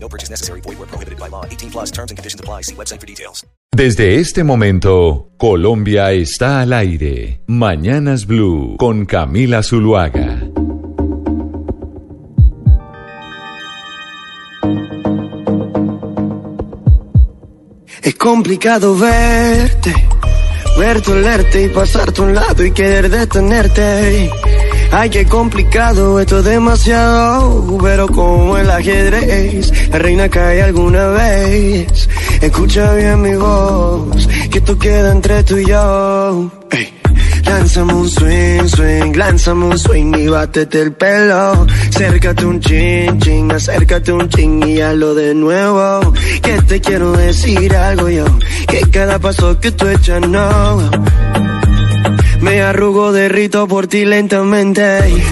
No purchase necessary. Void where prohibited by law. 18 plus terms and conditions apply. See website for details. Desde este momento, Colombia está al aire. Mañanas Blue con Camila Zuluaga. Es complicado verte, verte, olerte y pasarte a un lado y querer detenerte. Ay, qué complicado, esto es demasiado, pero como el ajedrez, la reina cae alguna vez. Escucha bien mi voz, que esto queda entre tú y yo. Lánzame un swing, swing, lánzame un swing y bátete el pelo. Acércate un chin, chin, acércate un chin y hazlo de nuevo. Que te quiero decir algo yo, que cada paso que tú echas no. Me arrugo, derrito por ti lentamente.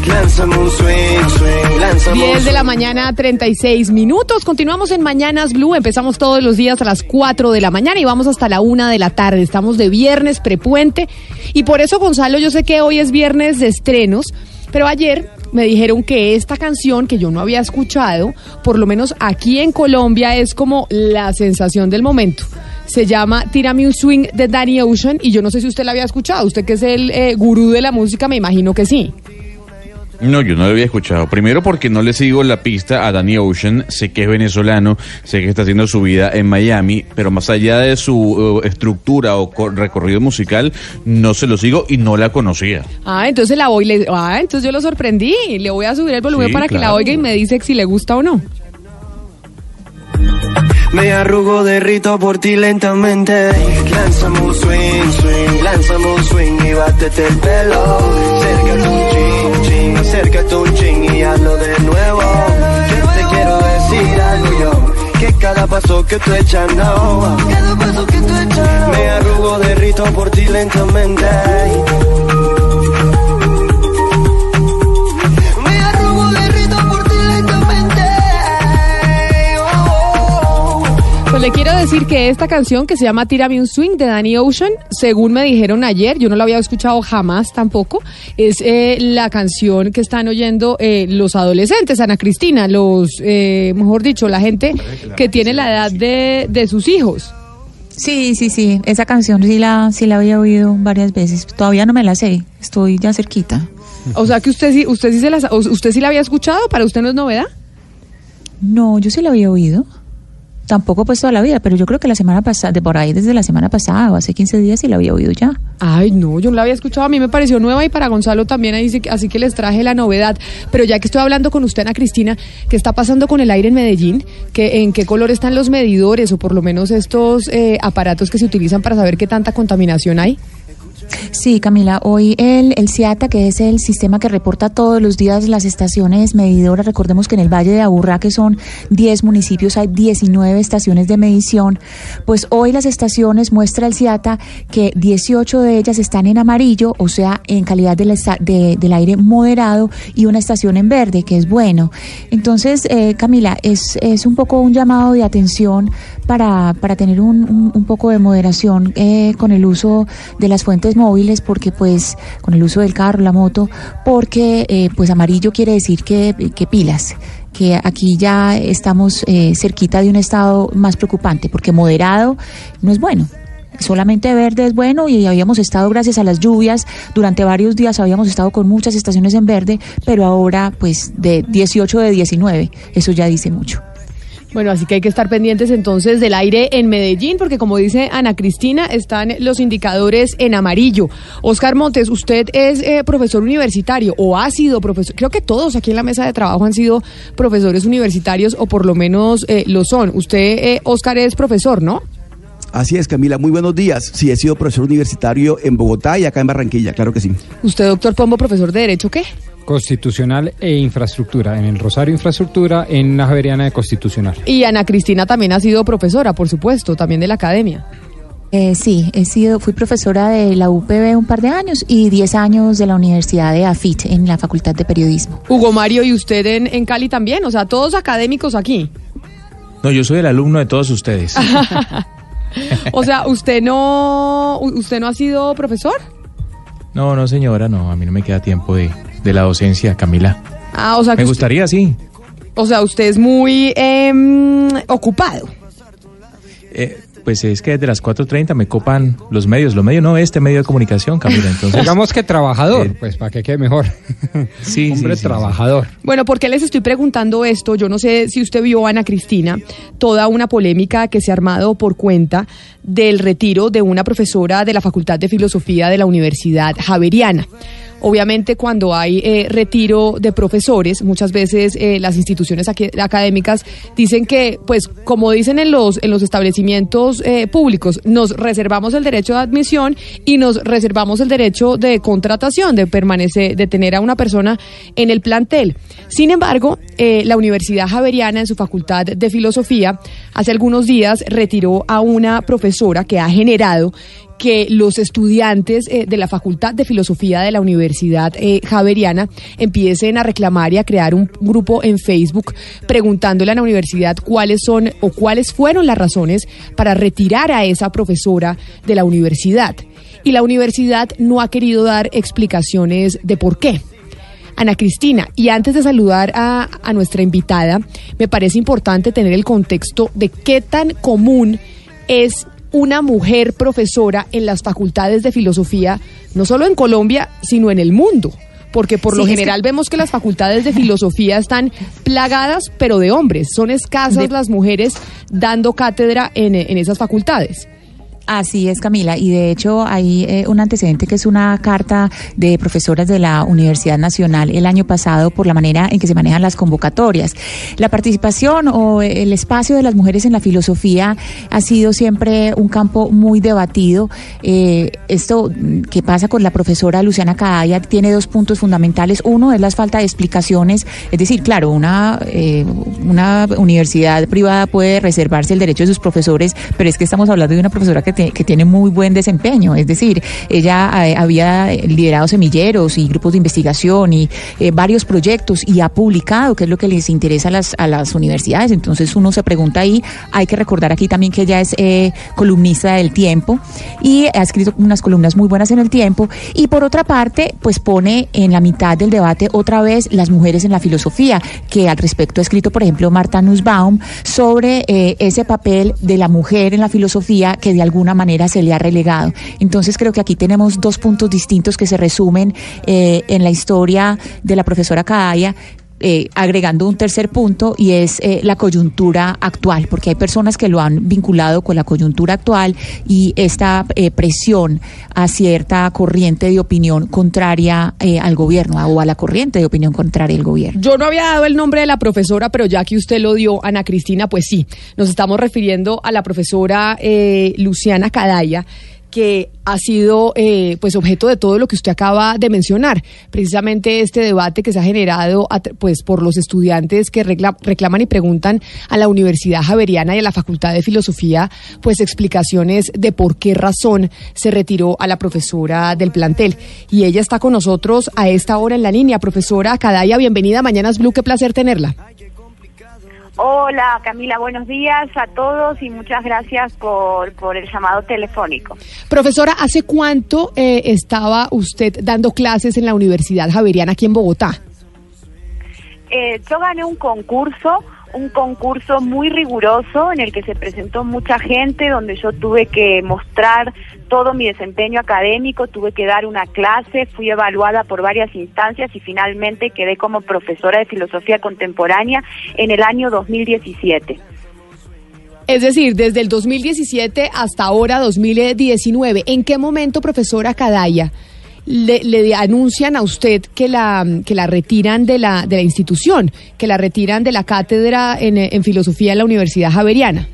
Lánzame un swing, swing, lánzame 10 un de la mañana, 36 minutos. Continuamos en Mañanas Blue. Empezamos todos los días a las 4 de la mañana y vamos hasta la 1 de la tarde. Estamos de viernes, prepuente. Y por eso, Gonzalo, yo sé que hoy es viernes de estrenos, pero ayer me dijeron que esta canción que yo no había escuchado, por lo menos aquí en Colombia, es como la sensación del momento. Se llama Tírame un swing de Danny Ocean y yo no sé si usted la había escuchado. Usted que es el eh, gurú de la música, me imagino que sí. No, yo no lo había escuchado. Primero porque no le sigo la pista a Danny Ocean. Sé que es venezolano, sé que está haciendo su vida en Miami, pero más allá de su eh, estructura o co- recorrido musical, no se lo sigo y no la conocía. Ah, entonces la voy, le, ah, entonces yo lo sorprendí. Le voy a subir el volumen Sí, para que la oiga y me dice si le gusta o no. Me arrugo, derrito por ti lentamente. Lánzame un swing, swing, lánzame un swing y bátete el pelo. Acércate un ching, ching, acércate un ching y hazlo de nuevo. Yo te quiero decir algo yo, que cada paso que tú echas no. Cada paso que tú echas. Me arrugo, derrito por ti lentamente. Pues le quiero decir que esta canción que se llama Tírame un swing de Danny Ocean, según me dijeron ayer, yo no la había escuchado jamás tampoco, es eh, la canción que están oyendo eh, los adolescentes, Ana Cristina, los, eh, mejor dicho, la gente que tiene la edad de, de sus hijos. Sí, sí, sí. Esa canción sí la, sí la había oído varias veces. Todavía no me la sé. Estoy ya cerquita. O sea que usted sí, usted sí se la, o- usted sí la había escuchado, para usted no es novedad. No, yo sí la había oído. Tampoco pues toda la vida, pero yo creo que la semana pasada, de por ahí desde la semana pasada o hace 15 días sí la había oído ya. Ay, no, yo no la había escuchado, a mí me pareció nueva y para Gonzalo también, así que les traje la novedad. Pero ya que estoy hablando con usted, Ana Cristina, ¿qué está pasando con el aire en Medellín? ¿Qué, ¿En qué color están los medidores o por lo menos estos eh, aparatos que se utilizan para saber qué tanta contaminación hay? Sí, Camila, hoy el, el CIATA, que es el sistema que reporta todos los días las estaciones medidoras, recordemos que en el Valle de Aburrá, que son 10 municipios, hay 19 estaciones de medición, pues hoy las estaciones muestra el CIATA que 18 de ellas están en amarillo, o sea, en calidad del, esta- de- del aire moderado, y una estación en verde, que es bueno. Entonces, eh, Camila, es, es un poco un llamado de atención para, para tener un, un- poco de moderación eh, con el uso de las fuentes móviles, porque pues con el uso del carro, la moto, porque eh, pues amarillo quiere decir que, que pilas que aquí ya estamos eh, cerquita de un estado más preocupante, porque moderado no es bueno. Solamente verde es bueno y habíamos estado, gracias a las lluvias, durante varios días habíamos estado con muchas estaciones en verde, pero ahora pues de 18 de 19, eso ya dice mucho. Bueno, así que hay que estar pendientes entonces del aire en Medellín, porque como dice Ana Cristina, están los indicadores en amarillo. Oscar Montes, usted es eh, profesor universitario o ha sido profesor, creo que todos aquí en la mesa de trabajo han sido profesores universitarios o por lo menos eh, lo son. Usted, eh, Oscar, es profesor, ¿no? Así es, Camila. Muy buenos días. Sí, he sido profesor universitario en Bogotá y acá en Barranquilla, claro que sí. Usted, doctor Pombo, profesor de Derecho, ¿qué? Constitucional e Infraestructura, en el Rosario Infraestructura, en la Javeriana de Constitucional. Y Ana Cristina también ha sido profesora, por supuesto, también de la academia. Eh, sí, he sido, fui profesora de la UPB un par de años y 10 años de la Universidad de AFIT en la Facultad de Periodismo. Hugo Mario, ¿y usted en, en Cali también? O sea, todos académicos aquí. No, yo soy el alumno de todos ustedes. O sea, ¿usted no, usted no ha sido profesor? No, no, señora, no, a mí no me queda tiempo de, de la docencia, Camila. Ah, o sea, que Me usted- gustaría, sí. o sea, usted es muy em, ocupado. Eh, pues es que desde las 4.30 me copan los medios. Los medios no, este medio de comunicación, Camila. Entonces, Digamos que trabajador, Eh, pues para que quede mejor. sí, Hombre sí, sí, trabajador. Bueno, ¿por qué les estoy preguntando esto? Yo no sé si usted vio, Ana Cristina, toda una polémica que se ha armado por cuenta del retiro de una profesora de la Facultad de Filosofía de la Universidad Javeriana. Obviamente, cuando hay eh, retiro de profesores, muchas veces eh, las instituciones académicas dicen que, pues, como dicen en los, en los establecimientos eh, públicos, nos reservamos el derecho de admisión y nos reservamos el derecho de contratación, de permanecer, de tener a una persona en el plantel. Sin embargo, la Universidad Javeriana, en su facultad de filosofía, hace algunos días retiró a una profesora que ha generado que los estudiantes eh, de la Facultad de Filosofía de la Universidad eh, Javeriana empiecen a reclamar y a crear un grupo en Facebook preguntándole a la universidad cuáles son o cuáles fueron las razones para retirar a esa profesora de la universidad. Y la universidad no ha querido dar explicaciones de por qué. Ana Cristina, y antes de saludar a, a nuestra invitada, me parece importante tener el contexto de qué tan común es una mujer profesora en las facultades de filosofía, no solo en Colombia, sino en el mundo. Porque por Sí, lo que- general vemos que las facultades de filosofía están plagadas, pero de hombres. Son escasas De- las mujeres dando cátedra en, en esas facultades. Así es, Camila. Y de hecho hay eh, un antecedente que es una carta de profesoras de la Universidad Nacional el año pasado por la manera en que se manejan las convocatorias. La participación o el espacio de las mujeres en la filosofía ha sido siempre un campo muy debatido. Eh, esto mm, que pasa con la profesora Luciana Cadaya tiene dos puntos fundamentales. Uno es la falta de explicaciones. Es decir, claro, una, eh, una universidad privada puede reservarse el derecho de sus profesores, pero es que estamos hablando de una profesora que, que tiene muy buen desempeño. Es decir, ella eh, había liderado semilleros y grupos de investigación y eh, varios proyectos y ha publicado, que es lo que les interesa a las, a las universidades. Entonces uno se pregunta ahí, hay que recordar aquí también que ella es eh, columnista del tiempo y ha escrito unas columnas muy buenas en el tiempo. Y por otra parte, pues pone en la mitad del debate otra vez las mujeres en la filosofía, que al respecto ha escrito, por ejemplo, Marta Nussbaum sobre eh, ese papel de la mujer en la filosofía que de alguna manera se le ha relegado. Entonces creo que aquí tenemos dos puntos distintos que se resumen eh, en la historia de la profesora Cadaya. Eh, agregando un tercer punto y es eh, la coyuntura actual, porque hay personas que lo han vinculado con la coyuntura actual y esta eh, presión a cierta corriente de opinión contraria eh, al gobierno o a la corriente de opinión contraria al gobierno. Yo no había dado el nombre de la profesora, pero ya que usted lo dio, Ana Cristina, pues sí, nos estamos refiriendo a la profesora Luciana Cadaya que ha sido eh, pues objeto de todo lo que usted acaba de mencionar, precisamente este debate que se ha generado pues por los estudiantes que recla- reclaman y preguntan a la Universidad Javeriana y a la Facultad de Filosofía pues explicaciones de por qué razón se retiró a la profesora del plantel. Y ella está con nosotros a esta hora en la línea, profesora Cadaya, bienvenida a Mañanas Blue, qué placer tenerla. Hola Camila, buenos días a todos y muchas gracias por, por el llamado telefónico. Profesora, ¿hace cuánto eh, estaba usted dando clases en la Universidad Javeriana aquí en Bogotá? Eh, yo gané un concurso, un concurso muy riguroso en el que se presentó mucha gente, donde yo tuve que mostrar todo mi desempeño académico, tuve que dar una clase, fui evaluada por varias instancias y finalmente quedé como profesora de filosofía contemporánea en el año 2017. Es decir, desde el 2017 hasta ahora 2019. ¿En qué momento, profesora Cadaya, le, le anuncian a usted que la, que la retiran de la, de la institución, que la retiran de la cátedra en, en filosofía en la Universidad Javeriana?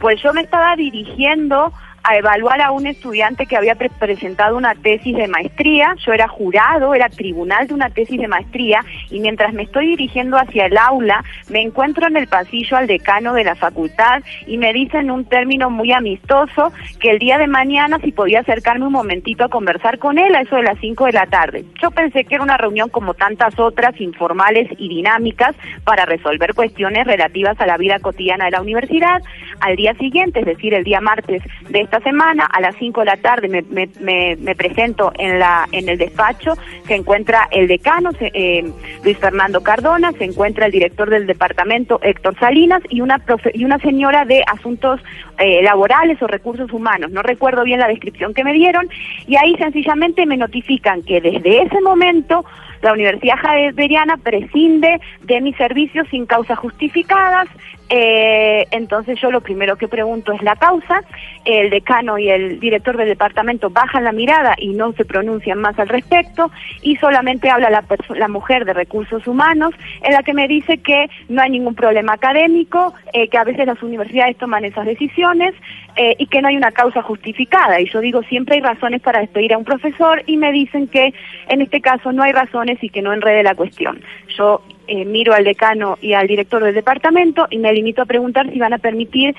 Pues yo me estaba dirigiendo a evaluar a un estudiante que había pre- presentado una tesis de maestría. Yo era jurado, era tribunal de una tesis de maestría y mientras me estoy dirigiendo hacia el aula, me encuentro en el pasillo al decano de la facultad y me dice en un término muy amistoso que el día de mañana si podía acercarme un momentito a conversar con él a eso de las 5 de la tarde. Yo pensé que era una reunión como tantas otras, informales y dinámicas, para resolver cuestiones relativas a la vida cotidiana de la universidad. Al día siguiente, es decir, el día martes de esta semana, a las 5 de la tarde me, me- me- me presento en, la, en el despacho, se encuentra el decano, se- eh, Luis Fernando Cardona, se encuentra el director del departamento, Héctor Salinas, y una, profe- y una señora de asuntos eh, laborales o recursos humanos. No recuerdo bien la descripción que me dieron, y ahí sencillamente me notifican que desde ese momento la Universidad Javeriana prescinde de mis servicios sin causas justificadas. eh, entonces yo lo primero que pregunto es la causa. El decano y el director del departamento bajan la mirada y no se pronuncian más al respecto y solamente habla la, mujer de recursos humanos en la que me dice que no hay ningún problema académico, eh, que a veces las universidades toman esas decisiones eh, y que no hay una causa justificada. Y yo digo, siempre hay razones para despedir a un profesor y me dicen que en este caso no hay razones y que no enrede la cuestión. Yo eh, miro al decano y al director del departamento y me limito a preguntar si van a permitir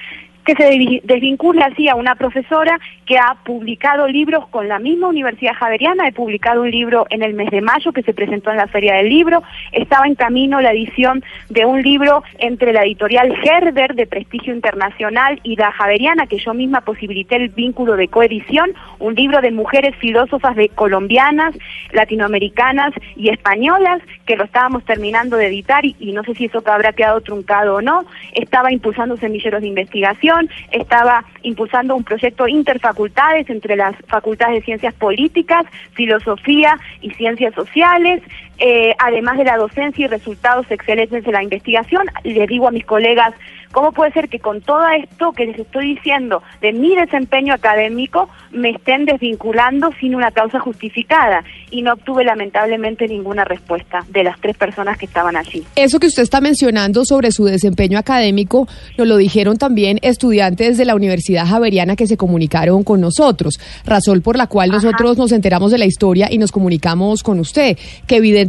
que se desvi- desvincule así a una profesora que ha publicado libros con la misma Universidad Javeriana. He publicado un libro en el mes de mayo que se presentó en la Feria del Libro. Estaba en camino la edición de un libro entre la editorial Herder de prestigio internacional y la Javeriana, que yo misma posibilité el vínculo de coedición, un libro de mujeres filósofas de colombianas, latinoamericanas y españolas, que lo estábamos terminando de editar y, y no sé si eso habrá quedado truncado o no. Estaba impulsando semilleros de investigación, estaba impulsando un proyecto interfacultades entre las facultades de ciencias políticas, filosofía y ciencias sociales, eh, además de la docencia y resultados excelentes de la investigación. Les digo a mis colegas, ¿cómo puede ser que con todo esto que les estoy diciendo de mi desempeño académico me estén desvinculando sin una causa justificada? Y no obtuve lamentablemente ninguna respuesta de las tres personas que estaban allí. Eso que usted está mencionando sobre su desempeño académico, nos lo dijeron también estudiantes de la Universidad Javeriana que se comunicaron con nosotros, razón por la cual nosotros nos enteramos de la historia y nos comunicamos con usted, que evidentemente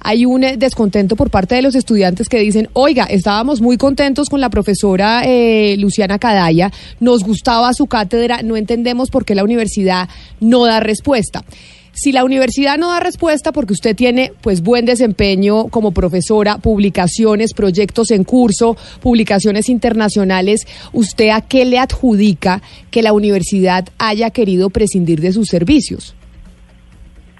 hay un eh, descontento por parte de los estudiantes que dicen, oiga, estábamos muy contentos con la profesora eh, Luciana Cadaya, nos gustaba su cátedra, no entendemos por qué la universidad no da respuesta. Si la universidad no da respuesta porque usted tiene pues buen desempeño como profesora, publicaciones, proyectos en curso, publicaciones internacionales, ¿usted a qué le adjudica que la universidad haya querido prescindir de sus servicios?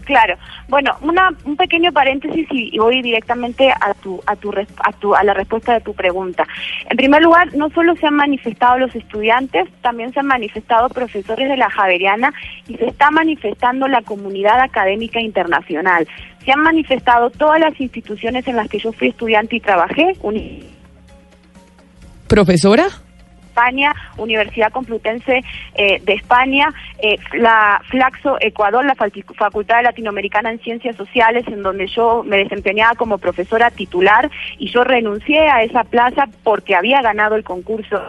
Claro. Bueno, una, un pequeño paréntesis y, voy directamente a tu, a, tu, a, tu, a la respuesta de tu pregunta. En primer lugar, no solo se han manifestado los estudiantes, también se han manifestado profesores de la Javeriana y se está manifestando la comunidad académica internacional. Se han manifestado todas las instituciones en las que yo fui estudiante y trabajé, ¿Profesora? España, Universidad Complutense eh, de España, eh, la Flaxo Ecuador, la Facultad Latinoamericana en Ciencias Sociales, en donde yo me desempeñaba como profesora titular y yo renuncié a esa plaza porque había ganado el concurso.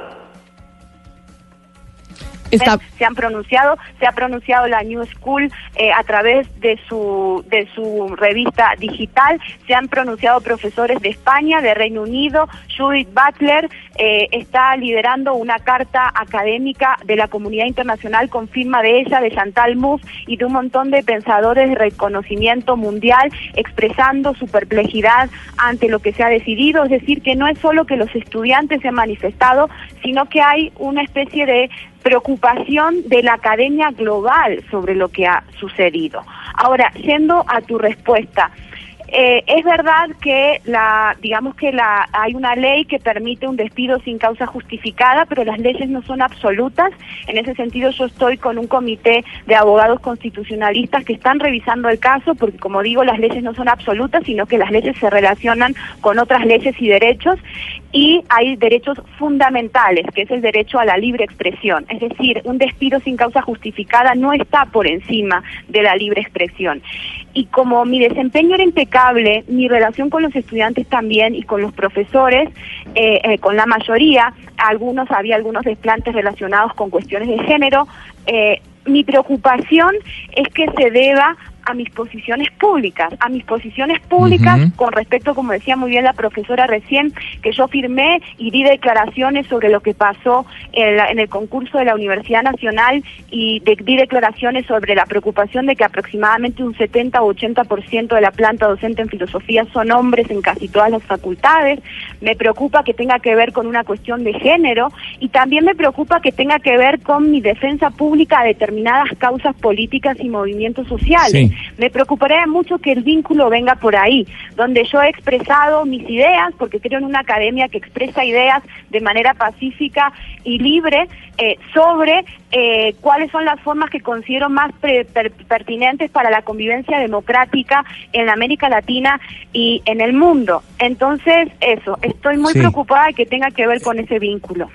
Se han pronunciado, se ha pronunciado la New School eh, a través de su de su revista digital, se han pronunciado profesores de España, de Reino Unido, Judith Butler eh, está liderando una carta académica de la comunidad internacional con firma de ella, de Chantal Mouffe y de un montón de pensadores de reconocimiento mundial expresando su perplejidad ante lo que se ha decidido, es decir, que no es solo que los estudiantes se han manifestado, sino que hay una especie de preocupación de la academia global sobre lo que ha sucedido. Ahora, yendo a tu respuesta, eh, es verdad que la, digamos que la, hay una ley que permite un despido sin causa justificada, pero las leyes no son absolutas. En ese sentido, yo estoy con un comité de abogados constitucionalistas que están revisando el caso, porque como digo, las leyes no son absolutas, sino que las leyes se relacionan con otras leyes y derechos. Y hay derechos fundamentales, que es el derecho a la libre expresión. Es decir, un despido sin causa justificada no está por encima de la libre expresión. Y como mi desempeño era impecable, mi relación con los estudiantes también y con los profesores, eh, eh, con la mayoría, algunos había algunos desplantes relacionados con cuestiones de género. eh, mi preocupación es que se deba a mis posiciones públicas, a mis posiciones públicas con respecto, como decía muy bien la profesora recién, que yo firmé y di declaraciones sobre lo que pasó en, la- en el concurso de la Universidad Nacional y de- di declaraciones sobre la preocupación de que aproximadamente un 70 o 80% de la planta docente en filosofía son hombres en casi todas las facultades. Me preocupa que tenga que ver con una cuestión de género y también me preocupa que tenga que ver con mi defensa pública de determinadas causas políticas y movimientos sociales. Sí. Me preocuparía mucho que el vínculo venga por ahí, donde yo he expresado mis ideas, porque creo en una academia que expresa ideas de manera pacífica y libre eh, sobre eh, cuáles son las formas que considero más pre- per- pertinentes para la convivencia democrática en la América Latina y en el mundo. Entonces, eso, estoy muy Sí. preocupada de que tenga que ver con ese vínculo.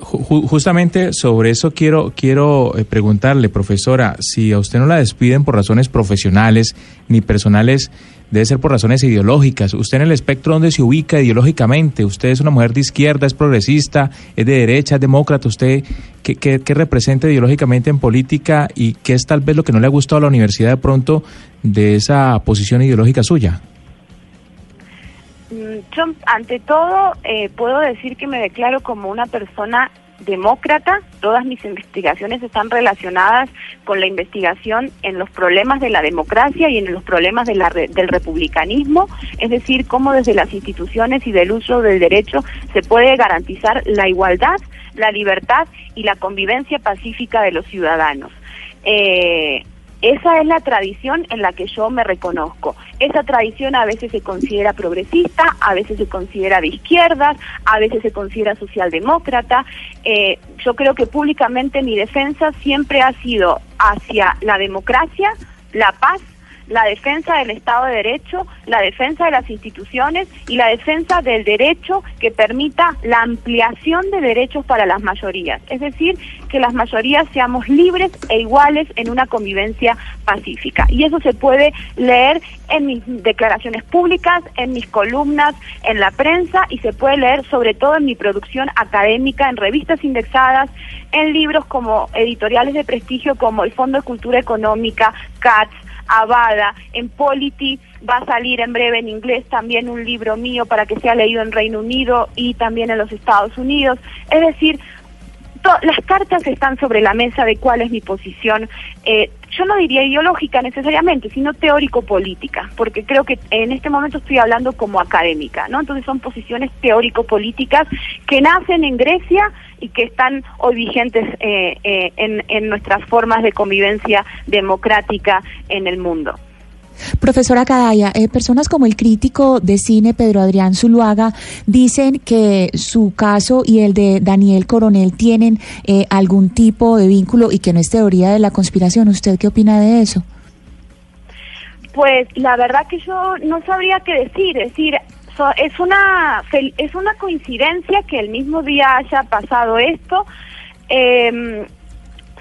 Ju- justamente sobre eso quiero, quiero eh, preguntarle, profesora, si a usted no la despiden por razones profesionales ni personales, debe ser por razones ideológicas. ¿Usted en el espectro dónde se ubica ideológicamente? ¿Usted es una mujer de izquierda, es progresista, es de derecha, es demócrata? ¿Usted qué, qué, qué representa ideológicamente en política y qué es tal vez lo que no le ha gustado a la universidad de pronto de esa posición ideológica suya? Mm, Yo, ante todo, eh, puedo decir que me declaro como una persona demócrata. Todas mis investigaciones están relacionadas con la investigación en los problemas de la democracia y en los problemas del republicanismo, es decir, cómo desde las instituciones y del uso del derecho se puede garantizar la igualdad, la libertad y la convivencia pacífica de los ciudadanos. Eh, esa es la tradición en la que yo me reconozco. Esa tradición a veces se considera progresista, a veces se considera de izquierdas, a veces se considera socialdemócrata. Eh, yo creo que públicamente mi defensa siempre ha sido hacia la democracia, la paz, la defensa del Estado de Derecho, la defensa de las instituciones y la defensa del derecho que permita la ampliación de derechos para las mayorías. Es decir, que las mayorías seamos libres e iguales en una convivencia pacífica. Y eso se puede leer en mis declaraciones públicas, en mis columnas, en la prensa y se puede leer sobre todo en mi producción académica, en revistas indexadas, en libros como editoriales de prestigio como el Fondo de Cultura Económica, CATS, Avada, en Polity va a salir en breve en inglés también un libro mío para que sea leído en Reino Unido y también en los Estados Unidos. Es decir, las cartas están sobre la mesa de cuál es mi posición. eh, yo no diría ideológica necesariamente, sino teórico-política, porque creo que en este momento estoy hablando como académica, ¿no? Entonces son posiciones teórico-políticas que nacen en Grecia y que están hoy vigentes eh, eh, en, en nuestras formas de convivencia democrática en el mundo. Profesora Cadaya, eh, personas como el crítico de cine Pedro Adrián Zuluaga dicen que su caso y el de Daniel Coronel tienen eh, algún tipo de vínculo y que no es teoría de la conspiración. ¿Usted qué opina de eso? Pues la verdad que yo no sabría qué decir, es decir, so- es una es una coincidencia que el mismo día haya pasado esto. Em,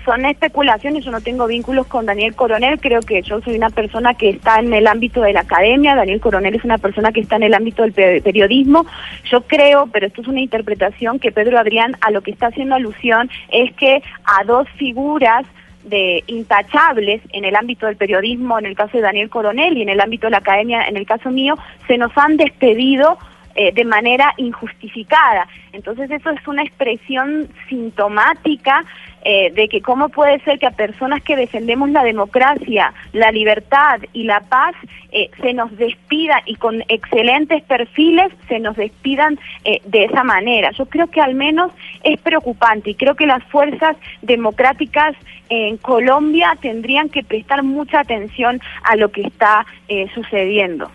son especulaciones, yo no tengo vínculos con Daniel Coronel, creo que yo soy una persona que está en el ámbito de la academia, Daniel Coronel es una persona que está en el ámbito del pe- periodismo, yo creo, pero esto es una interpretación que Pedro Adrián a lo que está haciendo alusión es que a dos figuras de intachables en el ámbito del periodismo, en el caso de Daniel Coronel, y en el ámbito de la academia, en el caso mío, se nos han despedido eh, de manera injustificada. Entonces eso es una expresión sintomática eh, de que cómo puede ser que a personas que defendemos la democracia, la libertad y la paz eh, se nos despida y con excelentes perfiles se nos despidan eh, de esa manera. Yo creo que al menos es preocupante y creo que las fuerzas democráticas en Colombia tendrían que prestar mucha atención a lo que está eh, sucediendo.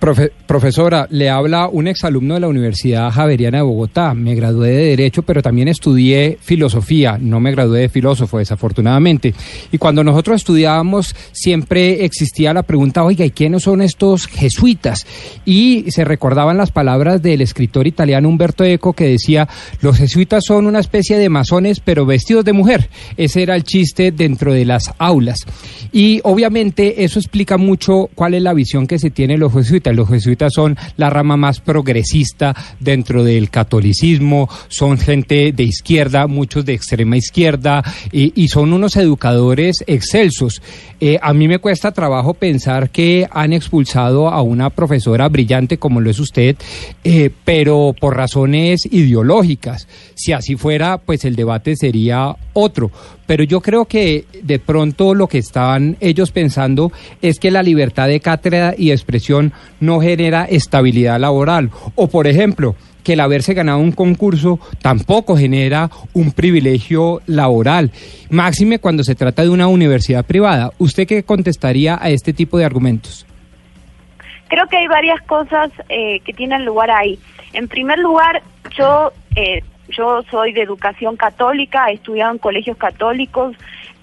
Profe- profesora, le habla un exalumno de la Universidad Javeriana de Bogotá. Me gradué de Derecho, pero también estudié filosofía. No me gradué de filósofo, desafortunadamente. Y cuando nosotros estudiábamos, siempre existía la pregunta, oiga, ¿y quiénes son estos jesuitas? Y se recordaban las palabras del escritor italiano Umberto Eco que decía, los jesuitas son una especie de masones, pero vestidos de mujer. Ese era el chiste dentro de las aulas. Y obviamente eso explica mucho cuál es la visión que se tiene de los jesuitas. Los jesuitas son la rama más progresista dentro del catolicismo, son gente de izquierda, muchos de extrema izquierda, y, y son unos educadores excelsos. Eh, a mí me cuesta trabajo pensar que han expulsado a una profesora brillante como lo es usted, eh, pero por razones ideológicas. Si así fuera, pues el debate sería otro. Pero yo creo que de pronto lo que estaban ellos pensando es que la libertad de cátedra y expresión no genera estabilidad laboral. O, por ejemplo, que el haberse ganado un concurso tampoco genera un privilegio laboral. Máxime cuando se trata de una universidad privada. ¿Usted qué contestaría a este tipo de argumentos? Creo que hay varias cosas eh, que tienen lugar ahí. En primer lugar, yo eh, yo soy de educación católica, he estudiado en colegios católicos,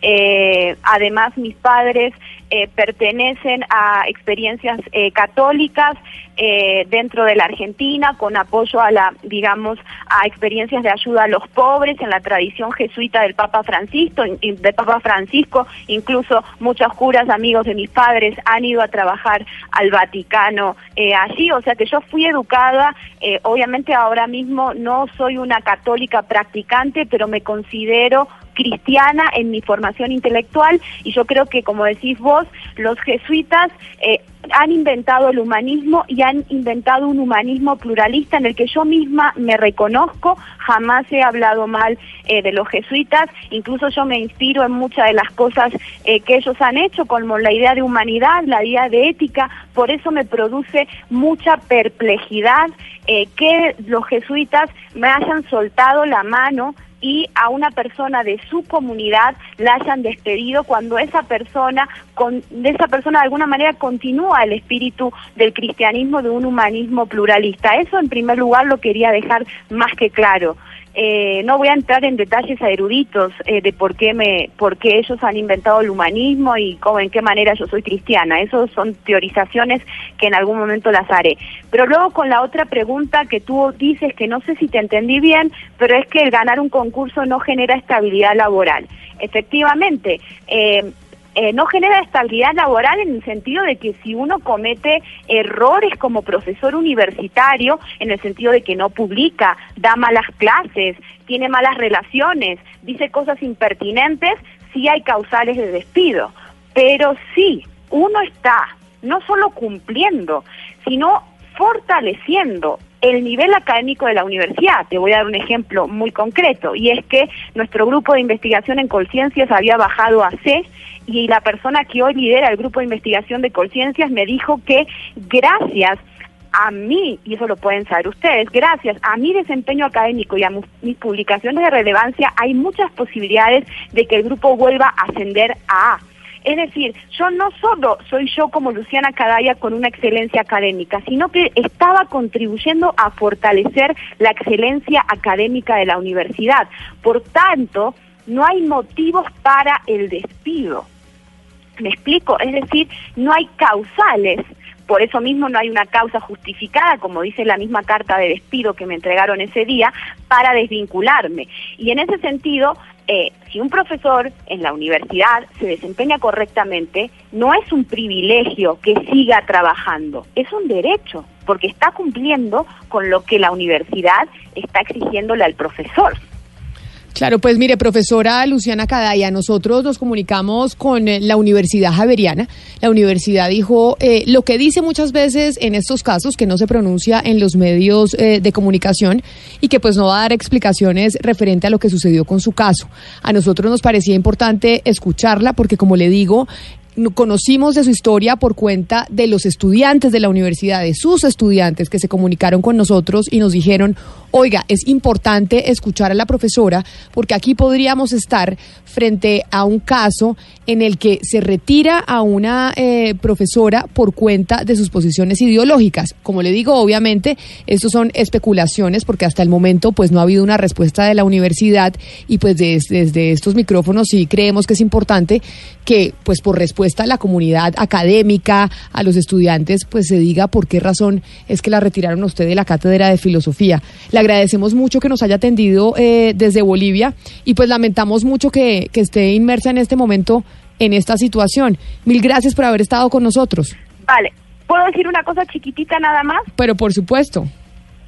eh, además mis padres eh, pertenecen a experiencias eh, católicas eh, dentro de la Argentina con apoyo a la digamos a experiencias de ayuda a los pobres en la tradición jesuita del Papa Francisco del Papa Francisco. Incluso muchos curas amigos de mis padres han ido a trabajar al Vaticano allí. O sea que yo fui educada obviamente ahora mismo no soy una católica practicante pero me considero cristiana en mi formación intelectual y yo creo que como decís vos los jesuitas eh, han inventado el humanismo y han inventado un humanismo pluralista en el que yo misma me reconozco, jamás he hablado mal eh, de los jesuitas, incluso yo me inspiro en muchas de las cosas eh, que ellos han hecho, como la idea de humanidad, la idea de ética, por eso me produce mucha perplejidad que los jesuitas me hayan soltado la mano y a una persona de su comunidad la hayan despedido cuando esa persona con esa persona de alguna manera continúa el espíritu del cristianismo de un humanismo pluralista. Eso en primer lugar lo quería dejar más que claro Eh, no voy a entrar en detalles eruditos eh, de por qué me por qué ellos han inventado el humanismo y cómo en qué manera yo soy cristiana. Eso son teorizaciones que en algún momento las haré. Pero luego con la otra pregunta que tú dices que no sé si te entendí bien pero es que el ganar un concurso no genera estabilidad laboral. Efectivamente eh, eh, no genera estabilidad laboral en el sentido de que si uno comete errores como profesor universitario, en el sentido de que no publica, da malas clases, tiene malas relaciones, dice cosas impertinentes, sí hay causales de despido. Pero sí, uno está no solo cumpliendo, sino fortaleciendo el nivel académico de la universidad. Te voy a dar un ejemplo muy concreto, y es que nuestro grupo de investigación en Colciencias había bajado a C, y la persona que hoy lidera el grupo de investigación de Colciencias me dijo que gracias a mí, y eso lo pueden saber ustedes, gracias a mi desempeño académico y a mis publicaciones de relevancia, hay muchas posibilidades de que el grupo vuelva a ascender a A. Es decir, yo no solo soy yo como Luciana Cadaya con una excelencia académica, sino que estaba contribuyendo a fortalecer la excelencia académica de la universidad. Por tanto, no hay motivos para el despido. ¿Me explico? Es decir, no hay causales. Por eso mismo no hay una causa justificada, como dice la misma carta de despido que me entregaron ese día, para desvincularme. Y en ese sentido, eh, si un profesor en la universidad se desempeña correctamente, no es un privilegio que siga trabajando, es un derecho, porque está cumpliendo con lo que la universidad está exigiéndole al profesor. Claro, pues mire, profesora Luciana Cadaya, nosotros nos comunicamos con eh, la Universidad Javeriana. La universidad dijo eh, lo que dice muchas veces en estos casos, que no se pronuncia en los medios eh, de comunicación y que pues no va a dar explicaciones referente a lo que sucedió con su caso. A nosotros nos parecía importante escucharla porque, como le digo, conocimos de su historia por cuenta de los estudiantes de la universidad, de sus estudiantes que se comunicaron con nosotros y nos dijeron, oiga, es importante escuchar a la profesora porque aquí podríamos estar frente a un caso en el que se retira a una eh, profesora por cuenta de sus posiciones ideológicas. Como le digo, obviamente, estos son especulaciones porque hasta el momento pues no ha habido una respuesta de la universidad y pues des- desde estos micrófonos sí creemos que es importante que pues por respuesta a la comunidad académica, a los estudiantes, pues se diga por qué razón es que la retiraron a usted de la cátedra de filosofía. Le agradecemos mucho que nos haya atendido eh, desde Bolivia y pues lamentamos mucho que, que esté inmersa en este momento en esta situación. Mil gracias por haber estado con nosotros. Vale, ¿puedo decir una cosa chiquitita nada más? Pero por supuesto.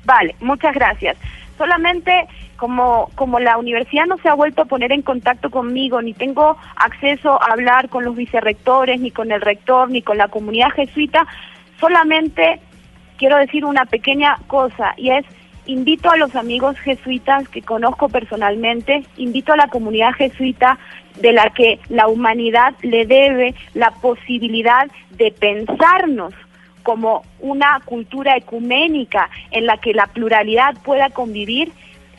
Vale, muchas gracias. Solamente como, como la universidad no se ha vuelto a poner en contacto conmigo, ni tengo acceso a hablar con los vicerrectores, ni con el rector, ni con la comunidad jesuita, solamente quiero decir una pequeña cosa y es invito a los amigos jesuitas que conozco personalmente, invito a la comunidad jesuita de la que la humanidad le debe la posibilidad de pensarnos como una cultura ecuménica en la que la pluralidad pueda convivir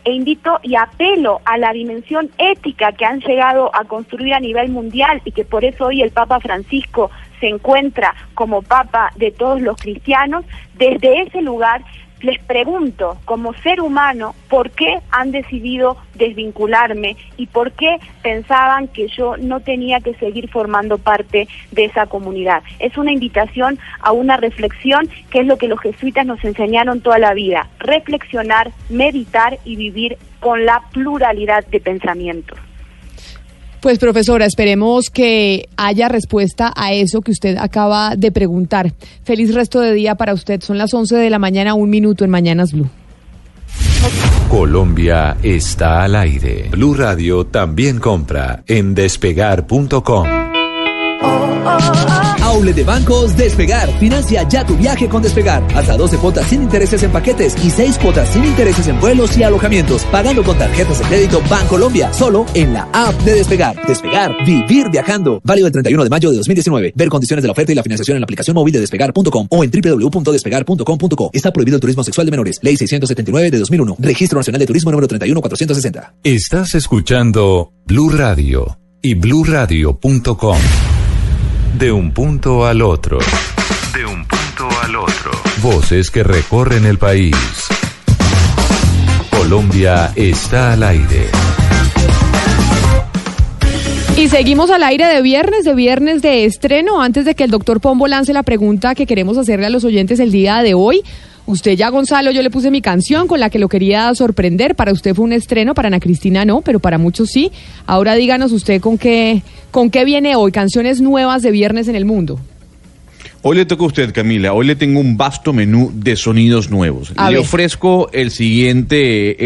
e invito y apelo a la dimensión ética que han llegado a construir a nivel mundial y que por eso hoy el Papa Francisco se encuentra como Papa de todos los cristianos, desde ese lugar les pregunto, como ser humano, por qué han decidido desvincularme y por qué pensaban que yo no tenía que seguir formando parte de esa comunidad. Es una invitación a una reflexión que es lo que los jesuitas nos enseñaron toda la vida, reflexionar, meditar y vivir con la pluralidad de pensamientos. Pues profesora, esperemos que haya respuesta a eso que usted acaba de preguntar. Feliz resto de día para usted. Son las 11 de la mañana, un minuto en Mañanas Blue. Colombia está al aire. Blue Radio también compra en despegar.com. Aule de bancos Despegar. Financia ya tu viaje con Despegar. Hasta 12 cuotas sin intereses en paquetes y 6 cuotas sin intereses en vuelos y alojamientos. Pagando con tarjetas de crédito Bancolombia. Solo en la app de Despegar. Despegar. Vivir viajando. Válido el 31 de mayo de 2019. Ver condiciones de la oferta y la financiación en la aplicación móvil de Despegar.com o en www.despegar.com.co. Está prohibido el turismo sexual de menores. Ley 679 de 2001. Registro Nacional de Turismo número 31460. Estás escuchando Blue Radio y bluradio.com. De un punto al otro. De un punto al otro. Voces que recorren el país. Colombia está al aire. Y seguimos al aire de viernes, de viernes de estreno. Antes de que el doctor Pombo lance la pregunta que queremos hacerle a los oyentes el día de hoy. Usted ya, Gonzalo, yo le puse mi canción con la que lo quería sorprender. Para usted fue un estreno, para Ana Cristina no, pero para muchos sí. Ahora díganos usted con qué, con qué viene hoy, canciones nuevas de viernes en el mundo. Hoy le toca a usted, Camila. Hoy le tengo un vasto menú de sonidos nuevos. A le ver. ofrezco el siguiente, eh,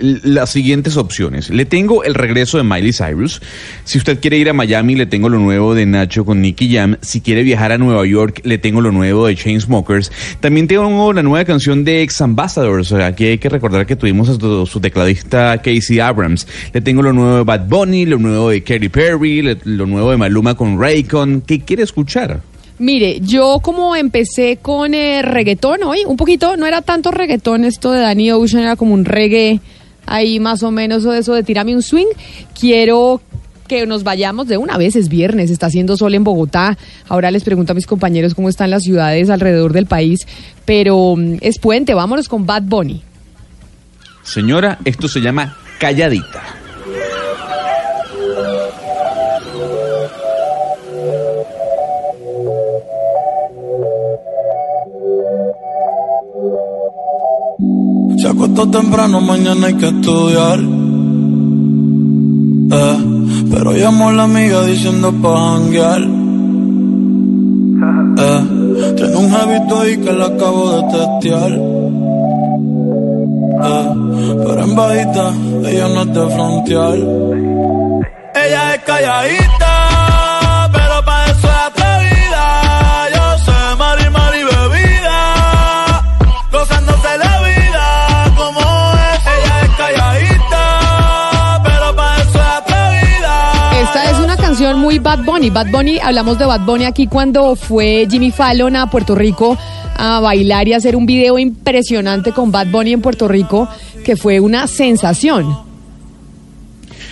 eh, las siguientes opciones. Le tengo el regreso de Miley Cyrus. Si usted quiere ir a Miami, le tengo lo nuevo de Nacho con Nicky Jam. Si quiere viajar a Nueva York, le tengo lo nuevo de Chainsmokers. También tengo la nueva canción de Ex Ambassadors. Aquí hay que recordar que tuvimos a su, su tecladista Casey Abrams. Le tengo lo nuevo de Bad Bunny, lo nuevo de Katy Perry, le- lo nuevo de Maluma con Raycon. ¿Qué quiere escuchar? Mire, yo como empecé con eh, reggaetón hoy, un poquito, no era tanto reggaetón esto de Danny Ocean, era como un reggae ahí más o menos o eso de tirame un swing. Quiero que nos vayamos de una vez, es viernes, está haciendo sol en Bogotá. Ahora les pregunto a mis compañeros cómo están las ciudades alrededor del país, pero mm, es puente, vámonos con Bad Bunny. Señora, esto se llama calladita. Se acostó temprano, mañana hay que estudiar. Eh, pero llamó a la amiga diciendo pa' janguear. Eh, tiene un jevito ahí que la acabo de testear. Eh, pero en bajita, ella no es de frontear. Ella es calladita, muy Bad Bunny. Bad Bunny, hablamos de Bad Bunny aquí cuando fue Jimmy Fallon a Puerto Rico a bailar y hacer un video impresionante con Bad Bunny en Puerto Rico, que fue una sensación.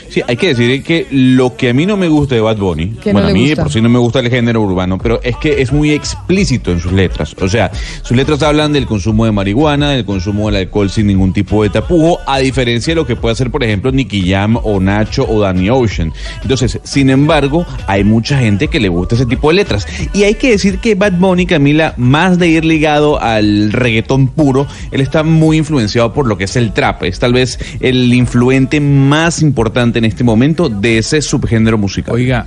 Sí, hay que decir que lo que a mí no me gusta de Bad Bunny, ¿Qué no bueno, a mí gusta? por sí no me gusta el género urbano, pero es que es muy explícito en sus letras. O sea, sus letras hablan del consumo de marihuana, del consumo del alcohol sin ningún tipo de tapujo, a diferencia de lo que puede hacer, por ejemplo, Nicky Jam o Nacho o Danny Ocean. Entonces, sin embargo, hay mucha gente que le gusta ese tipo de letras. Y hay que decir que Bad Bunny, Camila, más de ir ligado al reggaetón puro, él está muy influenciado por lo que es el trap. Es tal vez el influente más importante en este momento de ese subgénero musical. Oiga,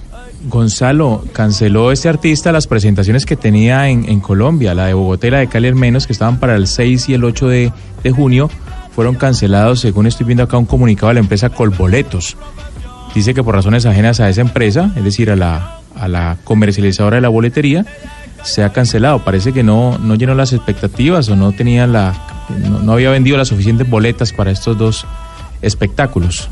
Gonzalo, canceló este artista las presentaciones que tenía en, Colombia, la de Bogotá y la de Cali al menos, que estaban para el 6 y el 8 de, junio, fueron cancelados, según estoy viendo acá un comunicado de la empresa Colboletos. Dice que por razones ajenas a esa empresa, es decir, a la, a la comercializadora de la boletería, se ha cancelado. Parece que no, no llenó las expectativas o no tenía la, no había vendido las suficientes boletas para estos dos espectáculos.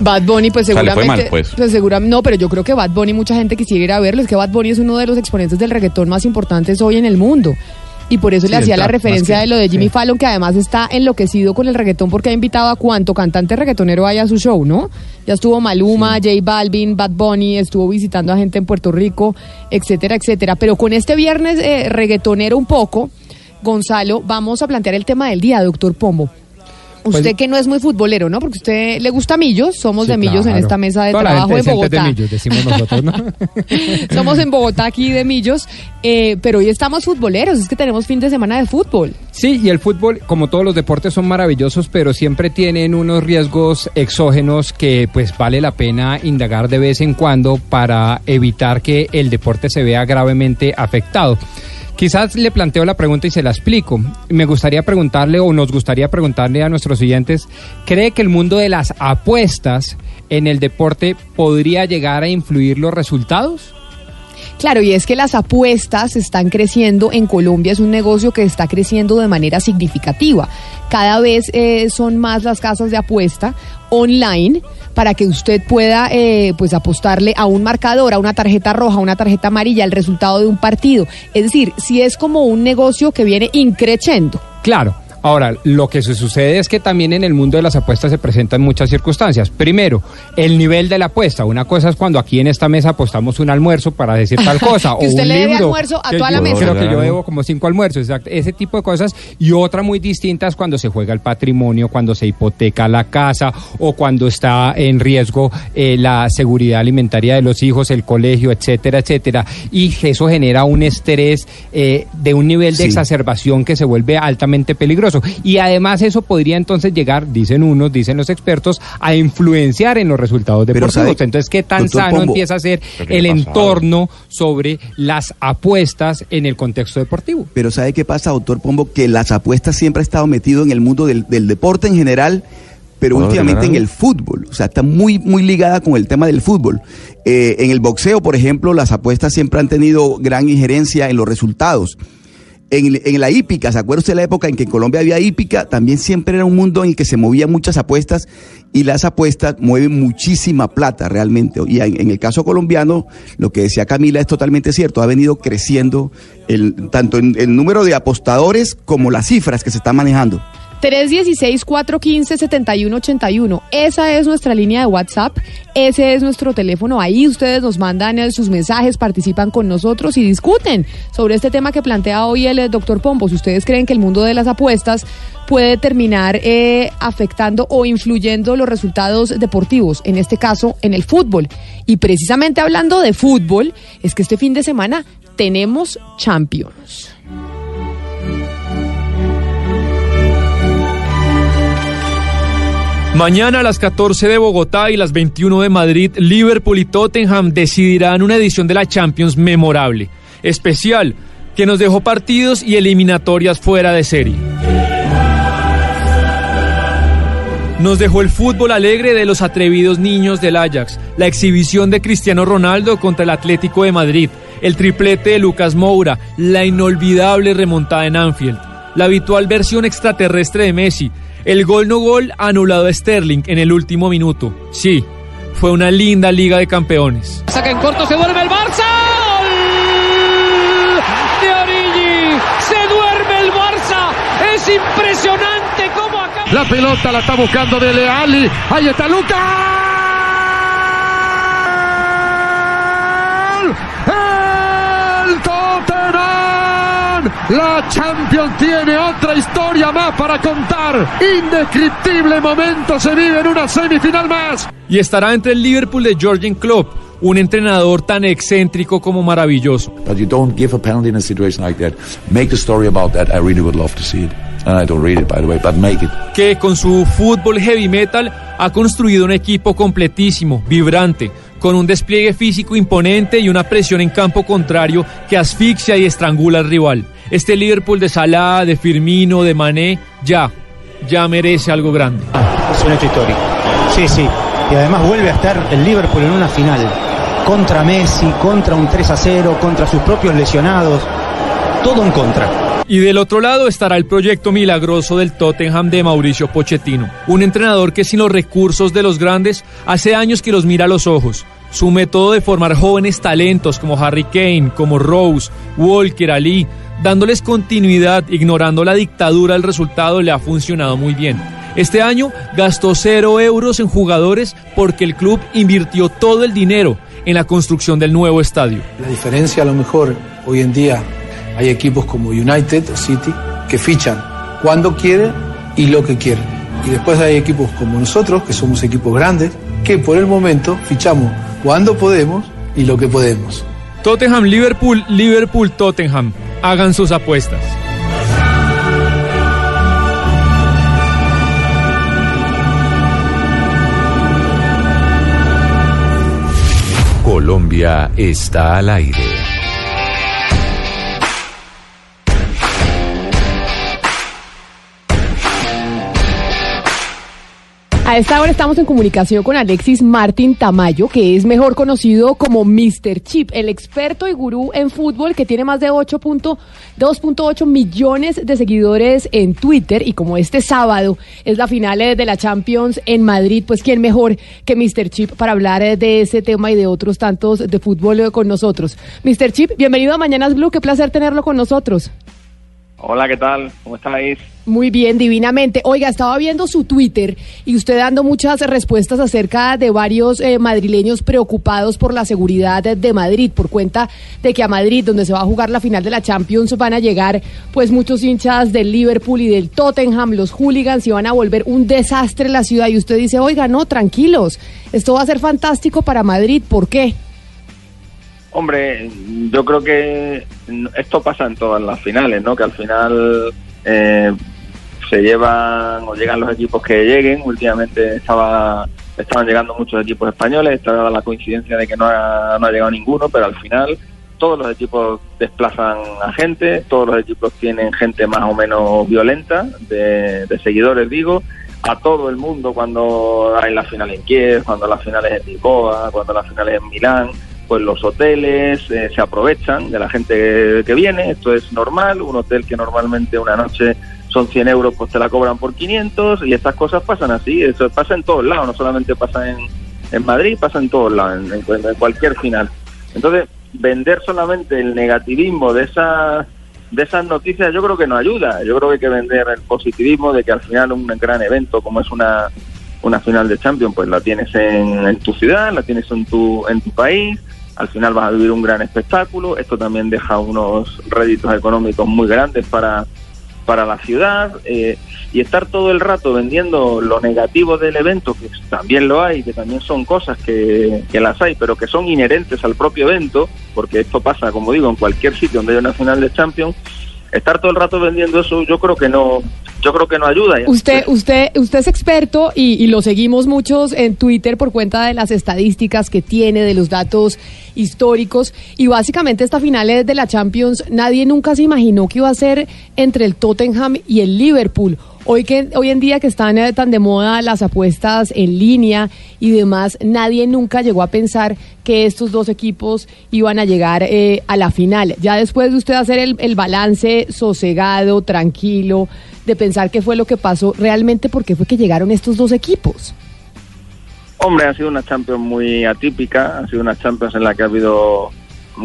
Bad Bunny, pues O sea, le seguramente. mal, pues. seguramente no, pero yo creo que Bad Bunny, mucha gente quisiera ir a verlo. Es que Bad Bunny es uno de los exponentes del reggaetón más importantes hoy en el mundo. Y por eso Sí, le hacía la referencia que- de lo de Jimmy sí. Fallon, que además está enloquecido con el reggaetón porque ha invitado a cuánto cantante reggaetonero vaya a su show, ¿no? Ya estuvo Maluma, J Balvin, Bad Bunny, estuvo visitando a gente en Puerto Rico, etcétera, etcétera. Pero con este viernes eh, reggaetonero un poco, Gonzalo, vamos a plantear el tema del día, doctor Pombo. Usted Pues- que no es muy futbolero, ¿no? Porque usted le gusta Millos, somos Sí, de Millos en esta mesa de Toda trabajo en Bogotá. de Millos, decimos nosotros, ¿no? Somos en Bogotá aquí de Millos, eh, pero hoy estamos futboleros, es que tenemos fin de semana de fútbol. Sí, y el fútbol, como todos los deportes, son maravillosos, pero siempre tienen unos riesgos exógenos que pues vale la pena indagar de vez en cuando para evitar que el deporte se vea gravemente afectado. Quizás le planteo la pregunta y se la explico. Me gustaría preguntarle o nos gustaría preguntarle a nuestros oyentes, ¿cree que el mundo de las apuestas en el deporte podría llegar a influir los resultados? Claro, y es que las apuestas están creciendo en Colombia, es un negocio que está creciendo de manera significativa. Cada vez eh, son más las casas de apuesta online para que usted pueda eh, pues apostarle a un marcador, a una tarjeta roja, a una tarjeta amarilla, el resultado de un partido. Es decir, si es como un negocio que viene increciendo. Claro. Ahora, lo que se sucede es que también en el mundo de las apuestas se presentan muchas circunstancias. Primero, el nivel de la apuesta. Una cosa es cuando aquí en esta mesa apostamos un almuerzo para decir tal cosa. Que o usted un le debe libro, almuerzo a toda la yo mesa. Creo que yo debo como cinco almuerzos, exacto. Ese tipo de cosas. Y otra muy distinta es cuando se juega el patrimonio, cuando se hipoteca la casa o cuando está en riesgo eh, la seguridad alimentaria de los hijos, el colegio, etcétera, etcétera. Y eso genera un estrés eh, de un nivel de Sí. exacerbación que se vuelve altamente peligroso. Y además eso podría entonces llegar, dicen unos, dicen los expertos, a influenciar en los resultados deportivos. ¿sabe, Entonces, ¿qué tan sano Pombo? empieza a ser Pero ¿qué el entorno sobre las apuestas en el contexto deportivo? Pero ¿sabe qué pasa, doctor Pombo? Que las apuestas siempre ha estado metido en el mundo del, del deporte en general, pero ¿Puedo últimamente en el fútbol. O sea, está muy, muy ligada con el tema del fútbol. Eh, en el boxeo, por ejemplo, las apuestas siempre han tenido gran injerencia en los resultados. En, en la hípica, ¿se acuerda usted de la época en que en Colombia había hípica? También siempre era un mundo en el que se movían muchas apuestas y las apuestas mueven muchísima plata realmente. Y en, el caso colombiano, lo que decía Camila es totalmente cierto, ha venido creciendo el, tanto en el número de apostadores como las cifras que se están manejando. 316-415-7181. Esa es nuestra línea de WhatsApp. Ese es nuestro teléfono. Ahí ustedes nos mandan eh, sus mensajes, participan con nosotros y discuten sobre este tema que plantea hoy el eh, doctor Pombo. Si ustedes creen que el mundo de las apuestas puede terminar eh, afectando o influyendo los resultados deportivos, en este caso en el fútbol. Y precisamente hablando de fútbol, es que este fin de semana tenemos Champions. Mañana a las 14 de Bogotá y las 21 de Madrid, Liverpool y Tottenham decidirán una edición de la Champions memorable, especial, que nos dejó partidos y eliminatorias fuera de serie. Nos dejó el fútbol alegre de los atrevidos niños del Ajax, la exhibición de Cristiano Ronaldo contra el Atlético de Madrid, el triplete de Lucas Moura, la inolvidable remontada en Anfield, la habitual versión extraterrestre de Messi, el gol no gol anulado a Sterling en el último minuto. Sí, fue una linda Liga de Campeones. Saca en corto, se duerme el Barça. ¡Gol! De Origi. Se duerme el Barça. Es impresionante cómo acaba. La pelota la está buscando Dele Alli. Ahí está Lucas. La Champions tiene otra historia más para contar. Indescriptible momento se vive en una semifinal más. Y estará entre el Liverpool de Jürgen Klopp, un entrenador tan excéntrico como maravilloso. But you don't give a penalty in a situation like that. Make a story about that. I really would love to see it. And I don't read it, by the way, but make it. que con su fútbol heavy metal ha construido un equipo completísimo, vibrante, con un despliegue físico imponente y una presión en campo contrario que asfixia y estrangula al rival. Este Liverpool de Salah, de Firmino, de Mané, ya, ya merece algo grande. Es un hecho histórico. Sí, sí. Y además vuelve a estar el Liverpool en una final. Contra Messi, contra un 3 a 0, contra sus propios lesionados. Todo en contra. Y del otro lado estará el proyecto milagroso del Tottenham de Mauricio Pochettino, un entrenador que sin los recursos de los grandes hace años que los mira a los ojos. Su método de formar jóvenes talentos como Harry Kane, como Rose, Walker, Ali, dándoles continuidad, ignorando la dictadura del resultado, le ha funcionado muy bien. Este año gastó cero euros en jugadores porque el club invirtió todo el dinero en la construcción del nuevo estadio. La diferencia a lo mejor hoy en día hay equipos como United o City que fichan cuando quieren y lo que quieren. Y después hay equipos como nosotros, que somos equipos grandes, que por el momento fichamos cuando podemos y lo que podemos. Tottenham Liverpool, Liverpool Tottenham. Hagan sus apuestas. Colombia está al aire. A esta hora estamos en comunicación con Alexis Martín Tamayo, que es mejor conocido como Mr. Chip, el experto y gurú en fútbol que tiene más de 8.2.8 millones de seguidores en Twitter y como este sábado es la final eh, de la Champions en Madrid, pues quién mejor que Mr. Chip para hablar eh, de ese tema y de otros tantos de fútbol eh, con nosotros. Mr. Chip, bienvenido a Mañanas Blue, qué placer tenerlo con nosotros. Hola, ¿qué tal? ¿Cómo estáis? Muy bien, divinamente. Oiga, estaba viendo su Twitter y usted dando muchas respuestas acerca de varios eh, madrileños preocupados por la seguridad de, de Madrid, por cuenta de que a Madrid, donde se va a jugar la final de la Champions, van a llegar pues muchos hinchas del Liverpool y del Tottenham, los hooligans, y van a volver un desastre la ciudad. Y usted dice, oiga, no, tranquilos, esto va a ser fantástico para Madrid. ¿Por qué? Hombre, yo creo que esto pasa en todas las finales, ¿no? Que al final eh, se llevan o llegan los equipos que lleguen. Últimamente estaba estaban llegando muchos equipos españoles, estaba la coincidencia de que no ha, no ha llegado ninguno, pero al final todos los equipos desplazan a gente, todos los equipos tienen gente más o menos violenta, de, de seguidores digo, a todo el mundo cuando hay la final en Kiev, cuando las finales en Lisboa, cuando las finales en Milán, pues los hoteles eh, se aprovechan de la gente que, viene, esto es normal, un hotel que normalmente una noche son 100 euros, pues te la cobran por 500 y estas cosas pasan así, eso pasa en todos lados, no solamente pasa en, en Madrid, pasa en todos lados, en cualquier final. Entonces, vender solamente el negativismo de esas de esas noticias yo creo que no ayuda, yo creo que hay que vender el positivismo de que al final un gran evento como es una una final de Champions, pues la tienes en, en tu ciudad, la tienes en tu en tu país, al final vas a vivir un gran espectáculo, esto también deja unos réditos económicos muy grandes para para la ciudad eh, y estar todo el rato vendiendo lo negativo del evento, que también lo hay, que también son cosas que, que las hay, pero que son inherentes al propio evento, porque esto pasa, como digo, en cualquier sitio donde hay una final de Champions, estar todo el rato vendiendo eso yo creo que no yo creo que no ayuda. Usted, usted, usted es experto y, y lo seguimos muchos en Twitter por cuenta de las estadísticas que tiene, de los datos históricos. Y básicamente esta final es de la Champions, nadie nunca se imaginó que iba a ser entre el Tottenham y el Liverpool. Hoy, que, hoy en día que están eh, tan de moda las apuestas en línea y demás, nadie nunca llegó a pensar que estos dos equipos iban a llegar eh, a la final. Ya después de usted hacer el, el balance sosegado, tranquilo, de pensar qué fue lo que pasó, realmente por qué fue que llegaron estos dos equipos. Hombre, ha sido una Champions muy atípica, ha sido una Champions en la que ha habido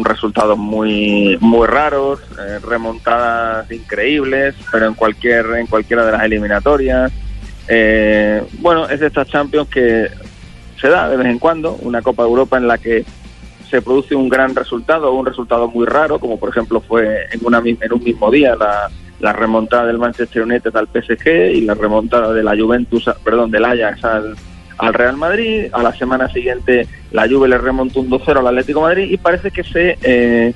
resultados muy muy raros, eh, remontadas increíbles, pero en cualquier en cualquiera de las eliminatorias. Eh, bueno, es de estas Champions que se da de vez en cuando, una Copa de Europa en la que se produce un gran resultado, un resultado muy raro, como por ejemplo fue en, una, en un mismo día la, la remontada del Manchester United al PSG y la remontada de la Juventus, perdón, del Ajax al, al Real Madrid. A la semana siguiente la Juve le remontó un 2-0 al Atlético Madrid y parece que se, eh,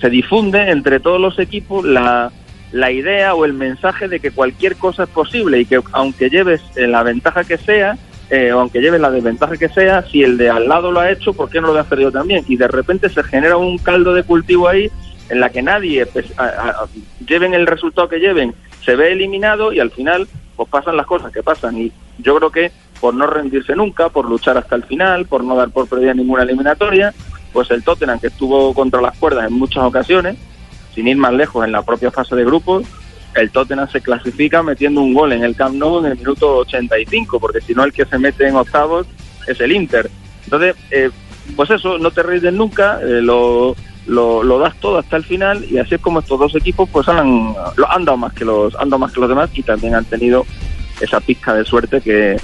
se difunde entre todos los equipos la, la idea o el mensaje de que cualquier cosa es posible y que aunque lleves eh, la ventaja que sea, eh, aunque lleves la desventaja que sea, si el de al lado lo ha hecho, ¿por qué no lo voy a hacer yo también? Y de repente se genera un caldo de cultivo ahí en la que nadie, pues, lleven el resultado que lleven, se ve eliminado y al final pues pasan las cosas que pasan. Y yo creo que por no rendirse nunca, por luchar hasta el final, por no dar por perdida ninguna eliminatoria, pues el Tottenham que estuvo contra las cuerdas en muchas ocasiones, sin ir más lejos en la propia fase de grupos, el Tottenham se clasifica metiendo un gol en el Camp Nou en el minuto 85, porque si no el que se mete en octavos es el Inter. Entonces, eh, pues eso, no te rindes nunca, eh, lo, lo, lo das todo hasta el final y así es como estos dos equipos pues han, han dado más que los han dado más que los demás y también han tenido esa pizca de suerte que,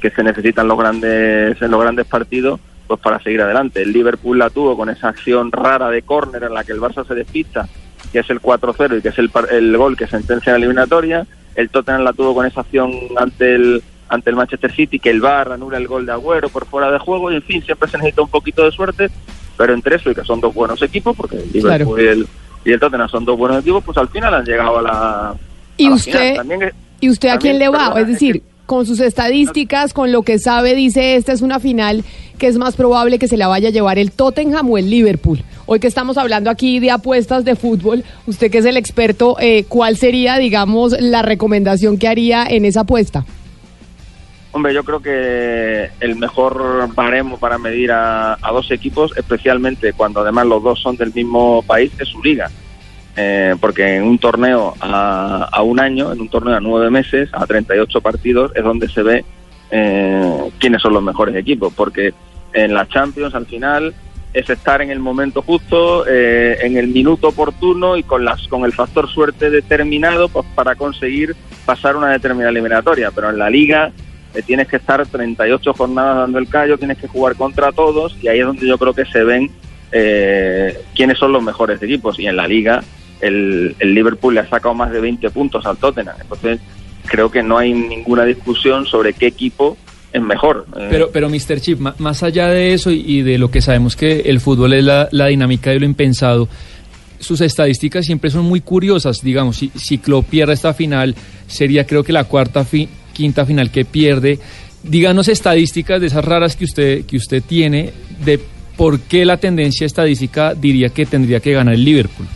que se necesitan los grandes en los grandes partidos pues para seguir adelante. El Liverpool la tuvo con esa acción rara de córner en la que el Barça se despista, que es el 4-0 y que es el, el gol que sentencia la eliminatoria. El Tottenham la tuvo con esa acción ante el ante el Manchester City, que el VAR anula el gol de Agüero por fuera de juego y en fin, siempre se necesita un poquito de suerte, pero entre eso y que son dos buenos equipos, porque el Liverpool Claro. y, el, y el Tottenham son dos buenos equipos, pues al final han llegado a la, ¿Y a la usted, final. También es- ¿Y usted a quién le va? perdona, es decir, con sus estadísticas, con lo que sabe, dice, esta es una final que es más probable que se la vaya a llevar el Tottenham o el Liverpool. Hoy que estamos hablando aquí de apuestas de fútbol, usted que es el experto, eh, ¿cuál sería, digamos, la recomendación que haría en esa apuesta? Hombre, yo creo que el mejor baremo para medir a, a dos equipos, especialmente cuando además los dos son del mismo país, es su liga. Eh, porque en un torneo a, a un año, en un torneo a nueve meses, a 38 partidos, es donde se ve eh, quiénes son los mejores equipos. Porque en la Champions, al final, es estar en el momento justo, eh, en el minuto oportuno y con, las, con el factor suerte determinado pues, para conseguir pasar una determinada eliminatoria. Pero en la liga eh, tienes que estar 38 jornadas dando el callo, tienes que jugar contra todos y ahí es donde yo creo que se ven eh, quiénes son los mejores equipos. Y en la liga el, el Liverpool le ha sacado más de 20 puntos al Tottenham. Entonces creo que no hay ninguna discusión sobre qué equipo es mejor. Eh, Pero, pero Mr. Chip, más allá de eso y, de lo que sabemos que el fútbol es la, la dinámica de lo impensado, sus estadísticas siempre son muy curiosas. Digamos, si, si Klopp pierde esta final, sería creo que la cuarta, fi- quinta final que pierde. Díganos estadísticas de esas raras que usted, que usted tiene, de por qué la tendencia estadística diría que tendría que ganar el Liverpool.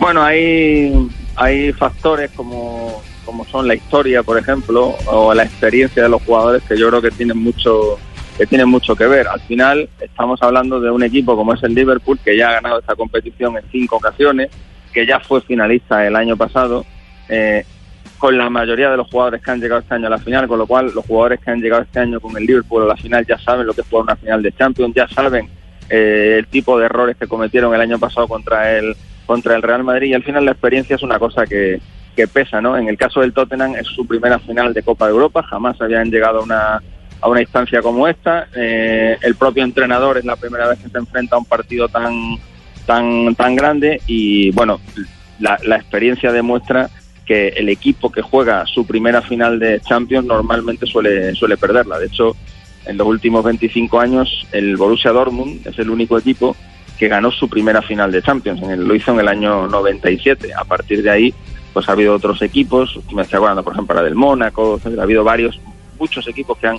Bueno, hay, hay factores como, como son la historia, por ejemplo, o la experiencia de los jugadores que yo creo que tienen mucho que tienen mucho que ver. Al final estamos hablando de un equipo como es el Liverpool que ya ha ganado esta competición en cinco ocasiones, que ya fue finalista el año pasado, eh, con la mayoría de los jugadores que han llegado este año a la final, con lo cual los jugadores que han llegado este año con el Liverpool a la final ya saben lo que es jugar una final de Champions, ya saben eh, el tipo de errores que cometieron el año pasado contra el contra el Real Madrid y al final la experiencia es una cosa que, que pesa, ¿no? En el caso del Tottenham es su primera final de Copa de Europa, jamás habían llegado a una a una instancia como esta. Eh, el propio entrenador es la primera vez que se enfrenta a un partido tan tan tan grande y bueno, la, la experiencia demuestra que el equipo que juega su primera final de Champions normalmente suele suele perderla. De hecho, en los últimos 25 años el Borussia Dortmund es el único equipo que ganó su primera final de Champions. En el- lo hizo en el año 97. A partir de ahí, pues ha habido otros equipos. Me estoy acordando, por ejemplo, la del Mónaco. Ha habido varios, muchos equipos que han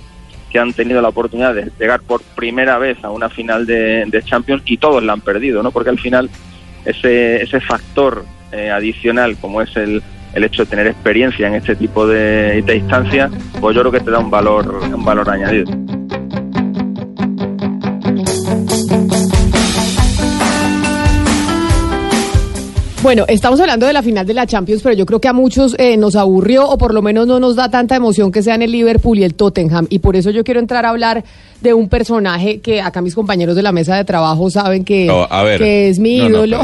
que han tenido la oportunidad de llegar por primera vez a una final de, de Champions y todos la han perdido, ¿no? Porque al final ese, ese factor eh, adicional como es el, el hecho de tener experiencia en este tipo de, de instancias, pues yo creo que te da un valor, un valor añadido. Bueno, estamos hablando de la final de la Champions, pero yo creo que a muchos eh, nos aburrió o por lo menos no nos da tanta emoción que sean el Liverpool y el Tottenham. Y por eso yo quiero entrar a hablar de un personaje que acá mis compañeros de la mesa de trabajo saben que, No, a ver. que es mi No, no, ídolo.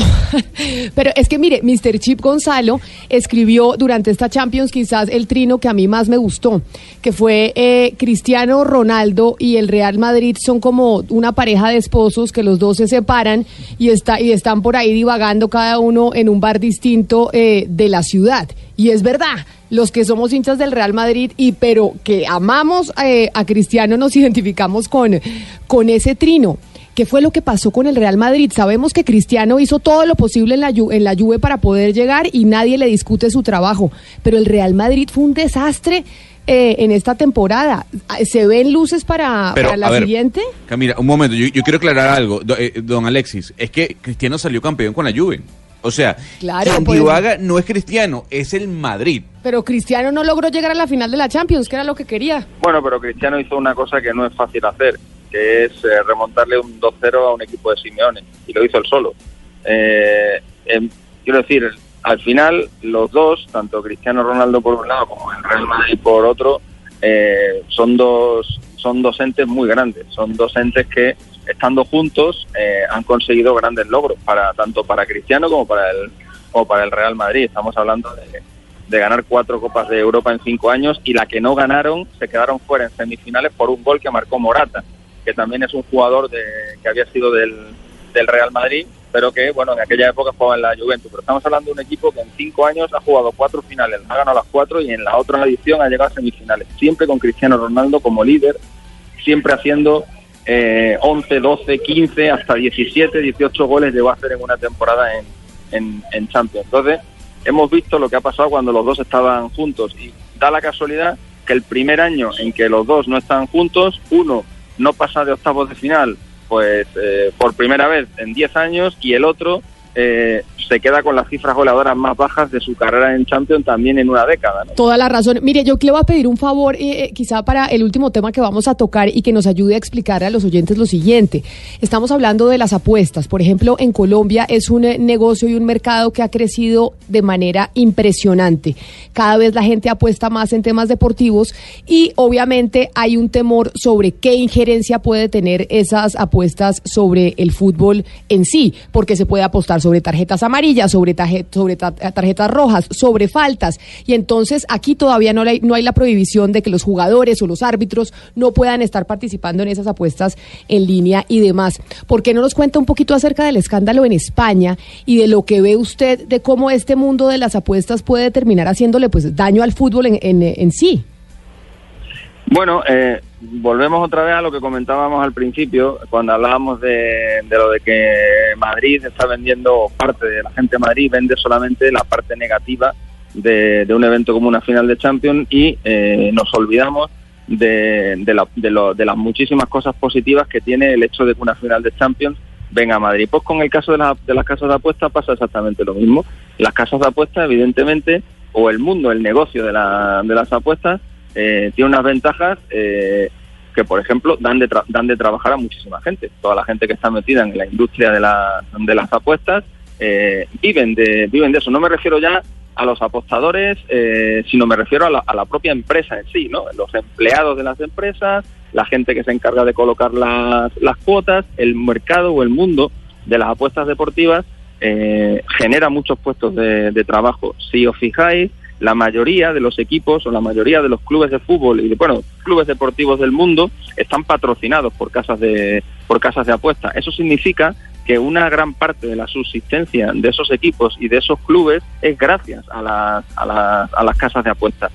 pero es que mire, Mr. Chip Gonzalo escribió durante esta Champions quizás el trino que a mí más me gustó, que fue eh, Cristiano Ronaldo y el Real Madrid son como una pareja de esposos que los dos se separan y, está, y están por ahí divagando cada uno en un bar distinto eh, de la ciudad. Y es verdad, los que somos hinchas del Real Madrid y pero que amamos eh, a Cristiano nos identificamos con, con ese trino. ¿Qué fue lo que pasó con el Real Madrid? Sabemos que Cristiano hizo todo lo posible en la, en la Juve para poder llegar y nadie le discute su trabajo, pero el Real Madrid fue un desastre eh, en esta temporada. ¿Se ven luces para, Pero, para la ver, siguiente? Camila, un momento, yo, yo quiero aclarar algo, do- eh, don Alexis. Es que Cristiano salió campeón con la Juve. O sea, Claro, Santiago no es Cristiano, es el Madrid. Pero Cristiano no logró llegar a la final de la Champions, que era lo que quería. Bueno, pero Cristiano hizo una cosa que no es fácil hacer, que es eh, remontarle un 2-0 a un equipo de Simeone, y lo hizo él solo. Eh, em, quiero decir, al final los dos, tanto Cristiano Ronaldo por un lado como el Real Madrid por otro, eh, son dos son dos entes muy grandes, son dos entes que estando juntos eh, han conseguido grandes logros para tanto para Cristiano como para el para el Real Madrid. Estamos hablando de, de ganar cuatro copas de Europa en cinco años y la que no ganaron se quedaron fuera en semifinales por un gol que marcó Morata, que también es un jugador de, que había sido del, del Real Madrid, pero que bueno en aquella época jugaba en la Juventus. Pero estamos hablando de un equipo que en cinco años ha jugado cuatro finales, ha ganado las cuatro y en la otra edición ha llegado a semifinales, siempre con Cristiano Ronaldo como líder, siempre haciendo eh, 11, 12, 15, hasta 17, 18 goles llegó a hacer en una temporada en, en, Champions. Entonces, hemos visto lo que ha pasado cuando los dos estaban juntos y da la casualidad que el primer año en que los dos no están juntos, uno no pasa de octavos de final, pues eh, por primera vez en 10 años y el otro eh, se queda con las cifras goleadoras más bajas de su carrera en Champions también en una década. ¿no? Toda la razón. Mire, yo le voy a pedir un favor, eh, eh, quizá para el último tema que vamos a tocar y que nos ayude a explicar a los oyentes lo siguiente. Estamos hablando de las apuestas. Por ejemplo, en Colombia es un eh, negocio y un mercado que ha crecido de manera impresionante. Cada vez la gente apuesta más en temas deportivos y obviamente hay un temor sobre qué injerencia puede tener esas apuestas sobre el fútbol en sí, porque se puede apostar sobre tarjetas amarillas, sobre, tarje- sobre ta- tarjetas rojas, sobre faltas. Y entonces aquí todavía no hay, no hay la prohibición de que los jugadores o los árbitros no puedan estar participando en esas apuestas en línea y demás. ¿Por qué no nos cuenta un poquito acerca del escándalo en España y de lo que ve usted de cómo este mundo de las apuestas puede terminar haciéndole pues daño al fútbol en, en, en sí? Bueno, eh, volvemos otra vez a lo que comentábamos al principio, cuando hablábamos de, lo de que Madrid está vendiendo parte de la gente de Madrid, vende solamente la parte negativa de, de un evento como una final de Champions y eh, nos olvidamos de, de, la- de lo- de las muchísimas cosas positivas que tiene el hecho de que una final de Champions venga a Madrid. Pues con el caso de, la- de las casas de apuestas pasa exactamente lo mismo. Las casas de apuestas, evidentemente, o el mundo, el negocio de, la- de las apuestas, eh, tiene unas ventajas eh, que, por ejemplo, dan de, tra- dan de trabajar a muchísima gente. Toda la gente que está metida en la industria de, la- de las apuestas eh, viven, de, viven de eso. No me refiero ya a los apostadores, eh, sino me refiero a la, a la propia empresa en sí, ¿no? Los empleados de las empresas, la gente que se encarga de colocar las, las cuotas, el mercado o el mundo de las apuestas deportivas eh, genera muchos puestos de, de trabajo. Si os fijáis, la mayoría de los equipos o la mayoría de los clubes de fútbol y de, bueno, clubes deportivos del mundo están patrocinados por casas de por casas de apuestas. Eso significa que una gran parte de la subsistencia de esos equipos y de esos clubes es gracias a las, a las, a las casas de apuestas.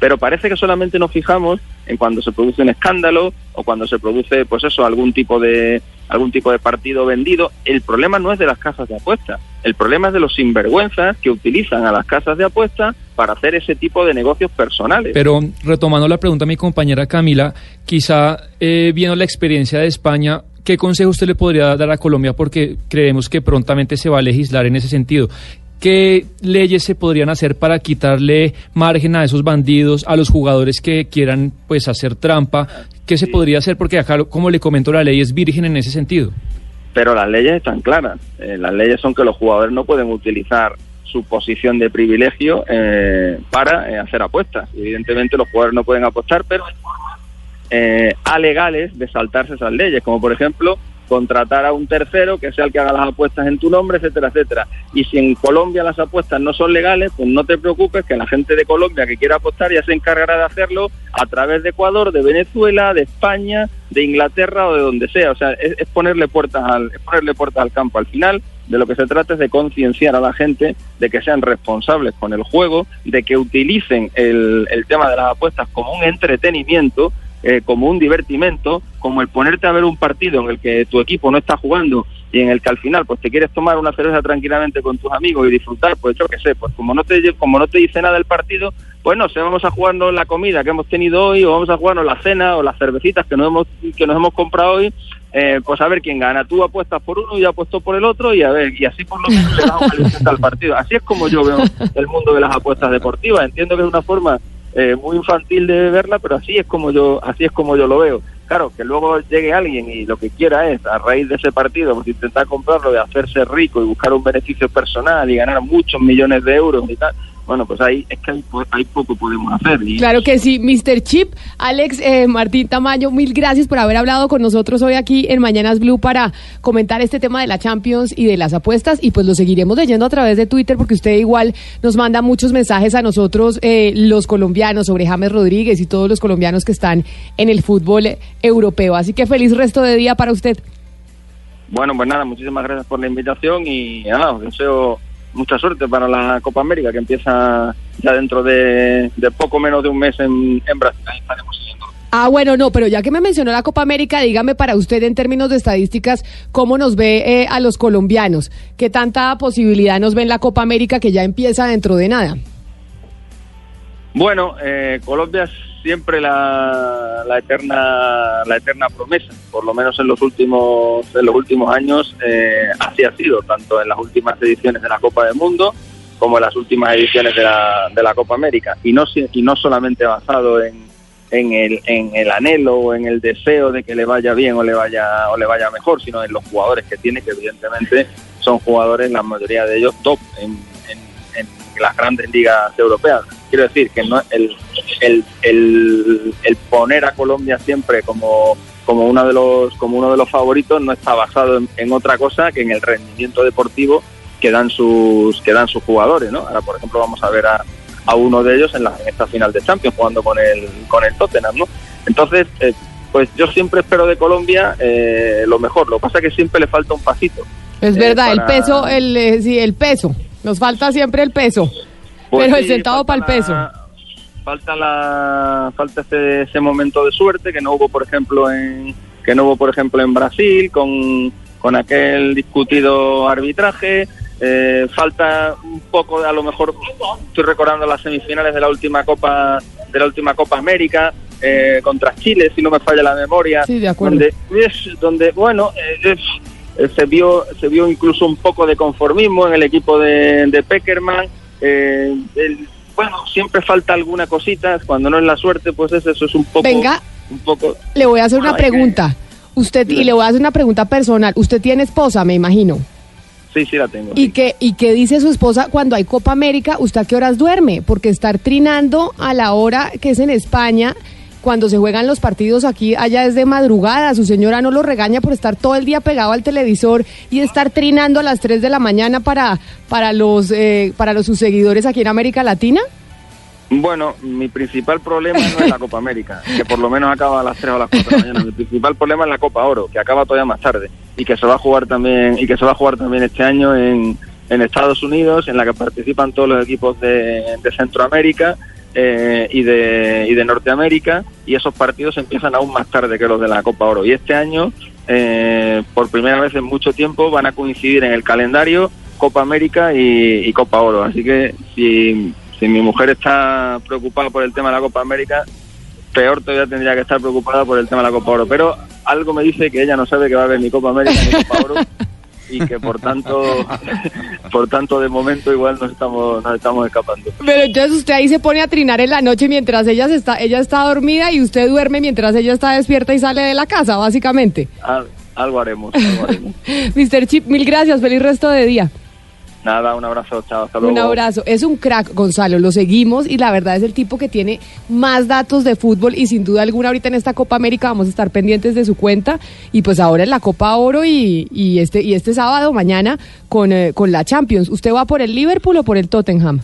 Pero parece que solamente nos fijamos en cuando se produce un escándalo o cuando se produce, pues eso, algún tipo de algún tipo de partido vendido. El problema no es de las casas de apuestas. El problema es de los sinvergüenzas que utilizan a las casas de apuestas para hacer ese tipo de negocios personales. Pero retomando la pregunta a mi compañera Camila, quizá eh, viendo la experiencia de España, ¿qué consejo usted le podría dar a Colombia? Porque creemos que prontamente se va a legislar en ese sentido. ¿Qué leyes se podrían hacer para quitarle margen a esos bandidos, a los jugadores que quieran pues hacer trampa? ¿Qué se podría hacer? Porque acá, como le comento, la ley es virgen en ese sentido. pero las leyes están claras. Eh, las leyes son que los jugadores no pueden utilizar su posición de privilegio eh, para eh, hacer apuestas. Evidentemente los jugadores no pueden apostar, pero hay formas eh, alegales de saltarse esas leyes, como por ejemplo contratar a un tercero que sea el que haga las apuestas en tu nombre, etcétera, etcétera. Y si en Colombia las apuestas no son legales, pues no te preocupes que la gente de Colombia que quiera apostar ya se encargará de hacerlo a través de Ecuador, de Venezuela, de España, de Inglaterra o de donde sea. O sea, es, ponerle puertas al es ponerle puertas al campo. Al final, de lo que se trata es de concienciar a la gente de que sean responsables con el juego, de que utilicen el, el tema de las apuestas como un entretenimiento eh, como un divertimento, como el ponerte a ver un partido en el que tu equipo no está jugando y en el que al final pues te quieres tomar una cerveza tranquilamente con tus amigos y disfrutar, pues yo qué sé, pues como no te como no te dice nada el partido, pues no sé, vamos a jugarnos la comida que hemos tenido hoy o vamos a jugarnos la cena o las cervecitas que nos hemos que nos hemos comprado hoy, eh, pues a ver quién gana. Tú apuestas por uno y yo apuesto por el otro y a ver, y así por lo menos le damos al partido. Así es como yo veo el mundo de las apuestas deportivas. Entiendo que es una forma eh, muy infantil de verla, pero así es como yo así es como yo lo veo. Claro, que luego llegue alguien y lo que quiera es, a raíz de ese partido, pues intentar comprarlo, de hacerse rico y buscar un beneficio personal y ganar muchos millones de euros y tal, bueno, pues ahí es que hay, hay poco podemos hacer. Y Claro que sí, Mr. Chip, Alex eh, Martín Tamayo, mil gracias por haber hablado con nosotros hoy aquí en Mañanas Blue para comentar este tema de la Champions y de las apuestas y pues lo seguiremos leyendo a través de Twitter porque usted igual nos manda muchos mensajes a nosotros eh, los colombianos sobre James Rodríguez y todos los colombianos que están en el fútbol europeo. Así que feliz resto de día para usted. Bueno, pues nada, muchísimas gracias por la invitación y nada, deseo mucha suerte para la Copa América que empieza ya dentro de, de poco menos de un mes en, en Brasil. Ahí estaremos. Ah, bueno, no, pero ya que me mencionó la Copa América, dígame para usted en términos de estadísticas, ¿cómo nos ve eh, a los colombianos? ¿Qué tanta posibilidad nos ve en la Copa América que ya empieza dentro de nada? Bueno, eh, Colombia es siempre la, la eterna la eterna promesa, por lo menos en los últimos en los últimos años eh, así ha sido, tanto en las últimas ediciones de la Copa del Mundo como en las últimas ediciones de la, de la Copa América y no y no solamente basado en, en el en el anhelo o en el deseo de que le vaya bien o le vaya o le vaya mejor, sino en los jugadores que tiene que evidentemente son jugadores la mayoría de ellos top en- en las grandes ligas europeas. Quiero decir que no el, el, el, el poner a Colombia siempre como como uno de los como uno de los favoritos no está basado en, en otra cosa que en el rendimiento deportivo que dan sus que dan sus jugadores, ¿no? Ahora por ejemplo vamos a ver a, a uno de ellos en, la, en esta final de Champions jugando con el con el Tottenham, ¿no? Entonces eh, pues yo siempre espero de Colombia eh, lo mejor. Lo que pasa es que siempre le falta un pasito. Es Eh, verdad, el peso, el, eh, sí, el peso. Nos falta siempre el peso. Pues pero el centavo para el peso. la- falta la falta ese, ese momento de suerte que no hubo por ejemplo en que no hubo por ejemplo en Brasil con, con aquel discutido arbitraje Eh, falta un poco de, a lo mejor estoy recordando las semifinales de la última copa de la última Copa América eh, contra Chile si no me falla la memoria Sí, de acuerdo. donde es- donde bueno eh, es- eh, se vio se vio incluso un poco de conformismo en el equipo de, de Peckerman eh, el- bueno siempre falta alguna cosita cuando no es la suerte pues es eso es un poco Venga. un poco Le voy a hacer una que- pregunta. Usted, y le voy a hacer una pregunta personal. Usted tiene esposa, me imagino. sí sí la tengo ¿Y qué, ¿Y qué dice su esposa cuando hay Copa América? ¿Usted a qué horas duerme? Porque estar trinando a la hora que es en España, cuando se juegan los partidos aquí, allá es de madrugada. Su señora no lo regaña por estar todo el día pegado al televisor y estar trinando a las 3 de la mañana para, para, los, eh, para los, sus seguidores aquí en América Latina. Bueno, mi principal problema no es la Copa América, que por lo menos acaba a las 3 o a las 4 de la mañana. Mi principal problema es la Copa Oro, que acaba todavía más tarde y que se va a jugar también y que se va a jugar también este año en, en Estados Unidos, en la que participan todos los equipos de, de Centroamérica eh, y de y de Norteamérica y esos partidos empiezan aún más tarde que los de la Copa Oro. Y este año, eh, por primera vez en mucho tiempo, van a coincidir en el calendario Copa América y, Copa Oro. Así que si, si mi mujer está preocupada por el tema de la Copa América, peor todavía tendría que estar preocupada por el tema de la Copa Oro. Pero algo me dice que ella no sabe que va a haber ni Copa América ni Copa Oro y que por tanto, por tanto de momento igual nos estamos, nos estamos escapando. Pero entonces usted ahí se pone a trinar en la noche mientras ella, se está, ella está dormida y usted duerme mientras ella está despierta y sale de la casa, básicamente. Al- algo haremos, algo haremos. Mr. Chip, mil gracias. Feliz resto de día. Nada, un abrazo, chao, hasta luego. Un abrazo. Es un crack, Gonzalo. Lo seguimos y la verdad es el tipo que tiene más datos de fútbol y sin duda alguna ahorita en esta Copa América vamos a estar pendientes de su cuenta y pues ahora en la Copa Oro y, y este y este sábado mañana con, eh, con la Champions. ¿Usted va por el Liverpool o por el Tottenham?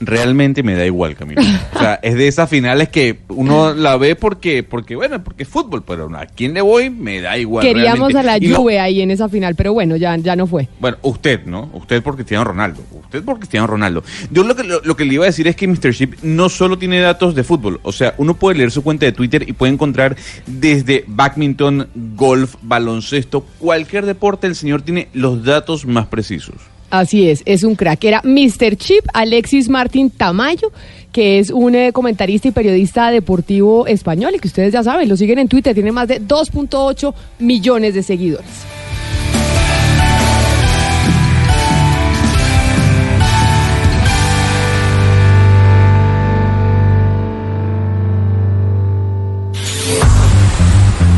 Realmente me da igual, Camilo. O sea, es de esas finales que uno la ve porque, porque bueno, porque es fútbol, pero a quién le voy me da igual. Queríamos realmente. a la Y Juve ahí en esa final, pero bueno, ya, ya no fue. Bueno, usted, ¿no? Usted por Cristiano Ronaldo. Usted por Cristiano Ronaldo. Yo lo que, lo, lo que le iba a decir es que Mr. Chip no solo tiene datos de fútbol. O sea, uno puede leer su cuenta de Twitter y puede encontrar desde badminton, golf, baloncesto, cualquier deporte, el señor tiene los datos más precisos. Así es, es un crack. Era Mr. Chip Alexis Martín Tamayo, que es un eh, comentarista y periodista deportivo español y que ustedes ya saben, lo siguen en Twitter, tiene más de 2.8 millones de seguidores.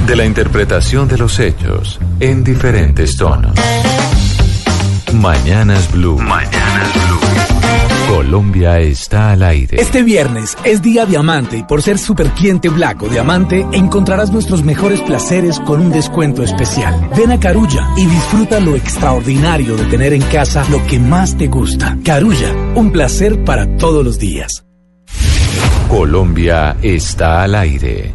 De la interpretación de los hechos en diferentes tonos. Mañanas Blue. Mañanas Blue. Colombia está al aire. Este viernes es día diamante y por ser super cliente Black o diamante encontrarás nuestros mejores placeres con un descuento especial. Ven a Carulla y disfruta lo extraordinario de tener en casa lo que más te gusta. Carulla, un placer para todos los días. Colombia está al aire.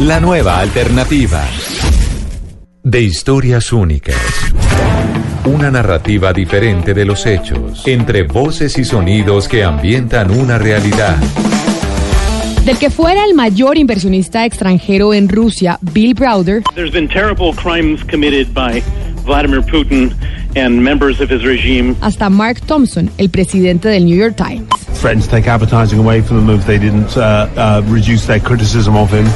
La nueva alternativa. De historias únicas. Una narrativa diferente de los hechos. Entre voces y sonidos que ambientan una realidad. Del que fuera el mayor inversionista extranjero en Rusia, Bill Browder, There's been terrible crimes committed by Vladimir Putin and members of his regime. hasta Mark Thompson, el presidente del New York Times. threatened to take advertising away from them if they didn't uh, uh, reduce their criticism of him.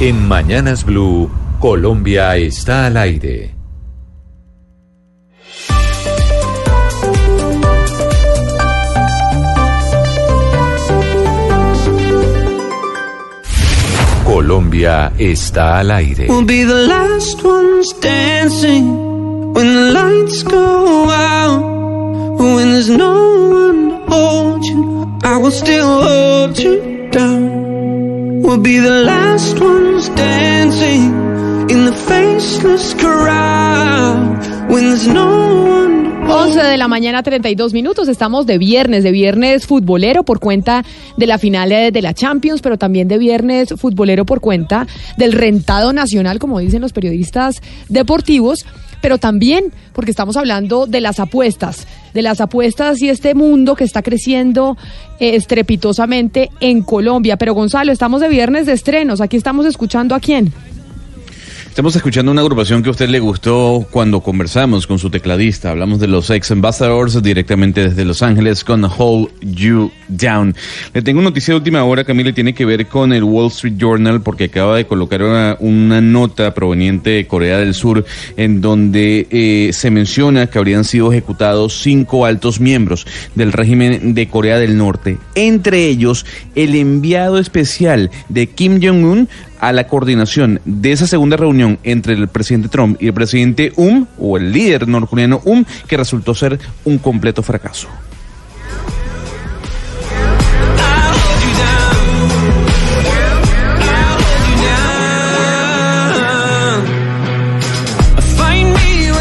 En Mañanas Blue, Colombia está al aire. Colombia está al aire. We'll be the last ones dancing when the lights go out. When there's no one to hold you, I will still hold you down. We'll be the last ones dancing in the faceless crowd. When there's no one to 11 de la mañana, 32 minutos. Estamos de viernes, de viernes futbolero por cuenta de la final eh, de la Champions, pero también de viernes futbolero por cuenta del rentado nacional, como dicen los periodistas deportivos, pero también porque estamos hablando de las apuestas, de las apuestas y este mundo que está creciendo eh, estrepitosamente en Colombia. Pero Gonzalo, estamos de viernes de estrenos. Aquí estamos escuchando a quién. Estamos escuchando una agrupación que a usted le gustó cuando conversamos con su tecladista. Hablamos de los ex ambassadors directamente desde Los Ángeles con Hold You Down. Le tengo noticia de última hora, Camila, y tiene que ver con el Wall Street Journal porque acaba de colocar una, una nota proveniente de Corea del Sur en donde eh, se menciona que habrían sido ejecutados cinco altos miembros del régimen de Corea del Norte, entre ellos el enviado especial de Kim Jong-un a la coordinación de esa segunda reunión entre el presidente Trump y el presidente Um, o el líder norcoreano Um, que resultó ser un completo fracaso.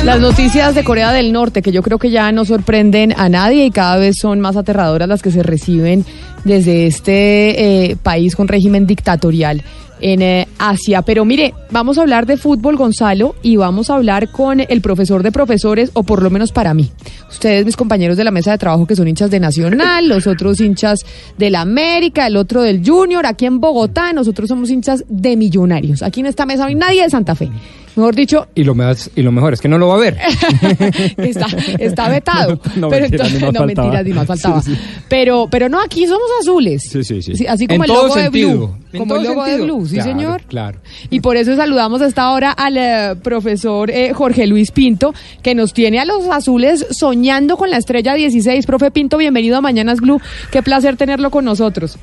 Las noticias de Corea del Norte, que yo creo que ya no sorprenden a nadie y cada vez son más aterradoras las que se reciben desde este eh, país con régimen dictatorial en eh, Asia. Pero mire, vamos a hablar de fútbol, Gonzalo, y vamos a hablar con el profesor de profesores, o por lo menos para mí. Ustedes, mis compañeros de la mesa de trabajo, que son hinchas de Nacional, los otros hinchas de la América, el otro del Junior, aquí en Bogotá, nosotros somos hinchas de millonarios. Aquí en esta mesa no hay nadie de Santa Fe. Mejor dicho, Y lo, más, y lo mejor es que no lo va a ver. está, está vetado. No, pero mentira, entonces, ni más no, faltaba. mentiras, ni más faltaba. Sí, sí. Pero, pero no, aquí somos azules. Sí, sí, sí. Sí, así como En el todo logo de sentido. Blue. En Como el logo de. Blue, sí, Claro, señor. Claro. Y por eso saludamos hasta ahora al eh, profesor eh, Jorge Luis Pinto, que nos tiene a los azules soñando con la estrella 16. Profe Pinto, bienvenido a Mañanas Blue. Qué placer tenerlo con nosotros.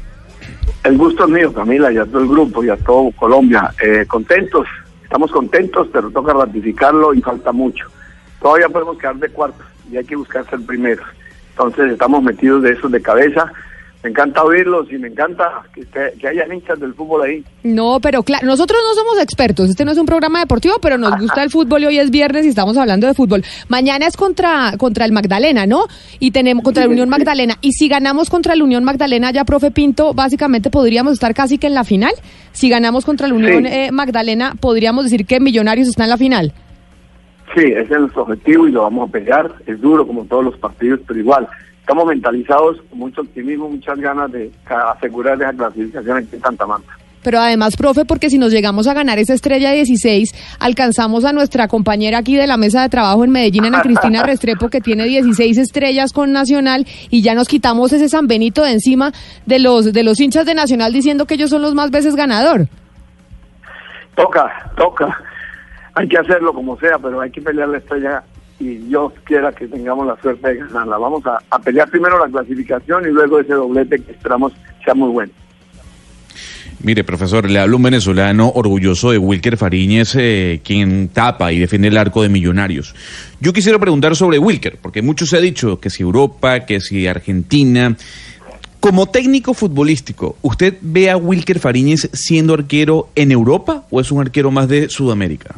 El gusto es mío, Camila, y a todo el grupo y a todo Colombia. Eh, contentos, estamos contentos, pero toca ratificarlo y falta mucho. Todavía podemos quedar de cuartos y hay que buscar ser primeros. Entonces estamos metidos de esos de cabeza. Me encanta oírlos y me encanta que, que haya hinchas del fútbol ahí. No, pero claro, nosotros no somos expertos. Este no es un programa deportivo, pero nos gusta el fútbol y hoy es viernes y estamos hablando de fútbol. Mañana es contra, contra el Magdalena, ¿no? Y tenemos contra la Unión Magdalena. Y si ganamos contra la Unión Magdalena, ya, profe Pinto, básicamente podríamos estar casi que en la final. Si ganamos contra la Unión Sí. eh, Magdalena, podríamos decir que Millonarios está en la final. Sí, ese es nuestro objetivo y lo vamos a pelear. Es duro como todos los partidos, pero igual. Estamos mentalizados con mucho optimismo, muchas ganas de asegurar esa clasificación aquí en Santa Marta. Pero además, profe, porque si nos llegamos a ganar esa estrella 16, alcanzamos a nuestra compañera aquí de la mesa de trabajo en Medellín, Ana Cristina Restrepo, que tiene 16 estrellas con Nacional, y ya nos quitamos ese San Benito de encima de los, de los hinchas de Nacional diciendo que ellos son los más veces ganador. Toca, toca. Hay que hacerlo como sea, pero hay que pelear la estrella y Dios quiera que tengamos la suerte de ganarla. Vamos a, a pelear primero la clasificación y luego ese doblete que esperamos sea muy bueno. Mire, profesor, le habla un venezolano orgulloso de Wilker Fariñez, eh, quien tapa y defiende el arco de Millonarios. Yo quisiera preguntar sobre Wilker, porque mucho se ha dicho que si Europa, que si Argentina. Como técnico futbolístico, ¿usted ve a Wilker Fariñez siendo arquero en Europa o es un arquero más de Sudamérica?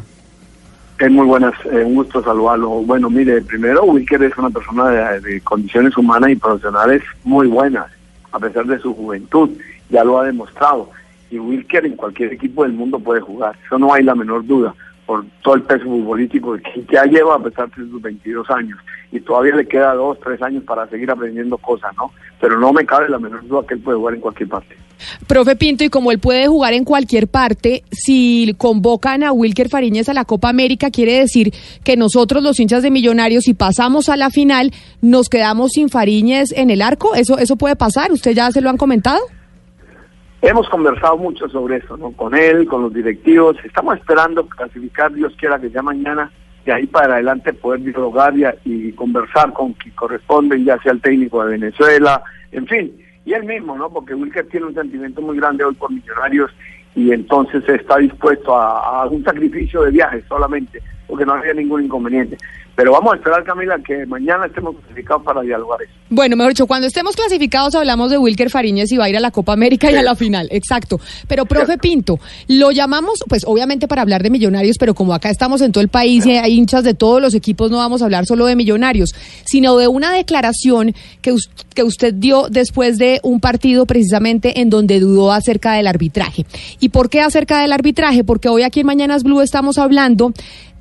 Es muy buenas, un gusto saludarlo. Bueno, mire, primero Wilker es una persona de condiciones humanas y profesionales muy buenas, a pesar de su juventud, ya lo ha demostrado. Y Wilker en cualquier equipo del mundo puede jugar, eso no hay la menor duda, por todo el peso futbolístico que ya lleva a pesar de sus 22 años. Y todavía le queda dos, tres años para seguir aprendiendo cosas, ¿no? Pero no me cabe la menor duda que él puede jugar en cualquier parte. Profe Pinto, y como él puede jugar en cualquier parte, si convocan a Wilker Fariñez a la Copa América, quiere decir que nosotros, los hinchas de Millonarios, si pasamos a la final, nos quedamos sin Fariñez en el arco. ¿Eso, eso puede pasar? ¿Usted ya se lo han comentado? Hemos conversado mucho sobre eso, ¿no? Con él, con los directivos. Estamos esperando clasificar, Dios quiera que ya mañana, de ahí para adelante, poder dialogar y, conversar con quien corresponde, ya sea el técnico de Venezuela, en fin. Y él mismo, ¿no? Porque Wilker tiene un sentimiento muy grande hoy por Millonarios y entonces está dispuesto a, a un sacrificio de viaje solamente, porque no había ningún inconveniente. Pero vamos a esperar, Camila, que mañana estemos clasificados para dialogar eso. Bueno, mejor dicho, cuando estemos clasificados hablamos de Wilker Fariñez y va a ir a la Copa América y a la final, exacto. Pero, profe Pinto, lo llamamos, pues obviamente para hablar de millonarios, pero como acá estamos en todo el país y hay hinchas de todos los equipos, no vamos a hablar solo de millonarios, sino de una declaración que, que usted dio después de un partido precisamente en donde dudó acerca del arbitraje. ¿Y por qué acerca del arbitraje? Porque hoy aquí en Mañanas Blue estamos hablando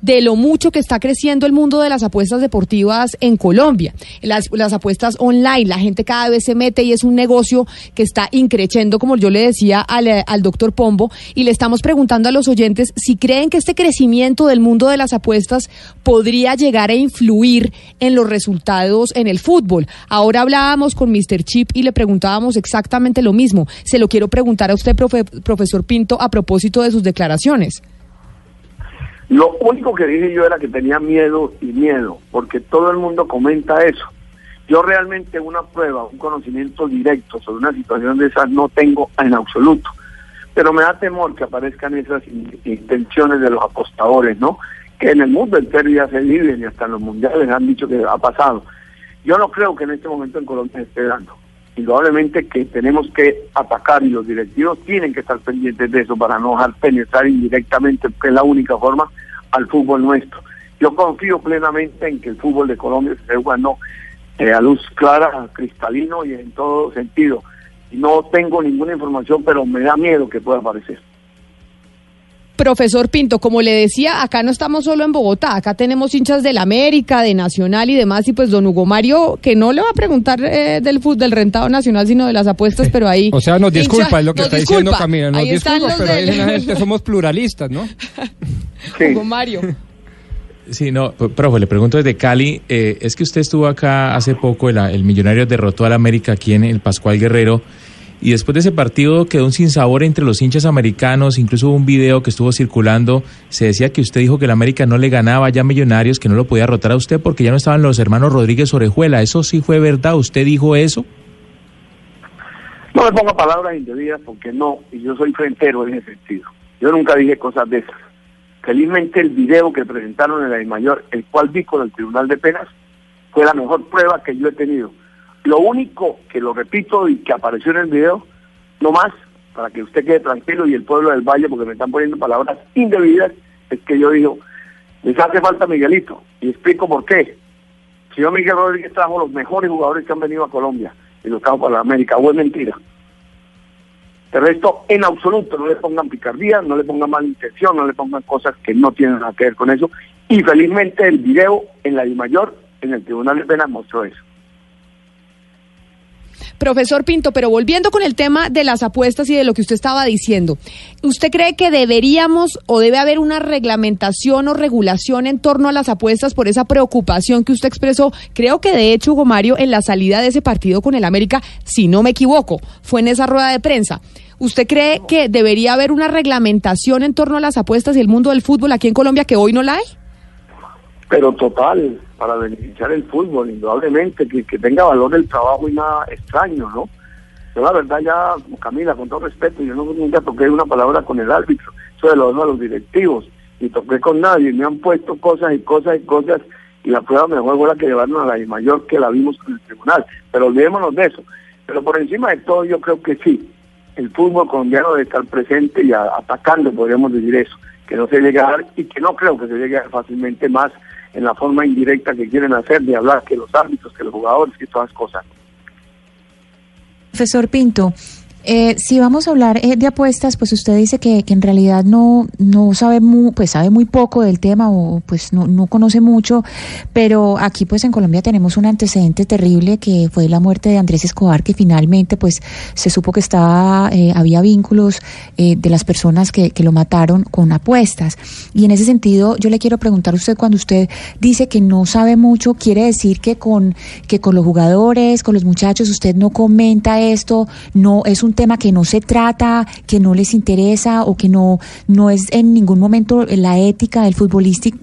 de lo mucho que está creciendo el mundo de las apuestas deportivas en Colombia. Las, las apuestas online, la gente cada vez se mete y es un negocio que está increciendo, como yo le decía al, doctor Pombo, y le estamos preguntando a los oyentes si creen que este crecimiento del mundo de las apuestas podría llegar a influir en los resultados en el fútbol. Ahora hablábamos con Mr. Chip y le preguntábamos exactamente lo mismo. Se lo quiero preguntar a usted, profe- profesor Pinto, a propósito de sus declaraciones. Lo único que dije yo era que tenía miedo y miedo, porque todo el mundo comenta eso. Yo realmente una prueba, un conocimiento directo sobre una situación de esas no tengo en absoluto. Pero me da temor que aparezcan esas in- intenciones de los apostadores, ¿no? Que en el mundo entero ya se viven y hasta en los mundiales han dicho que ha pasado. Yo no creo que en este momento en Colombia se esté dando. Indudablemente que tenemos que atacar y los directivos tienen que estar pendientes de eso para no dejar penetrar indirectamente, que es la única forma, al fútbol nuestro. Yo confío plenamente en que el fútbol de Colombia se jugando eh, a luz clara, cristalino y en todo sentido. No tengo ninguna información, pero me da miedo que pueda aparecer. Profesor Pinto, como le decía, acá no estamos solo en Bogotá, acá tenemos hinchas del América, de Nacional y demás, y pues don Hugo Mario, que no le va a preguntar eh, del fútbol, del rentado nacional, sino de las apuestas, pero ahí... O sea, nos disculpa, hincha- es lo que está disculpa. diciendo Camila, nos Ahí están disculpa, los pero ahí la gente somos pluralistas, ¿no? Hugo Mario. Sí, no, profe, le pregunto desde Cali, eh, es que usted estuvo acá hace poco, el, el Millonario derrotó al América aquí en el Pascual Guerrero, y después de ese partido quedó un sinsabor entre los hinchas americanos, incluso hubo un video que estuvo circulando, se decía que usted dijo que el América no le ganaba ya a Millonarios, que no lo podía derrotar a usted porque ya no estaban los hermanos Rodríguez Orejuela, ¿eso sí fue verdad? ¿Usted dijo eso? No me ponga palabras indebidas porque no, y yo soy frentero en ese sentido. Yo nunca dije cosas de esas. Felizmente el video que presentaron en de mayor, el cual vi con el Tribunal de Penas, fue la mejor prueba que yo he tenido. Lo único que lo repito y que apareció en el video, no más, para que usted quede tranquilo y el pueblo del Valle, porque me están poniendo palabras indebidas, es que yo digo, les hace falta Miguelito, y explico por qué. El señor Miguel Rodríguez trajo los mejores jugadores que han venido a Colombia y los trajo para la América, es mentira. De resto, en absoluto, no le pongan picardía, no le pongan mala intención, no le pongan cosas que no tienen nada que ver con eso. Y felizmente el video en la I mayor, en el Tribunal de Penas, mostró eso. Profesor Pinto, pero volviendo con el tema de las apuestas y de lo que usted estaba diciendo, ¿usted cree que deberíamos o debe haber una reglamentación o regulación en torno a las apuestas por esa preocupación que usted expresó? Creo que de hecho, Hugo Mario, en la salida de ese partido con el América, si no me equivoco, fue en esa rueda de prensa. ¿Usted cree que debería haber una reglamentación en torno a las apuestas y el mundo del fútbol aquí en Colombia que hoy no la hay? Pero total, para beneficiar el fútbol, indudablemente, que, que tenga valor el trabajo y nada extraño, ¿no? Yo la verdad ya, Camila, con todo respeto, yo no, nunca toqué una palabra con el árbitro, eso de los, de los directivos, ni toqué con nadie, me han puesto cosas y cosas y cosas, y la prueba mejor fue la que llevaron a la mayor que la vimos en el tribunal, pero olvidémonos de eso. Pero por encima de todo yo creo que sí, el fútbol colombiano debe estar presente y atacando, podríamos decir eso, que no se llegue a dar y que no creo que se llegue a dar fácilmente más en la forma indirecta que quieren hacer de hablar que los árbitros, que los jugadores, que todas las cosas. Profesor Pinto, eh, si vamos a hablar eh, de apuestas, pues usted dice que, que en realidad no, no sabe muy, pues sabe muy poco del tema o pues no, no conoce mucho, pero aquí pues en Colombia tenemos un antecedente terrible que fue la muerte de Andrés Escobar, que finalmente pues se supo que estaba, eh, había vínculos eh, de las personas que, que lo mataron con apuestas. Y en ese sentido, yo le quiero preguntar a usted cuando usted dice que no sabe mucho, quiere decir que con, que con los jugadores, con los muchachos, usted no comenta esto, no es un tema que no se trata, que no les interesa o que no, no es en ningún momento la ética del futbolística,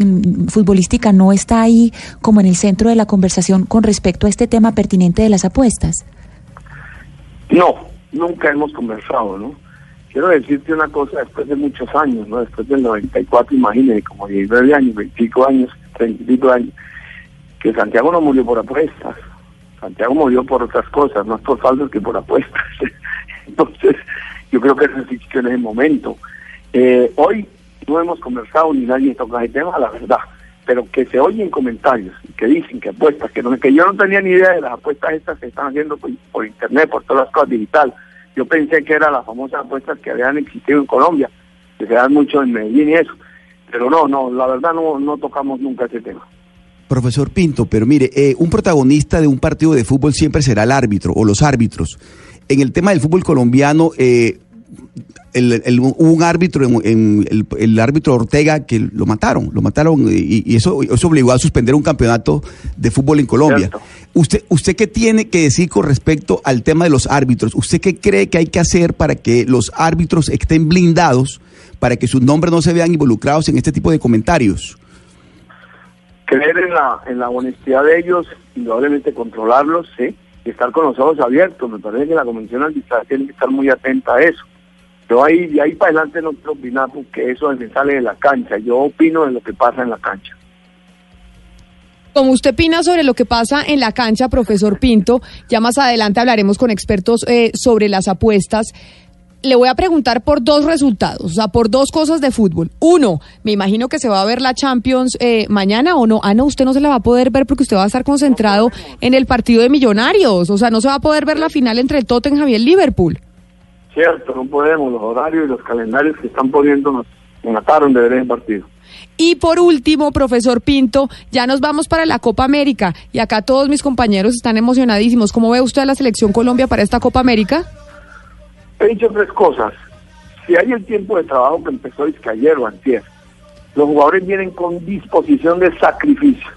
futbolística no está ahí como en el centro de la conversación con respecto a este tema pertinente de las apuestas. No, nunca hemos conversado, ¿no? Quiero decirte una cosa, después de muchos años, ¿no? Después del 94, imagínate, como 19 años, 25 años, 30 y pico años, que Santiago no murió por apuestas. Santiago murió por otras cosas, más por falsos que por apuestas. Entonces, yo creo que eso existió en ese momento. Eh, hoy no hemos conversado ni nadie toca el tema, la verdad, pero que se oyen comentarios que dicen que apuestas, que, no, que yo no tenía ni idea de las apuestas estas que están haciendo por, internet, por todas las cosas digital. Yo pensé que eran las famosas apuestas que habían existido en Colombia, que se dan mucho en Medellín y eso. Pero no, no, la verdad no, no tocamos nunca ese tema. Profesor Pinto, pero mire, eh, un protagonista de un partido de fútbol siempre será el árbitro o los árbitros. En el tema del fútbol colombiano, eh, el, un árbitro, en, en el, el árbitro Ortega, que lo mataron, lo mataron y, y eso, eso obligó a suspender un campeonato de fútbol en Colombia. ¿Usted, ¿Usted qué tiene que decir con respecto al tema de los árbitros? ¿Usted qué cree que hay que hacer para que los árbitros estén blindados, para que sus nombres no se vean involucrados en este tipo de comentarios? creer en la, en la honestidad de ellos, indudablemente controlarlos, sí, estar con los ojos abiertos. Me parece que la Convención Arbitral tiene que estar muy atenta a eso. Yo ahí, de ahí para adelante no quiero opinar porque eso me sale de la cancha. Yo opino de lo que pasa en la cancha. Como usted opina sobre lo que pasa en la cancha, profesor Pinto, ya más adelante hablaremos con expertos eh, sobre las apuestas. Le voy a preguntar por dos resultados, o sea, por dos cosas de fútbol. Uno, me imagino que se va a ver la Champions eh, mañana o no. Ah, no, usted no se la va a poder ver porque usted va a estar concentrado en el partido de Millonarios. O sea, no se va a poder ver la final entre el Tottenham y el Liverpool. Cierto, no podemos, los horarios y los calendarios que están poniendo nos mataron de ver el partido. Y por último, profesor Pinto, ya nos vamos para la Copa América y acá todos mis compañeros están emocionadísimos. ¿Cómo ve usted a la selección Colombia para esta Copa América? He dicho tres cosas. Si hay el tiempo de trabajo que empezó es que ayer o antier, los jugadores vienen con disposición de sacrificio,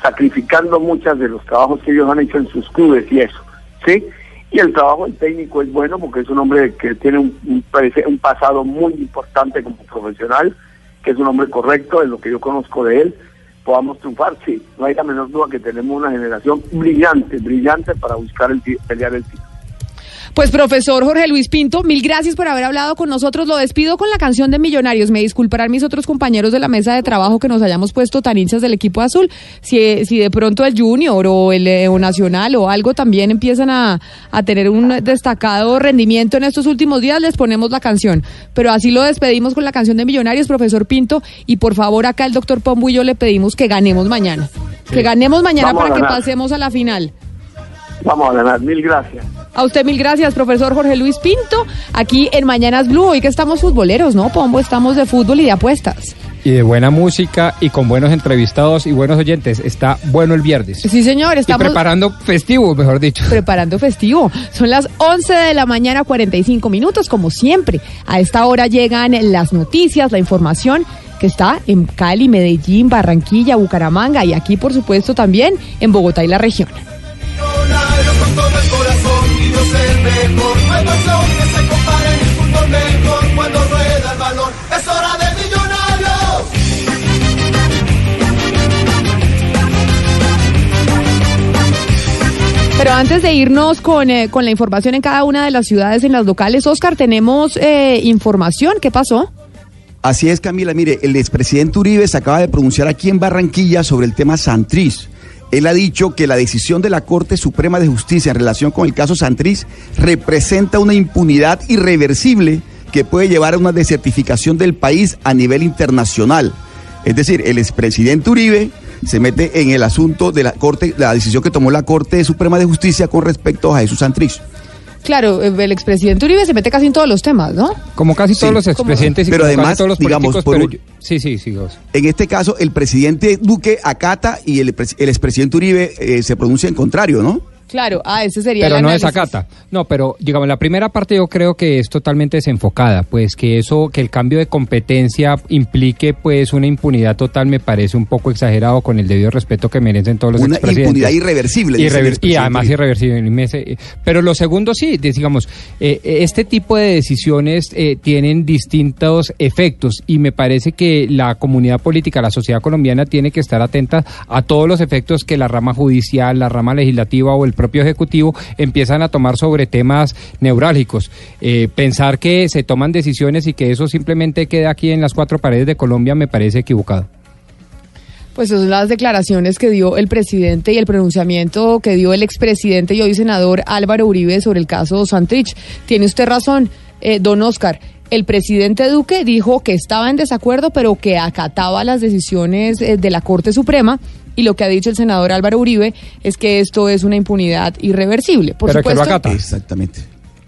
sacrificando muchas de los trabajos que ellos han hecho en sus clubes y eso, ¿sí? Y el trabajo del técnico es bueno porque es un hombre que tiene un, un, un pasado muy importante como profesional, que es un hombre correcto, en lo que yo conozco de él, podamos triunfar, sí. No hay la menor duda que tenemos una generación brillante, brillante para buscar el pelear el título. Pues profesor Jorge Luis Pinto, mil gracias por haber hablado con nosotros. Lo despido con la canción de Millonarios. Me disculparán mis otros compañeros de la mesa de trabajo que nos hayamos puesto tan hinchas del equipo azul. Si, si de pronto el Junior o el eh, o Nacional o algo también empiezan a, a tener un destacado rendimiento en estos últimos días, les ponemos la canción. Pero así lo despedimos con la canción de Millonarios, profesor Pinto. Y por favor, acá el doctor Pombo y yo le pedimos que ganemos mañana. Que ganemos mañana Vamos para que pasemos a la final. Vamos a ganar, mil gracias. A usted mil gracias, profesor Jorge Luis Pinto, aquí en Mañanas Blue. Hoy que estamos futboleros, ¿no, Pombo? Estamos de fútbol y de apuestas. Y de buena música y con buenos entrevistados y buenos oyentes. Está bueno el viernes. Sí, señor, Y estamos preparando festivo, mejor dicho. preparando festivo. Son las 11 de la mañana, 45 minutos, como siempre. A esta hora llegan las noticias, la información que está en Cali, Medellín, Barranquilla, Bucaramanga y aquí, por supuesto, también en Bogotá y la región. Dios el mejor. No hay pasión que se compare en el fútbol mejor cuando rueda el balón. Es hora de millonarios. Pero antes de irnos con, eh, con la información en cada una de las ciudades, en las locales, Oscar, tenemos eh, información. ¿Qué pasó? Así es, Camila. Mire, el expresidente Uribe se acaba de pronunciar aquí en Barranquilla sobre el tema Santriz. Él ha dicho que la decisión de la Corte Suprema de Justicia en relación con el caso Santriz representa una impunidad irreversible que puede llevar a una desertificación del país a nivel internacional. Es decir, el expresidente Uribe se mete en el asunto de la Corte, la decisión que tomó la Corte Suprema de Justicia con respecto a Jesús Santriz. Claro, eh, el expresidente Uribe se mete casi en todos los temas, ¿no? Como casi todos los expresidentes y Pero como casi además, todos los digamos, políticos, por pero un- yo- sí, sí, sí. En este caso, el presidente Duque acata y el, el expresidente Uribe eh, se pronuncia en contrario, ¿no? Claro, ah, ese sería Pero el no desacata. No, pero digamos, la primera parte yo creo que es totalmente desenfocada, pues que eso, que el cambio de competencia implique pues una impunidad total me parece un poco exagerado con el debido respeto que merecen todos los Una expresidentes. impunidad irreversible, dice el Irrever- y además irreversible. se- Pero lo segundo sí, digamos, eh, este tipo de decisiones eh, tienen distintos efectos y me parece que la comunidad política, la sociedad colombiana tiene que estar atenta a todos los efectos que la rama judicial, la rama legislativa o el propio ejecutivo empiezan a tomar sobre temas neurálgicos. Eh, pensar que se toman decisiones y que eso simplemente queda aquí en las cuatro paredes de Colombia me parece equivocado. Pues son las declaraciones que dio el presidente y el pronunciamiento que dio el expresidente y hoy senador Álvaro Uribe sobre el caso Santrich. Tiene usted razón, eh, don Oscar. El presidente Duque dijo que estaba en desacuerdo, pero que acataba las decisiones eh, de la Corte Suprema. Y lo que ha dicho el senador Álvaro Uribe es que esto es una impunidad irreversible. Por Pero que lo acata. Exactamente.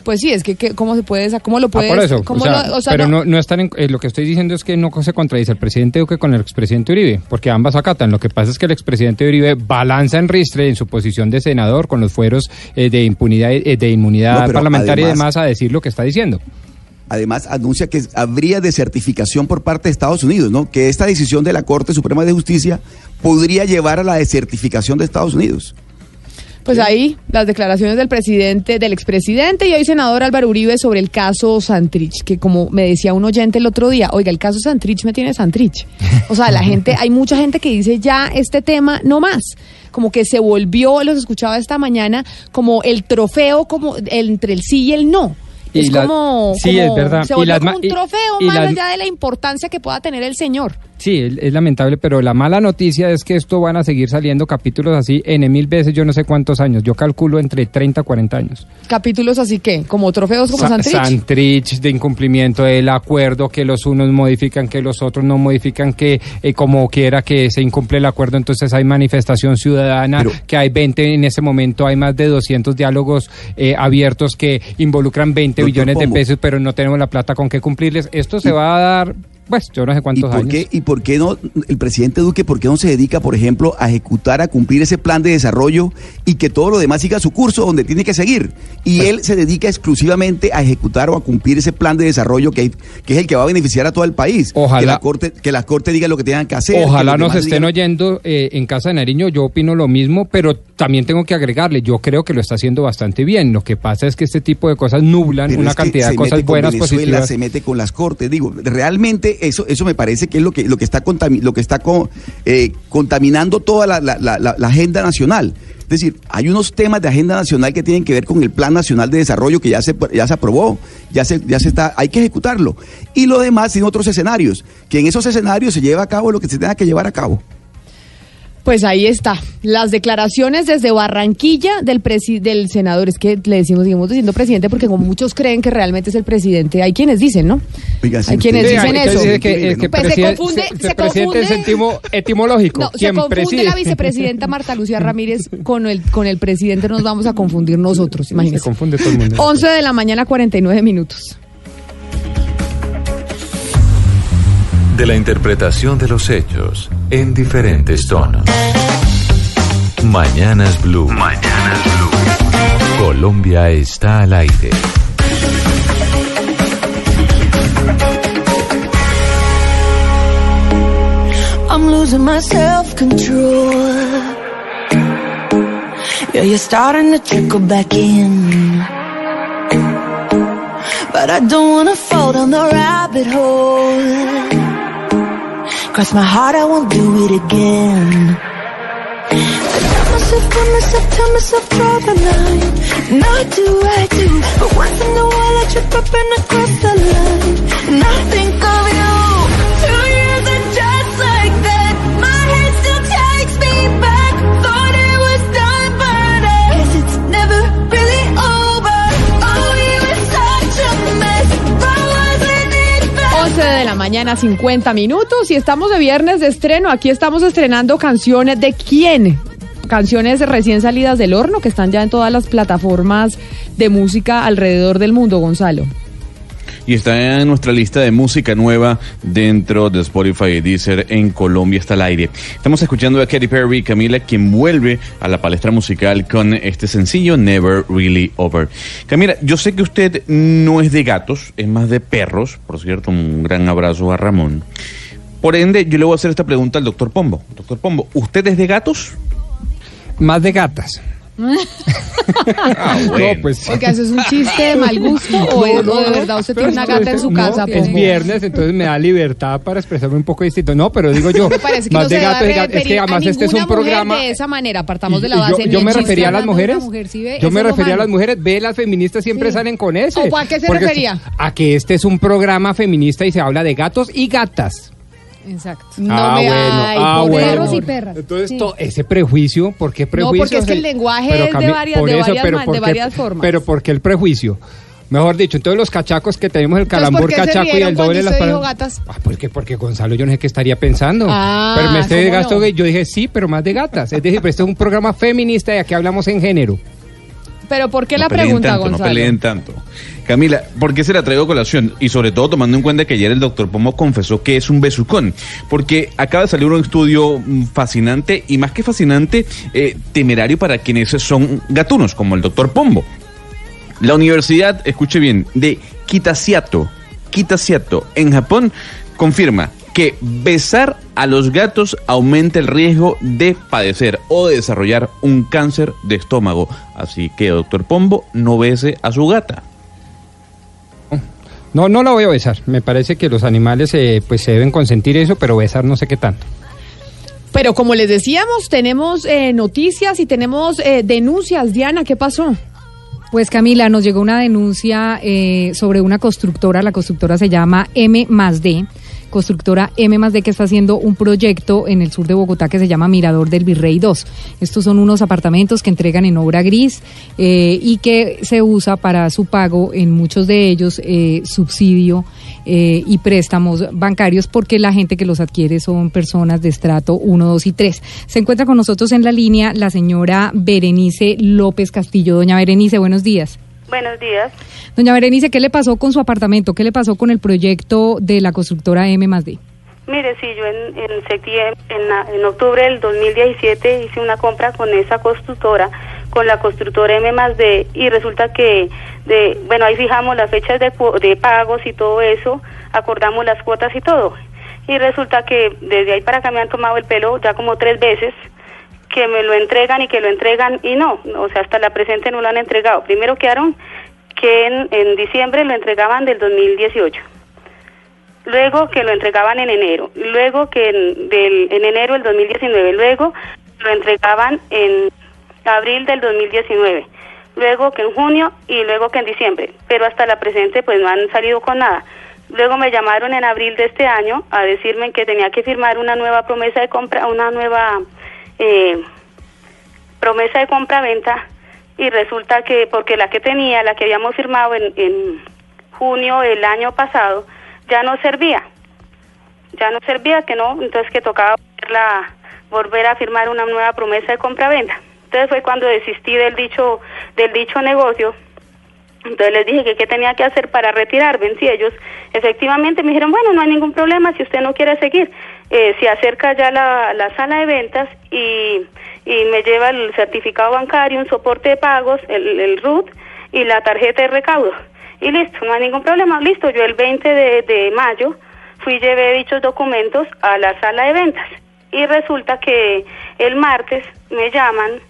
Pues sí, es que, que ¿cómo se puede, cómo lo Ah, puede, por eso, cómo o sea, lo- o sea, pero no- no, están en- eh, lo que estoy diciendo es que no se contradice el presidente Duque con el expresidente Uribe, porque ambas acatan. Lo que pasa es que el expresidente Uribe balanza en ristre en su posición de senador con los fueros eh, de impunidad, eh, de inmunidad No, parlamentaria y demás a decir lo que está diciendo. Además, anuncia que habría desertificación por parte de Estados Unidos, ¿no? Que esta decisión de la Corte Suprema de Justicia podría llevar a la desertificación de Estados Unidos. Pues ahí las declaraciones del presidente, del expresidente y hoy senador Álvaro Uribe sobre el caso Santrich, que como me decía un oyente el otro día, oiga, el caso Santrich me tiene Santrich. O sea, la gente, hay mucha gente que dice ya este tema no más. Como que se volvió, los escuchaba esta mañana, como el trofeo como el- entre el sí y el no. Y es la- como, sí, como- es verdad. se Y las como un y- trofeo y las- allá de la importancia que pueda tener el señor. Sí, es, lamentable, pero la mala noticia es que esto van a seguir saliendo capítulos así en mil veces, yo no sé cuántos años. Yo calculo entre 30 a 40 años. Capítulos así que, como trofeos como Sa- Santrich. Santrich, de incumplimiento del acuerdo, que los unos modifican, que los otros no modifican, que eh, como quiera que se incumple el acuerdo, entonces hay manifestación ciudadana, que hay 20, en ese momento hay más de 200 diálogos eh, abiertos que involucran 20 Doctor billones de pesos, pero no tenemos la plata con qué cumplirles. Esto se va a dar, pues, yo no sé ¿Y cuántos por, años. qué, ¿Y por qué no el presidente Duque, por qué no se dedica, por ejemplo, a ejecutar, a cumplir ese plan de desarrollo y que todo lo demás siga su curso donde tiene que seguir? Y Pues él se dedica exclusivamente a ejecutar o a cumplir ese plan de desarrollo que, que es el que va a beneficiar a todo el país. Ojalá- Que la corte, que la corte diga lo que tengan que hacer. Ojalá que nos estén digan- oyendo eh, en Casa de Nariño, yo opino lo mismo, pero también tengo que agregarle, yo creo que lo está haciendo bastante bien. Lo que pasa es que este tipo de cosas nublan Pero una cantidad de cosas buenas, Venezuela, positivas. se mete con las cortes. Digo, realmente eso, eso me parece que es lo que, lo que está, contami- lo que está eh, contaminando toda la, la- la- agenda nacional. Es decir, hay unos temas de agenda nacional que tienen que ver con el Plan Nacional de Desarrollo que ya se, ya se aprobó, ya se, ya se está, hay que ejecutarlo. Y lo demás tiene otros escenarios, que en esos escenarios se lleva a cabo lo que se tenga que llevar a cabo. Pues ahí está, las declaraciones desde Barranquilla del presi- del senador. Es que le decimos, seguimos diciendo presidente porque como muchos creen que realmente es el presidente, hay quienes dicen, ¿no? Oiga, Hay quienes dicen eso. dice que, que Pues se confunde, se- se es etimo- etimológico. No, se ¿Quién confunde preside? la vicepresidenta Marta Lucía Ramírez con el, con el presidente, nos vamos a confundir nosotros, Se imagínense. confunde todo el mundo. 11 de la mañana, 49 minutos. De la interpretación de los hechos en diferentes tonos. Mañanas Blue. Mañanas Blue. Colombia está al aire. I'm losing my self-control. Yeah, you're starting to trickle back in. But I don't wanna fall down the rabbit hole. Cross my heart, I won't do it again. I tell myself, tell myself, tell myself, draw the line. Not do I do, but once in a while I trip up and I cross the line. And I think of you. Mañana, 50 minutos. Y estamos de viernes de estreno. Aquí estamos estrenando canciones de quién. Canciones recién salidas del horno que están ya en todas las plataformas de música alrededor del mundo, Gonzalo. Y está en nuestra lista de música nueva dentro de Spotify y Deezer en Colombia está al aire. Estamos escuchando a Katy Perry Camila, quien vuelve a la palestra musical con este sencillo Never Really Over. Camila, yo sé que usted no es de gatos, es más de perros. Por cierto, un gran abrazo a Ramón. Por ende, yo le voy a hacer esta pregunta al doctor Pombo. Doctor Pombo, ¿usted es de gatos? Más de gatas. Ah, bueno. No, pues. Oiga, ¿eso es un chiste de mal gusto o, es- de verdad usted tiene una gata en su No, casa? es Pombo? viernes, entonces me da libertad para expresarme un poco distinto. No, pero digo yo, Me parece que más no de gato, debe de gato. Es que además este es un programa. de esa manera, partamos de la base. yo, yo me refería a las mujeres. mujer, ¿sí ve? yo me refería a las mujeres. Ve, las feministas siempre Sí. salen con eso. ¿O a qué se refería? A que este es un programa feminista y se habla de gatos y gatas. Exacto. ah, me- bueno, ay, ah, por bueno. perros y perras. Entonces, Sí. to- ese prejuicio, ¿por qué prejuicio? porque es que el lenguaje es de varias- por de varias pero man- ¿por de varias formas. Pero ¿por qué el prejuicio? Mejor dicho, entonces los cachacos que tenemos el calambur ¿por qué se cachaco y el doble de las dijo gatas? Ah, porque, porque Gonzalo, yo no sé qué estaría pensando. Ah, pero me esté ¿cómo gasto no? gay. Yo dije, sí, pero más de gatas. Es decir, pero este es un programa feminista y aquí hablamos en género. Pero ¿por qué No la pregunta, tanto, Gonzalo? No peleen tanto. Camila, ¿por qué se la traigo colación? Y sobre todo tomando en cuenta que ayer el doctor Pomo confesó que es un besucón. Porque acaba de salir un estudio mm, fascinante y más que fascinante, eh, temerario para quienes son gatunos, como el doctor Pombo. La universidad, escuche bien, de Kitasiato, Kitasiato, en Japón, confirma que besar a los gatos aumenta el riesgo de padecer o de desarrollar un cáncer de estómago. Así que, doctor Pombo, no bese a su gata. No, no la voy a besar. Me parece que los animales eh, pues se deben consentir eso, pero besar no sé qué tanto. Pero como les decíamos, tenemos eh, noticias y tenemos eh, denuncias. Diana, ¿qué pasó? Pues Camila, nos llegó una denuncia eh, sobre una constructora, la constructora se llama M más D, constructora M más D que está haciendo un proyecto en el sur de Bogotá que se llama Mirador del Virrey 2. Estos son unos apartamentos que entregan en obra gris eh, y que se usa para su pago en muchos de ellos eh, subsidio eh, y préstamos bancarios porque la gente que los adquiere son personas de estrato 1, 2 y 3. Se encuentra con nosotros en la línea la señora Berenice López Castillo. Doña Berenice, buenos días. Buenos días. Doña Berenice, ¿qué le pasó con su apartamento? ¿Qué le pasó con el proyecto de la constructora M más D? Mire, sí, yo en, en septiembre, en, la- en octubre del 2017 hice una compra con esa constructora, con la constructora M más D, y resulta que, de, bueno, ahí fijamos las fechas de, pagos y todo eso, acordamos las cuotas y todo. Y resulta que desde ahí para acá me han tomado el pelo ya como tres veces, que me lo entregan y que lo entregan y no, o sea, hasta la presente no lo han entregado. Primero quedaron que en, en diciembre lo entregaban del 2018 luego que lo entregaban en enero, luego que en, del, en enero del 2019, luego lo entregaban en abril del 2019, luego que en junio y luego que en diciembre, pero hasta la presente pues no han salido con nada. Luego me llamaron en abril de este año a decirme que tenía que firmar una nueva promesa de compra, una nueva eh, promesa de compra-venta y resulta que porque la que tenía, la que habíamos firmado en, en junio del año pasado, ya no servía. Ya no servía, que no, entonces que tocaba volverla- volver a firmar una nueva promesa de compra-venta. Entonces fue cuando desistí del dicho, del dicho negocio. Entonces les dije que qué tenía que hacer para retirarme. Si ellos efectivamente me dijeron, bueno, no hay ningún problema si usted no quiere seguir. Eh, se acerca ya la, la sala de ventas y, y me lleva el certificado bancario, un soporte de pagos, el, el RUT y la tarjeta de recaudo. Y listo, no hay ningún problema. Listo, yo el 20 de, de mayo fui y llevé dichos documentos a la sala de ventas. Y resulta que el martes me llaman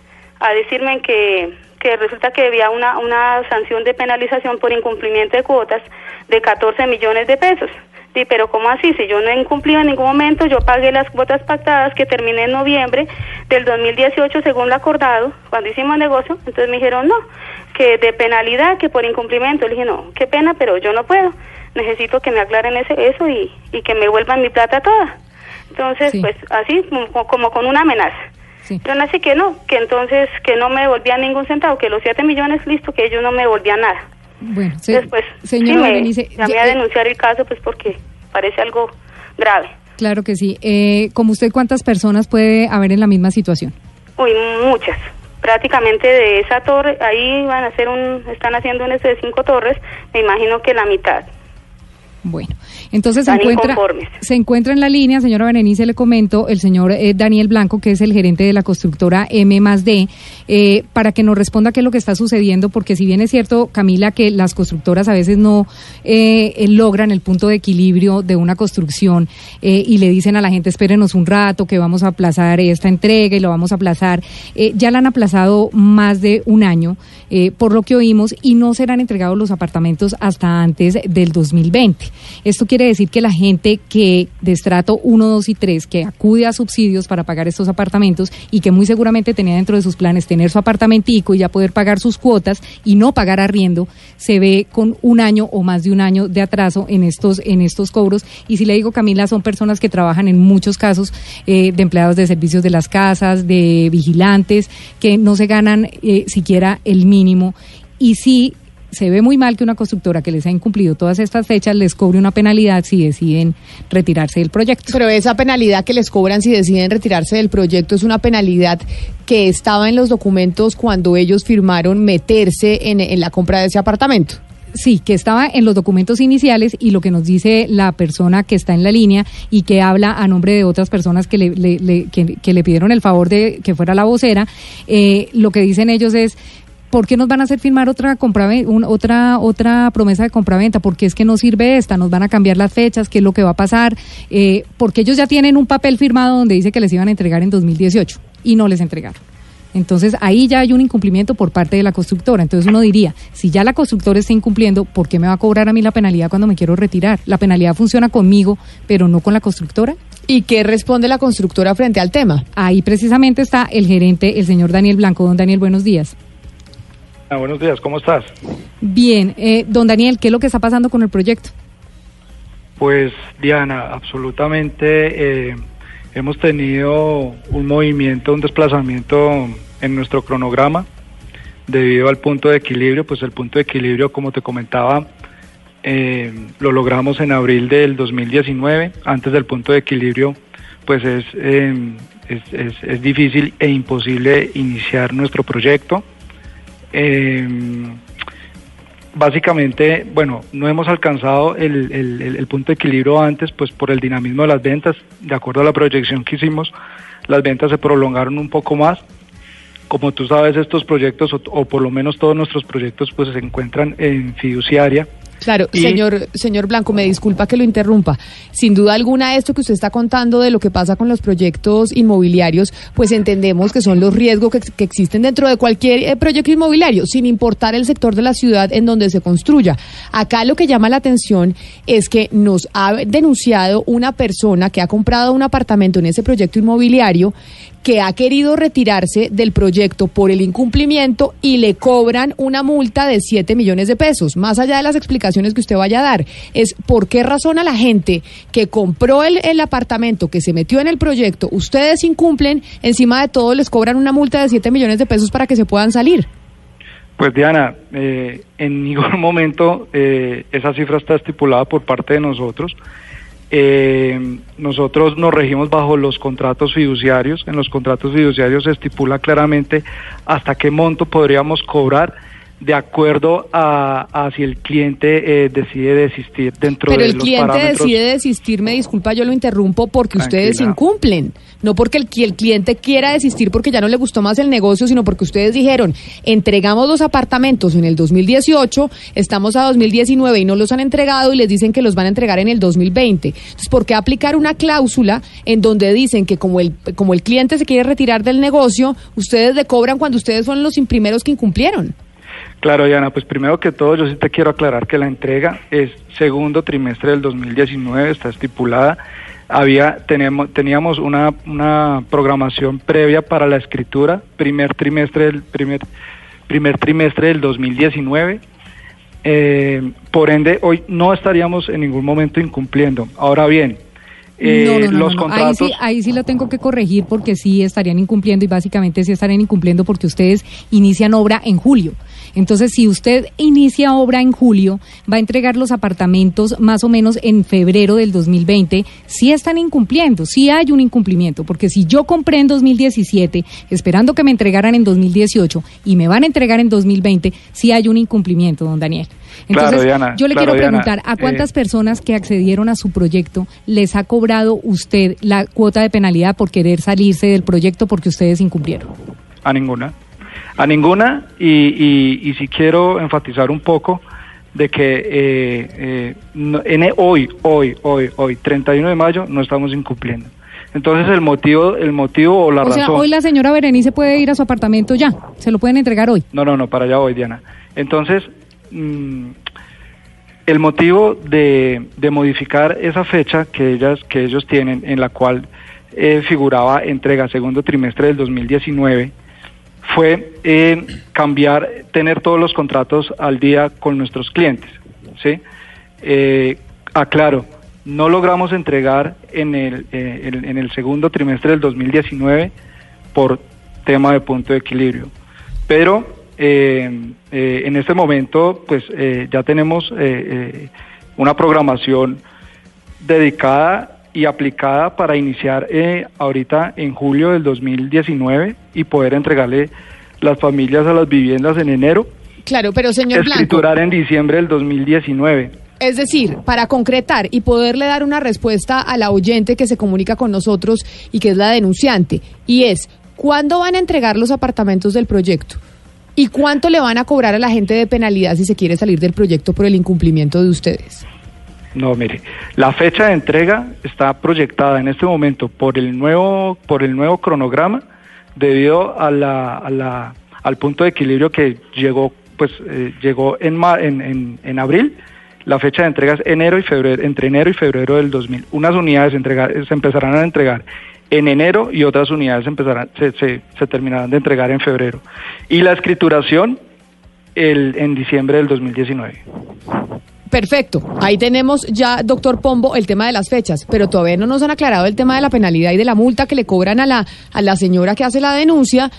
a decirme que, que resulta que había una, una sanción de penalización por incumplimiento de cuotas de 14 millones de pesos. Sí, pero ¿cómo así? Si yo no he incumplido en ningún momento, yo pagué las cuotas pactadas que terminé en noviembre del 2018 según lo acordado, cuando hicimos negocio, entonces me dijeron no, que de penalidad, que por incumplimiento. Le dije no, qué pena, pero yo no puedo. Necesito que me aclaren ese, eso y, y que me vuelvan mi plata toda. Entonces, pues así, como, como con una amenaza. Yo no sé que no, que entonces que no me devolvían ningún centavo, que los 7 millones, listo, que ellos no me devolvían nada. Bueno, se- Después, señora sí me Berenice, llamé ya- a denunciar el caso, pues porque parece algo grave. Claro que sí. Eh, como usted, ¿cuántas personas puede haber en la misma situación? Uy, muchas. Prácticamente de esa torre, ahí van a hacer un, están haciendo un este de cinco torres, me imagino que la mitad. Bueno, entonces se encuentra, se encuentra en la línea, señora Berenice, le comento, el señor eh, Daniel Blanco, que es el gerente de la constructora M más D, eh, para que nos responda qué es lo que está sucediendo, porque si bien es cierto, Camila, que las constructoras a veces no eh, logran el punto de equilibrio de una construcción eh, y le dicen a la gente, espérenos un rato, que vamos a aplazar esta entrega y lo vamos a aplazar, ya la han aplazado más de un año, por lo que oímos, y no serán entregados los apartamentos hasta antes del 2020. Esto quiere decir que la gente que de estrato 1, 2 y 3, que acude a subsidios para pagar estos apartamentos y que muy seguramente tenía dentro de sus planes tener su apartamentico y ya poder pagar sus cuotas y no pagar arriendo, se ve con un año o más de un año de atraso en estos, en estos cobros. Y si le digo, Camila, son personas que trabajan en muchos casos eh, de empleados de servicios de las casas, de vigilantes, que no se ganan eh, siquiera el mínimo. Y sí se ve muy mal que una constructora que les ha incumplido todas estas fechas les cobre una penalidad si deciden retirarse del proyecto. Pero esa penalidad que les cobran si deciden retirarse del proyecto es una penalidad que estaba en los documentos cuando ellos firmaron meterse en, en la compra de ese apartamento. Sí, que estaba en los documentos iniciales y lo que nos dice la persona que está en la línea y que habla a nombre de otras personas que le, le- le- que, que le pidieron el favor de que fuera la vocera, eh, lo que dicen ellos es ¿Por qué nos van a hacer firmar otra compra, otra otra promesa de compraventa? Porque es que no sirve esta, nos van a cambiar las fechas, qué es lo que va a pasar, eh, porque ellos ya tienen un papel firmado donde dice que les iban a entregar en 2018 y no les entregaron. Entonces ahí ya hay un incumplimiento por parte de la constructora. Entonces uno diría, si ya la constructora está incumpliendo, ¿por qué me va a cobrar a mí la penalidad cuando me quiero retirar? La penalidad funciona conmigo, pero no con la constructora. ¿Y qué responde la constructora frente al tema? Ahí precisamente está el gerente, el señor Daniel Blanco. Don Daniel, buenos días. Ah, buenos días, ¿cómo estás? Bien, eh, don Daniel, ¿qué es lo que está pasando con el proyecto? Pues Diana, absolutamente eh, hemos tenido un movimiento, un desplazamiento en nuestro cronograma debido al punto de equilibrio, pues el punto de equilibrio, como te comentaba, eh, lo logramos en abril del 2019, antes del punto de equilibrio, pues es, eh, es, es- es difícil e imposible iniciar nuestro proyecto. Eh, básicamente, bueno, no hemos alcanzado el, punto de equilibrio antes, pues por el dinamismo de las ventas, de acuerdo a la proyección que hicimos, las ventas se prolongaron un poco más. Como tú sabes, estos proyectos, o, o por lo menos todos nuestros proyectos, pues se encuentran en fiduciaria. Claro, Y- señor, señor Blanco, me disculpa que lo interrumpa. Sin duda alguna, esto que usted está contando de lo que pasa con los proyectos inmobiliarios, pues entendemos que son los riesgos que, que existen dentro de cualquier eh, proyecto inmobiliario, sin importar el sector de la ciudad en donde se construya. Acá lo que llama la atención es que nos ha denunciado una persona que ha comprado un apartamento en ese proyecto inmobiliario que ha querido retirarse del proyecto por el incumplimiento y le cobran una multa de 7 millones de pesos. Más allá de las explicaciones que usted vaya a dar, es por qué razón a la gente que compró el, apartamento, que se metió en el proyecto, ustedes incumplen, encima de todo les cobran una multa de 7 millones de pesos para que se puedan salir. Pues Diana, eh, en ningún momento eh, esa cifra está estipulada por parte de nosotros. Eh, nosotros nos regimos bajo los contratos fiduciarios. En los contratos fiduciarios se estipula claramente hasta qué monto podríamos cobrar de acuerdo a, a si el cliente eh, decide desistir dentro Pero de el los cliente parámetros. decide desistir, me disculpa, yo lo interrumpo porque ustedes incumplen. No porque el, que el cliente quiera desistir porque ya no le gustó más el negocio, sino porque ustedes dijeron, entregamos los apartamentos en el 2018, estamos a 2019 y no los han entregado y les dicen que los van a entregar en el 2020. Entonces, ¿por qué aplicar una cláusula en donde dicen que como el, como el cliente se quiere retirar del negocio, ustedes le cobran cuando ustedes fueron los primeros que incumplieron? Claro, Diana, pues primero que todo yo sí te quiero aclarar que la entrega es segundo trimestre del 2019, está estipulada. Había, tenemos, teníamos una, una programación previa para la escritura, primer trimestre del, primer, primer trimestre del 2019. Eh, por ende, hoy no estaríamos en ningún momento incumpliendo. Ahora bien, eh, no, los no. contratos... Ahí sí, ahí sí lo tengo que corregir porque sí estarían incumpliendo y básicamente sí estarían incumpliendo porque ustedes inician obra en julio. Entonces, si usted inicia obra en julio, va a entregar los apartamentos más o menos en febrero del 2020, sí están incumpliendo, sí hay un incumplimiento, porque si yo compré en 2017 esperando que me entregaran en 2018 y me van a entregar en 2020, sí hay un incumplimiento, don Daniel. Claro, Entonces, Diana, yo le claro, quiero Diana, preguntar, ¿a cuántas eh, personas que accedieron a su proyecto les ha cobrado usted la cuota de penalidad por querer salirse del proyecto porque ustedes incumplieron? A ninguna. A ninguna, y, y, y si quiero enfatizar un poco de que eh, eh, no- en e- hoy, hoy, hoy, hoy, 31 de mayo, no estamos incumpliendo. Entonces el motivo, el motivo o la o razón... sea, hoy la señora Berenice puede ir a su apartamento ya, se lo pueden entregar hoy. No, no, no, para allá voy, Diana. Entonces, mm, el motivo de, modificar esa fecha que ellas, que ellos tienen, en la cual eh, figuraba entrega segundo trimestre del 2019, fue eh, cambiar, tener todos los contratos al día con nuestros clientes, ¿sí? Eh, aclaro, no logramos entregar en el, en el segundo trimestre del 2019 por tema de punto de equilibrio. Pero eh, eh, en este momento, pues eh, ya tenemos eh, eh, una programación dedicada y aplicada para iniciar eh, ahorita en julio del 2019 y poder entregarle las familias a las viviendas en enero, Claro, pero señor Blanco, escriturar en diciembre del 2019. es decir, para concretar y poderle dar una respuesta a la oyente que se comunica con nosotros y que es la denunciante, y es, ¿cuándo van a entregar los apartamentos del proyecto? ¿Y cuánto le van a cobrar a la gente de penalidad si se quiere salir del proyecto por el incumplimiento de ustedes? No, mire, la fecha de entrega está proyectada en este momento por el nuevo, por el nuevo cronograma debido a la, a la- al punto de equilibrio que llegó, pues, eh, llegó en, en, en, en abril. La fecha de entrega es enero y febrero, entre enero y febrero del 2000. Unas unidades se empezarán a entregar en enero y otras unidades empezarán, se, se, se terminarán de entregar en febrero. Y la escrituración el, en diciembre del 2019. Perfecto. Ahí tenemos ya, doctor Pombo, el tema de las fechas, pero todavía no nos han aclarado el tema de la penalidad y de la multa que le cobran a la, a la señora que hace la denuncia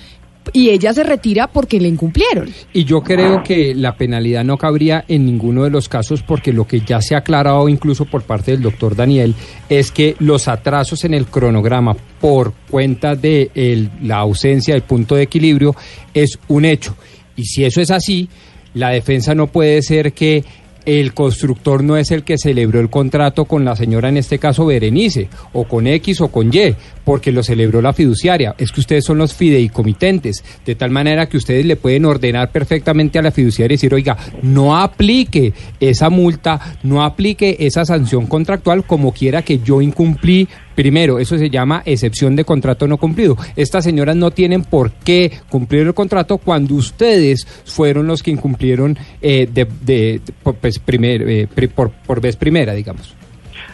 y ella se retira porque le incumplieron. Y yo creo que la penalidad no cabría en ninguno de los casos porque lo que ya se ha aclarado incluso por parte del doctor Daniel es que los atrasos en el cronograma por cuenta de la ausencia del punto de equilibrio es un hecho. Y si eso es así, la defensa no puede ser que el constructor no es el que celebró el contrato con la señora, en este caso Berenice, o con X o con Y, porque lo celebró la fiduciaria. Es que ustedes son los fideicomitentes, de tal manera que ustedes le pueden ordenar perfectamente a la fiduciaria y decir, oiga, no aplique esa multa, no aplique esa sanción contractual como quiera que yo incumplí Primero, eso se llama excepción de contrato no cumplido. Estas señoras no tienen por qué cumplir el contrato cuando ustedes fueron los que incumplieron eh, de, de- por, pues, primer, eh, pri- por, por vez primera, digamos.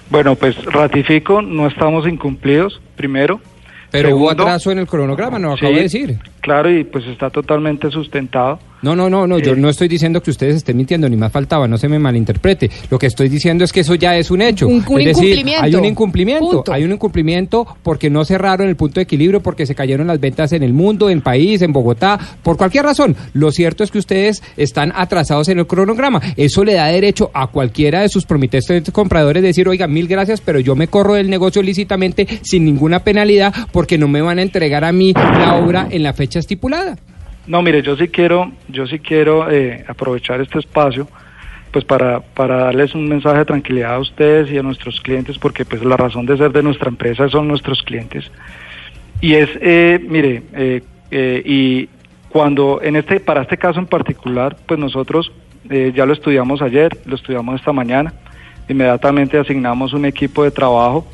Bueno, pues ratifico, no estamos incumplidos, primero. Pero hubo atraso en el cronograma, no lo acabo sí, de decir. Claro, y pues está totalmente sustentado. No, no, no, no, yo no estoy diciendo que ustedes estén mintiendo, ni más faltaba, no se me malinterprete. Lo que estoy diciendo es que eso ya es un hecho. Un- un es decir, incumplimiento. hay un incumplimiento, Punto. hay un incumplimiento porque no cerraron el punto de equilibrio, porque se cayeron las ventas en el mundo, en país, en Bogotá, por cualquier razón. Lo cierto es que ustedes están atrasados en el cronograma. Eso le da derecho a cualquiera de sus promitentes compradores decir, oiga, mil gracias, pero yo me corro del negocio lícitamente sin ninguna penalidad porque no me van a entregar a mí la obra en la fecha estipulada. No, mire, yo sí quiero, yo sí quiero eh, aprovechar este espacio, pues para, para darles un mensaje de tranquilidad a ustedes y a nuestros clientes, porque pues la razón de ser de nuestra empresa son nuestros clientes. Y es, eh, mire, eh, eh, y cuando en este, para este caso en particular, pues nosotros eh, ya lo estudiamos ayer, lo estudiamos esta mañana, inmediatamente asignamos un equipo de trabajo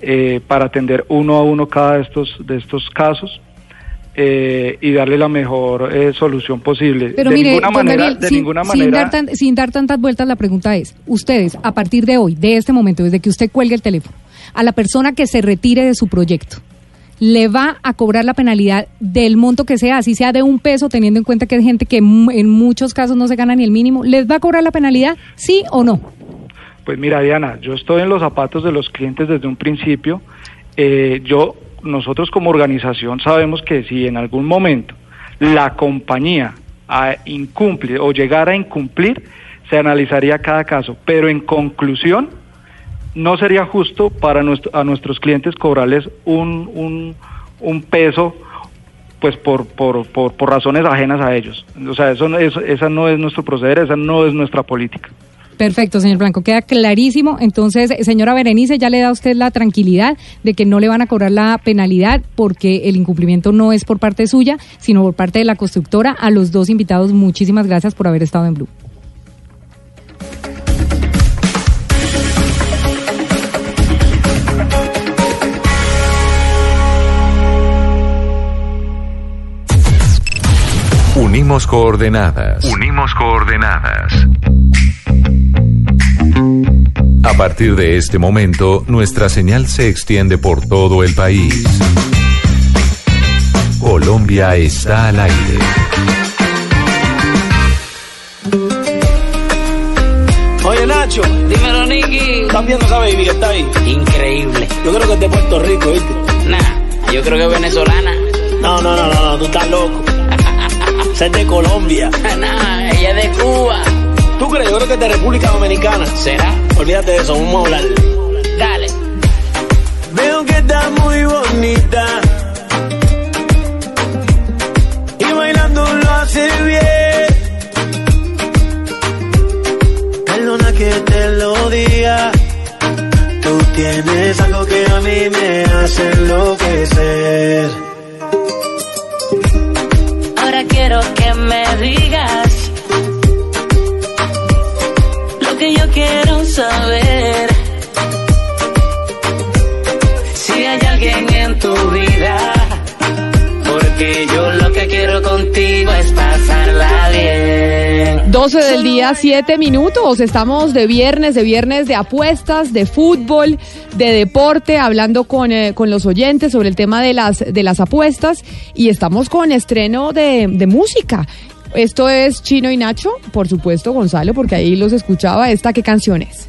eh, para atender uno a uno cada de estos, de estos casos eh, y darle la mejor eh, solución posible. Pero de mire, ninguna manera, Daniel, de sin, ninguna sin manera. dar tan- sin dar tantas vueltas, la pregunta es, ustedes, a partir de hoy, de este momento, desde que usted cuelgue el teléfono, a la persona que se retire de su proyecto, ¿le va a cobrar la penalidad del monto que sea, así sea de un peso, teniendo en cuenta que hay gente que en muchos casos no se gana ni el mínimo? ¿Les va a cobrar la penalidad, sí o no? Pues mira, Diana, yo estoy en los zapatos de los clientes desde un principio. Eh, yo, nosotros como organización sabemos que si en algún momento la compañía incumple o llegara a incumplir, se analizaría cada caso. Pero en conclusión, no sería justo para nuestro- a nuestros clientes cobrarles un, un, un peso pues por, por, por, por razones ajenas a ellos. O sea, eso, no- eso, esa no es nuestro proceder, esa no es nuestra política. Perfecto, señor Blanco, queda clarísimo. Entonces, señora Berenice, ya le da usted la tranquilidad de que no le van a cobrar la penalidad porque el incumplimiento no es por parte suya, sino por parte de la constructora. A los dos invitados, muchísimas gracias por haber estado en Blue. Unimos coordenadas. Unimos coordenadas. A partir de este momento, nuestra señal se extiende por todo el país. Colombia está al aire. Oye Nacho, dímelo Nicky. ¿Estás viendo esa baby que está ahí? Increíble. Yo creo que es de Puerto Rico, ¿viste? Nah, yo creo que es venezolana. No, no, no, no, no, tú estás loco. Esa es de Colombia. nah, ella es de Cuba. ¿Tú crees? Yo creo que es de República Dominicana. ¿Será? Olvídate de eso, vamos a hablar. Dale. Veo que estás muy bonita. Y bailando lo hace bien. Perdona que te lo diga. Tú tienes algo que a mí me hace enloquecer. Quiero que me digas lo que yo quiero saber. Si hay alguien en tu vida, porque yo lo que quiero contigo es pasarla bien. 12 del día, 7 minutos. Estamos de viernes, de viernes de apuestas, de fútbol, de deporte, hablando con, eh, con los oyentes sobre el tema de las, de las apuestas y estamos con estreno de, de música. Esto es Chino y Nacho, por supuesto, Gonzalo, porque ahí los escuchaba. ¿Esta qué canción es?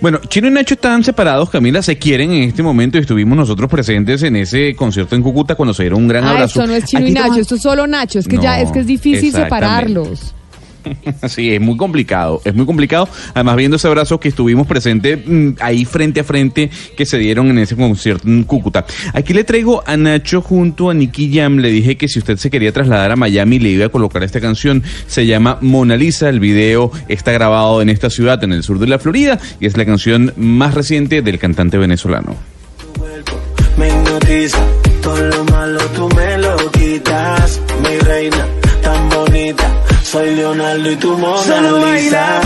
Bueno, Chino y Nacho están separados, Camila, se quieren en este momento y estuvimos nosotros presentes en ese concierto en Cúcuta cuando se dieron un gran Ah, abrazo. esto no es Chino Aquí y Nacho, estamos- esto es solo Nacho. Es que ya es que es difícil separarlos. Sí, es muy complicado, es muy complicado. Además, viendo ese abrazo que estuvimos presentes mm, ahí frente a frente que se dieron en ese concierto en Cúcuta. Aquí le traigo a Nacho junto a Nicky Jam. Le dije que si usted se quería trasladar a Miami le iba a colocar esta canción. Se llama Mona Lisa. El video está grabado en esta ciudad, en el sur de la Florida, y es la canción más reciente del cantante venezolano. me hipnotiza. Todo lo malo tú me lo quitas. Mi reina, tan bonita. Soy Leonardo y tu Mona Solo Lisa.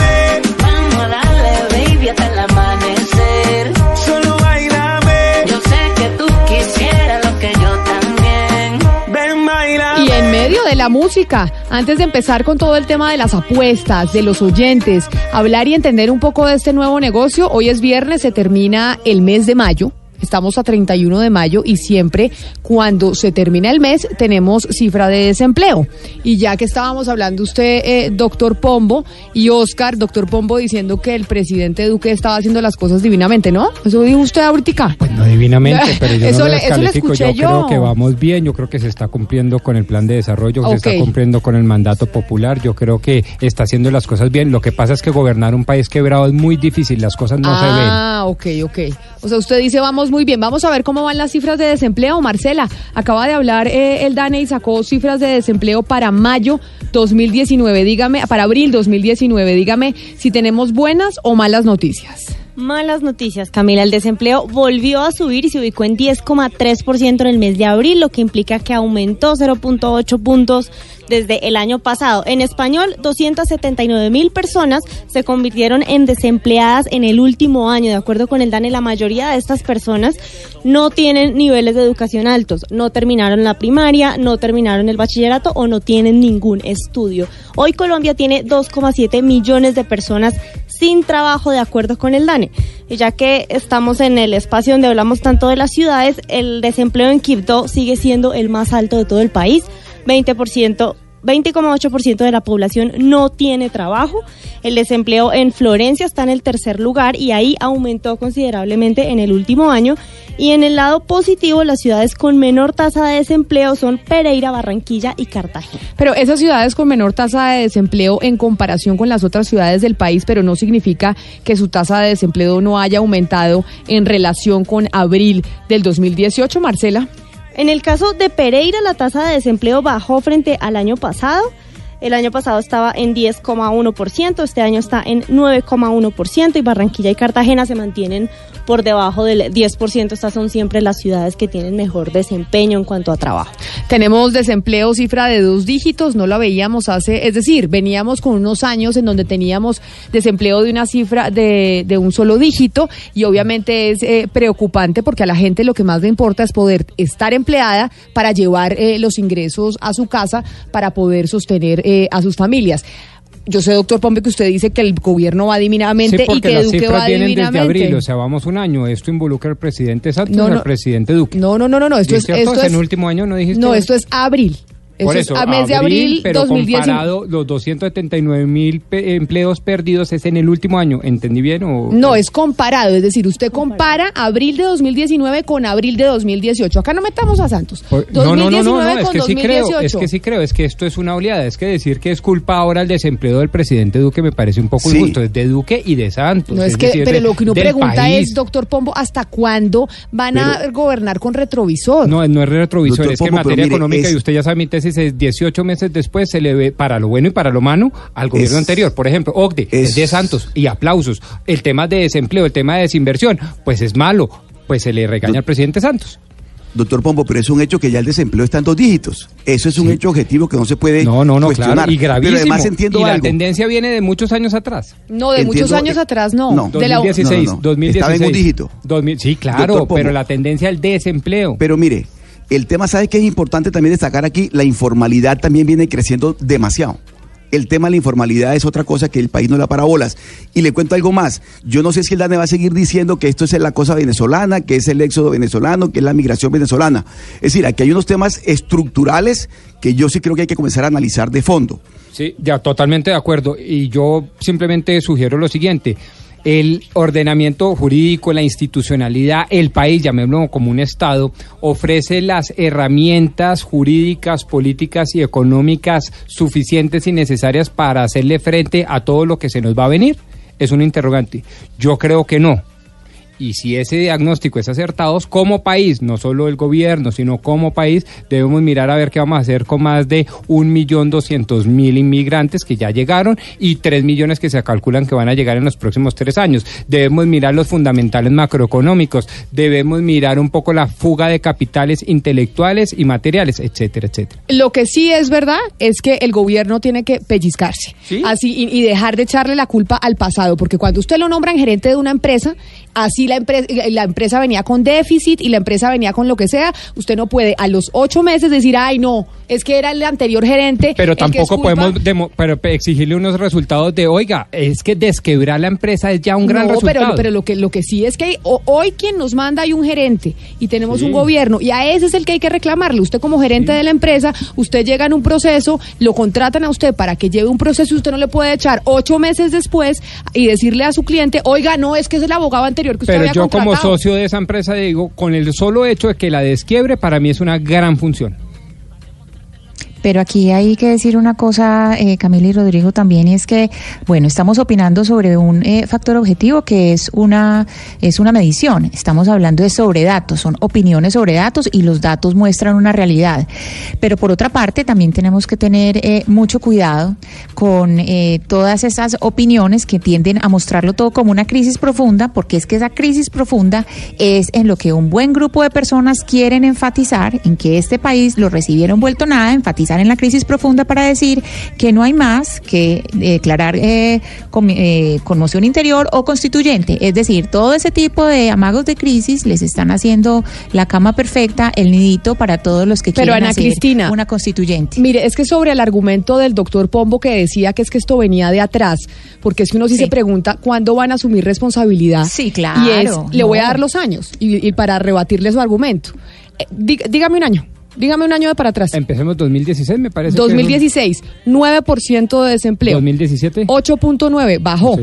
Vamos a darle, baby, hasta el amanecer. Solo bailame. Yo sé que tú quisieras lo que yo también. Ven, bailame. Y en medio de la música, antes de empezar con todo el tema de las apuestas, de los oyentes, hablar y entender un poco de este nuevo negocio, hoy es viernes, se termina el mes de mayo. Estamos a 31 de mayo y siempre cuando se termina el mes tenemos cifra de desempleo. Y ya que estábamos hablando usted, eh, doctor Pombo, y Oscar, doctor Pombo, diciendo que el presidente Duque estaba haciendo las cosas divinamente, ¿no? Eso dijo usted ahorita. No divinamente, pero yo Eso no le- lo eso le descalifico. escuché yo, creo que vamos bien, yo creo que se está cumpliendo con el plan de desarrollo, se está cumpliendo con el mandato popular, yo creo que está haciendo las cosas bien. Lo que pasa es que gobernar un país quebrado es muy difícil, las cosas no se ven. Ah, ok, ok. O sea, usted dice, vamos muy bien. Vamos a ver cómo van las cifras de desempleo. Marcela, acaba de hablar eh, el DANE y sacó cifras de desempleo para mayo 2019. Dígame, para abril 2019. Dígame si tenemos buenas o malas noticias. Malas noticias, Camila. El desempleo volvió a subir y se ubicó en 10,3% en el mes de abril, lo que implica que aumentó 0.8 puntos desde el año pasado. En español, 279 mil personas se convirtieron en desempleadas en el último año. De acuerdo con el DANE, la mayoría de estas personas no tienen niveles de educación altos, no terminaron la primaria, no terminaron el bachillerato o no tienen ningún estudio. Hoy Colombia tiene 2,7 millones de personas sin trabajo de acuerdo con el DANE. Y ya que estamos en el espacio donde hablamos tanto de las ciudades, el desempleo en Quibdó sigue siendo el más alto de todo el país, 20%. 20,8% de la población no tiene trabajo. El desempleo en Florencia está en el tercer lugar y ahí aumentó considerablemente en el último año. Y en el lado positivo, las ciudades con menor tasa de desempleo son Pereira, Barranquilla y Cartagena. Pero esas ciudades con menor tasa de desempleo en comparación con las otras ciudades del país, pero no significa que su tasa de desempleo no haya aumentado en relación con abril del 2018, Marcela. En el caso de Pereira, la tasa de desempleo bajó frente al año pasado. El año pasado estaba en 10,1%, este año está en 9,1% y Barranquilla y Cartagena se mantienen por debajo del 10%. Estas son siempre las ciudades que tienen mejor desempeño en cuanto a trabajo. Tenemos desempleo cifra de dos dígitos, no la veíamos hace, es decir, veníamos con unos años en donde teníamos desempleo de una cifra de, un solo dígito y obviamente es eh, preocupante porque a la gente lo que más le importa es poder estar empleada para llevar eh, los ingresos a su casa para poder sostener eh, a sus familias. Yo sé, doctor Pompe, que usted dice que el gobierno va divinamente Sí, y que las Duque cifras va vienen desde abril, o sea, vamos un año. Esto involucra al presidente Santos No, no. al presidente Duque. No, no, no, no, no, esto ¿Y es, cierto? esto ¿Es es en último año no dijiste? No, esto es abril. Eso Por es eso, a mes de abril pero 2019. comparado, los 279 mil empleos perdidos es en el último año. ¿Entendí bien? O, No, es comparado, es decir, usted compara abril de 2019 con abril de 2018. Acá no metamos a Santos. Por- No, no, no, no, 2019 no, es con que sí creo, 2018. es que sí creo, es que esto es una oleada, es que decir que es culpa ahora el desempleo del presidente Duque me parece un poco Sí. injusto, es de Duque y de Santos. No es que, decir, pero lo que uno pregunta país. es, doctor Pombo, ¿hasta cuándo van a gobernar con retrovisor? No, no es retrovisor, es que en Pombo, pero materia mire, económica, es- y usted ya sabe mi tesis, es 18 meses después se le ve para lo bueno y para lo malo al gobierno Es- anterior. Por ejemplo, OCDE, es, es- de Santos, y aplausos. El tema de desempleo, el tema de desinversión, pues es malo, pues se le regaña al presidente Santos. Doctor Pombo, pero es un hecho que ya el desempleo está en dos dígitos. Eso es un hecho objetivo que no se puede No, no, no, cuestionar. claro, y gravísimo. Pero además entiendo y la algo. tendencia viene de muchos años atrás. No, de muchos años eh, atrás no. no. De la- 2016, No, no, no. 2016. Estaba en un dígito. 2000 sí, claro, Pombo. pero la tendencia al desempleo. Pero mire, el tema, ¿sabe que es importante también destacar aquí? La informalidad también viene creciendo demasiado. el tema de la informalidad es otra cosa que el país no le para bolas. Y le cuento algo más. Yo no sé si el DANE va a seguir diciendo que esto es la cosa venezolana, que es el éxodo venezolano, que es la migración venezolana. Es decir, aquí hay unos temas estructurales que yo sí creo que hay que comenzar a analizar de fondo. Sí, ya totalmente de acuerdo. Y yo simplemente sugiero lo siguiente. El ordenamiento jurídico, la institucionalidad, el país, llamémoslo como un Estado, ofrece las herramientas jurídicas, políticas y económicas suficientes y necesarias para hacerle frente a todo lo que se nos va a venir. Es un interrogante. Yo creo que no. Y si ese diagnóstico es acertado, como país, no solo el gobierno, sino como país, debemos mirar a ver qué vamos a hacer con más de un millón doscientos mil inmigrantes que ya llegaron y tres millones que se calculan que van a llegar en los próximos tres años. Debemos mirar los fundamentales macroeconómicos, debemos mirar un poco la fuga de capitales intelectuales y materiales, etcétera, etcétera. Lo que sí es verdad es que el gobierno tiene que pellizcarse así y, y dejar de echarle la culpa al pasado, porque cuando usted lo nombra en gerente de una empresa, así la empresa, la empresa venía con déficit y la empresa venía con lo que sea, usted no puede a los ocho meses decir, ay no, es que era el anterior gerente. Pero tampoco culpa". podemos demo- pero pe- exigirle unos resultados de, oiga, es que desquebrar la empresa es ya un gran no, resultado. pero, pero lo que lo que sí es que hoy quien nos manda hay un gerente y tenemos Sí. un gobierno y a ese es el que hay que reclamarle. Usted como gerente de la empresa, usted llega en un proceso, lo contratan a usted para que lleve un proceso y usted no le puede echar ocho meses después y decirle a su cliente, oiga, no, es que es el abogado anterior que usted Pero yo como contratado". socio de esa empresa digo, con el solo hecho de que la desquiebre, para mí es una gran función. Pero aquí hay que decir una cosa, eh, Camila y Rodrigo también, y es que, bueno, estamos opinando sobre un eh, factor objetivo que es una, es una medición. Estamos hablando de sobre datos, son opiniones sobre datos y los datos muestran una realidad. Pero por otra parte, también tenemos que tener eh, mucho cuidado con eh, todas esas opiniones que tienden a mostrarlo todo como una crisis profunda, porque es que esa crisis profunda es en lo que un buen grupo de personas quieren enfatizar, en que este país lo recibieron vuelto nada, enfatizar en la crisis profunda para decir que no hay más que declarar eh, eh, conmoción interior o constituyente. Es decir, todo ese tipo de amagos de crisis les están haciendo la cama perfecta, el nidito para todos los que Pero, quieren Ana hacer Cristina, una constituyente. Mire, es que sobre el argumento del doctor Pombo que decía que es que esto venía de atrás, porque es que uno sí, se pregunta cuándo van a asumir responsabilidad. Sí, claro, Y es, le voy a dar los años y, y para rebatirle su argumento. Eh, dí- dígame un año, dígame un año de para atrás. Empecemos 2016, me parece. que es un- 2016, 9% de desempleo. 2017. 8.9, bajó.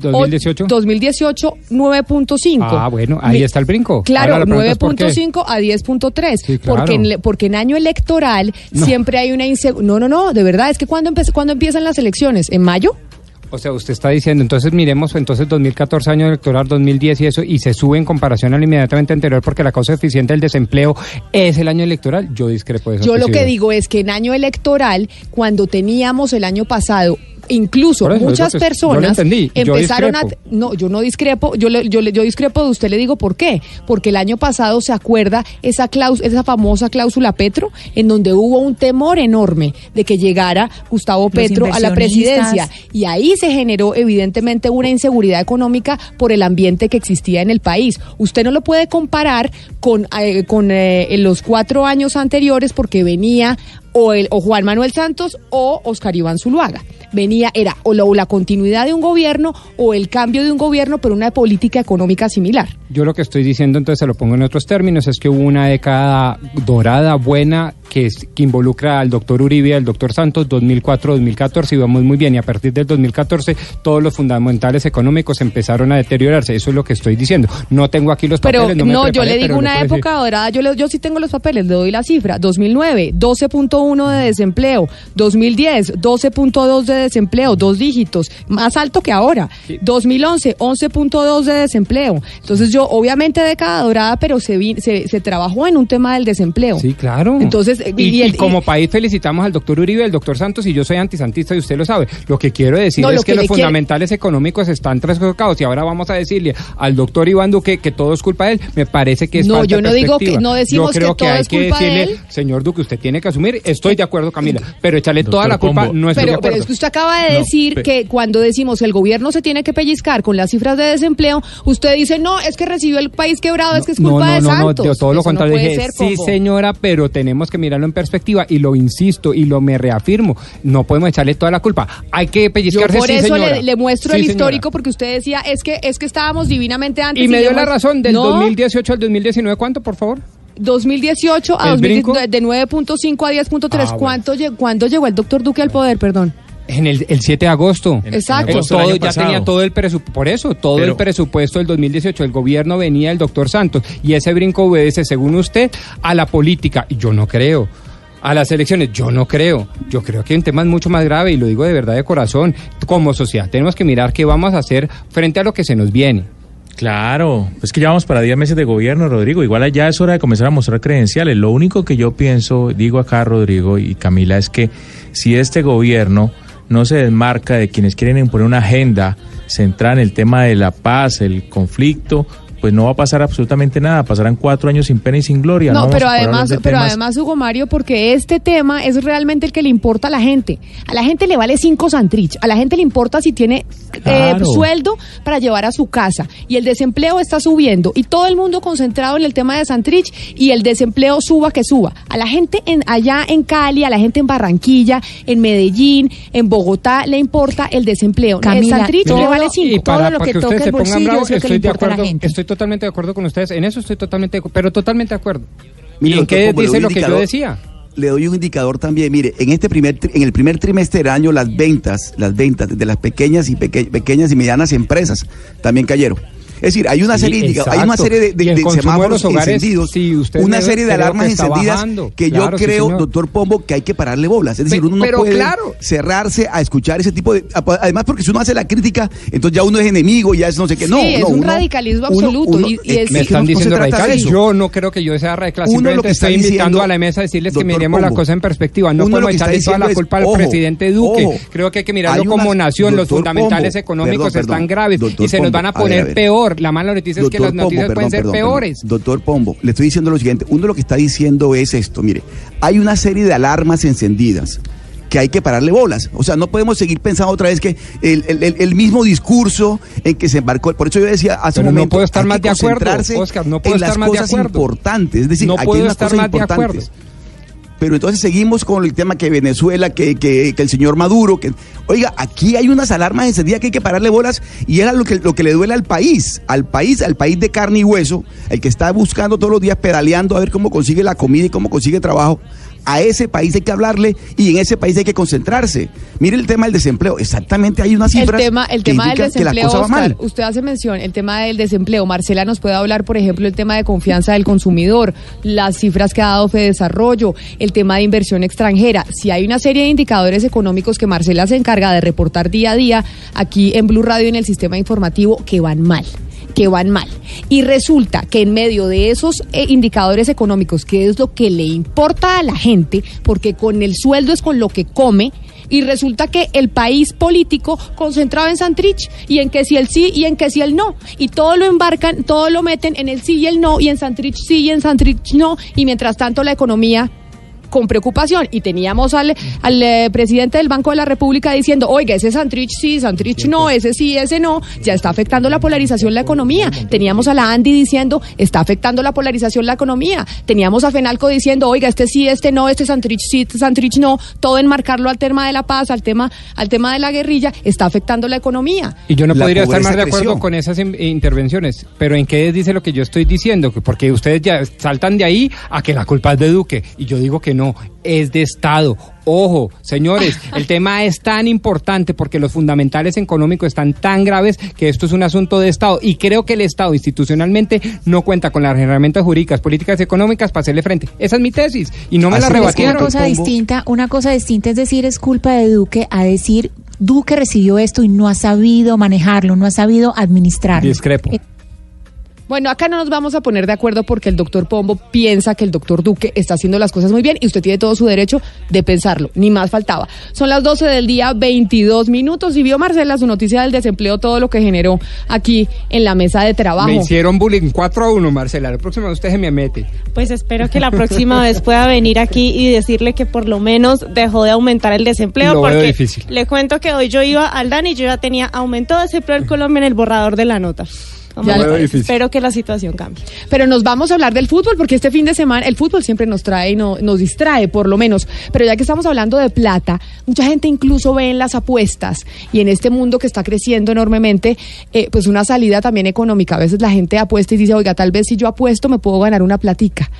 2018. O- 2018, 9.5. Ah, bueno, ahí está el brinco. Claro, Ahora la pregunta es por qué. 9.5 a 10.3. Sí, claro. porque, en, porque en año electoral No. siempre hay una inseguridad. No, no, no, de verdad, es que cuando, cuando empiezan las elecciones? ¿En mayo? O sea, usted está diciendo, entonces miremos entonces 2014 año electoral, 2010 y eso, y se sube en comparación al inmediatamente anterior porque la causa eficiente del desempleo es el año electoral. Yo discrepo de eso. Yo lo que digo es que en año electoral, cuando teníamos el año pasado, incluso eso, muchas personas entendí, empezaron a... No, yo no discrepo, yo, le- yo, le- yo discrepo de usted, le digo por qué. Porque el año pasado se acuerda esa, claus- esa famosa cláusula Petro, en donde hubo un temor enorme de que llegara Gustavo Petro a la presidencia. Y ahí se generó evidentemente una inseguridad económica por el ambiente que existía en el país. Usted no lo puede comparar con, eh, con eh, en los cuatro años anteriores porque venía o, el, o Juan Manuel Santos o Oscar Iván Zuluaga. Venía, era o la, o la continuidad de un gobierno o el cambio de un gobierno, pero una política económica similar. Yo lo que estoy diciendo, entonces se lo pongo en otros términos, es que hubo una década dorada, buena, que, es- que involucra al doctor Uribe al doctor Santos, 2004-2014, y vamos muy bien, y a partir del 2014 todos los fundamentales económicos empezaron a deteriorarse, eso es lo que estoy diciendo. No tengo aquí los Pero papeles, no, me yo preparé, le pero digo una decir. época dorada, yo, le- yo sí tengo los papeles, le doy la cifra. 2009, 12.1 de desempleo. 2010, 12.2 de desempleo, dos dígitos, más alto que ahora. 2011, 11.2 de desempleo. Entonces yo, obviamente década dorada, pero se, vi- se, se trabajó en un tema del desempleo. Sí, claro. Entonces, y, y el- y como país felicitamos al doctor Uribe al doctor Santos, y yo soy antisantista y usted lo sabe. Lo que quiero decir No, es lo que, que los fundamentales económicos están trastocados y ahora vamos a decirle al doctor Iván Duque que todo es culpa de él. Me parece que es No, falta yo de no digo que- no decimos Yo creo que todo hay es que culpa de decirle, él. señor Duque, usted tiene que asumir. Estoy de acuerdo, Camila, pero echarle toda Doctor la culpa Pombo. no estoy de Pero, acuerdo. pero es que usted acaba de No, decir pe- que cuando decimos el gobierno se tiene que pellizcar con las cifras de desempleo, usted dice, no, es que recibió el país quebrado, es que es culpa no, no, de no, no, Santos. de todo lo Eso no contrario. puede Dije, ser, sí, señora, pero tenemos que mirarlo en perspectiva y lo insisto y lo me reafirmo. No podemos echarle toda la culpa. Hay que Yo pellizcarse, por sí, eso le, le muestro Sí, el señora. histórico porque usted decía es que es que estábamos divinamente antes. Y me dio la razón del No, 2018 al 2019, ¿cuánto, por favor? 2018 a ¿El 2010, brinco? de 9.5 a 10.3. Ah, bueno. ¿Cuánto ¿Cuándo llegó el doctor Duque al poder? Perdón. En el, el 7 de agosto. Exacto. Agosto todo, ya pasado. tenía todo el presupuesto. Por eso, todo Pero- el presupuesto del 2018. El gobierno venía del doctor Santos. Y ese brinco obedece, según usted, a la política. Y yo no creo. A las elecciones, yo no creo. Yo creo que hay un tema mucho más grave y lo digo de verdad de corazón. Como sociedad, tenemos que mirar qué vamos a hacer frente a lo que se nos viene. Claro, es que ya vamos para 10 meses de gobierno, Rodrigo. Igual ya es hora de comenzar a mostrar credenciales. Lo único que yo pienso, digo acá, Rodrigo y Camila, es que si este gobierno no se desmarca de quienes quieren imponer una agenda centrada en el tema de la paz, el conflicto, pues no va a pasar absolutamente nada. Pasarán cuatro años sin pena y sin gloria. No, vamos pero además, de pero temas- además, Hugo Mario, porque este tema es realmente el que le importa a la gente. A la gente le vale cinco santrich. A la gente le importa si tiene eh, sueldo para llevar a su casa. Y el desempleo está subiendo. Y todo el mundo concentrado en el tema de santrich y el desempleo suba que suba. A la gente en, allá en Cali, a la gente en Barranquilla, en Medellín, en Bogotá, le importa el desempleo. el Camila, santrich le todo- vale y cinco. para- Para, lo para que que toca ustedes el bolsillo es lo que le importa a la acuerdo, gente. estoy totalmente de acuerdo con ustedes. En eso estoy totalmente, de acu- pero totalmente de acuerdo. Mire, ¿Y en qué dice lo que yo decía? Le doy un indicador también. Mire, en este primer en el primer trimestre del año las ventas, las ventas de las pequeñas y peque- pequeñas y medianas empresas también cayeron. Es decir, hay una Sí, serie hay una serie de, de- de semáforos hogares, encendidos, sí, usted una serie de alarmas encendidas bajando. que Claro, yo sí, creo, señor. doctor Pombo, que hay que pararle bolas. Es decir, uno no puede claro. cerrarse a escuchar ese tipo de... Además, porque si uno hace la crítica, entonces ya uno es enemigo, ya es no sé qué. Sí, No, es no, un uno- radicalismo uno- absoluto. uno- y, y es- Me están no- no diciendo radicales. eso. Yo no creo que yo sea radical. Uno lo que está estoy invitando diciendo, a la mesa a decirles que miremos la cosa en perspectiva. No está echarle toda la culpa al presidente Duque. creo que hay que mirarlo como nación. Los fundamentales económicos están graves y se nos van a poner ver. Peor. La mala noticia es que las noticias Pombo, pueden perdón, ser perdón, peores. perdón. Doctor Pombo, le estoy diciendo lo siguiente. Uno lo que está diciendo es esto. Mire, hay una serie de alarmas encendidas que hay que pararle bolas. O sea, no podemos seguir pensando otra vez que el, el- el- mismo discurso en que se embarcó. Por eso yo decía hace Pero un no momento. puedo estar hay más que de acuerdo, Oscar, no puedo en estar las más de cosas acuerdo. importantes. Es decir, No aquí hay unas estar cosas más de importantes. Pero entonces seguimos con el tema que Venezuela, que, que- que el señor Maduro, que oiga, aquí hay unas alarmas encendidas que hay que pararle bolas y era lo que, lo que le duele al país, al país, al país de carne y hueso, el que está buscando todos los días pedaleando a ver cómo consigue la comida y cómo consigue trabajo. A ese país hay que hablarle y en ese país hay que concentrarse. Mire el tema del desempleo, exactamente hay unas el cifras tema, el que tema del indican que la desempleo, cosa va Oscar, mal. usted hace mención, el tema del desempleo. Marcela nos puede hablar, por ejemplo, el tema de confianza del consumidor, las cifras que ha dado Desarrollo, el tema de inversión extranjera. Si hay una serie de indicadores económicos que Marcela se encarga de reportar día a día aquí en Blue Radio en el sistema informativo que van mal que van mal. Y resulta que en medio de esos eh, indicadores económicos, que es lo que le importa a la gente, porque con el sueldo es con lo que come, y resulta que el país político concentrado en Santrich y en que si el sí y en que si el no. Y todo lo embarcan, todo lo meten en el sí y el no, y en Santrich sí y en Santrich no, y mientras tanto la economía con preocupación y teníamos al, al eh, presidente del Banco de la República diciendo, oiga, ese Santrich sí, Santrich no, ese sí, ese no, ya está afectando la polarización la economía. Teníamos a la Andy diciendo, está afectando la polarización la economía. Teníamos a Fenalco diciendo, oiga, este sí, este no, este Santrich sí, este Santrich no, todo enmarcarlo al tema de la paz, al tema, al tema de la guerrilla, está afectando la economía. Y yo no La podría estar más de acuerdo creció. con esas in- intervenciones. Pero ¿en qué dice lo que yo estoy diciendo? Que Porque ustedes ya saltan de ahí a que la culpa es de Duque. Y yo digo que no, es de Estado. Ojo, señores, el tema es tan importante porque los fundamentales económicos están tan graves que esto es un asunto de Estado. Y creo que el Estado institucionalmente no cuenta con las herramientas jurídicas, políticas y económicas para hacerle frente. Esa es mi tesis. Y no me la Así es, Es que una rebatieron. cosa distinta, una cosa distinta es decir es culpa de Duque a decir Duque recibió esto y no ha sabido manejarlo, no ha sabido administrarlo. Discrepo. Eh, Bueno, acá no nos vamos a poner de acuerdo porque el doctor Pombo piensa que el doctor Duque está haciendo las cosas muy bien y usted tiene todo su derecho de pensarlo, ni más faltaba. Son las 12 del día, 22 minutos y vio Marcela su noticia del desempleo, todo lo que generó aquí en la mesa de trabajo. Me hicieron bullying 4 a 1, Marcela. La próxima usted se me mete. Pues espero que la próxima vez pueda venir aquí y decirle que por lo menos dejó de aumentar el desempleo. Lo veo porque difícil. le cuento que hoy yo iba al DAN y yo ya tenía aumentado el desempleo en Colombia en el borrador de la nota. Espero que la situación cambie. Pero nos vamos a hablar del fútbol porque este fin de semana el fútbol siempre nos trae y no, nos distrae por lo menos. Pero ya que estamos hablando de plata, mucha gente incluso ve en las apuestas y en este mundo que está creciendo enormemente, eh, pues una salida también económica. A veces la gente apuesta y dice, oiga, tal vez si yo apuesto me puedo ganar una platica.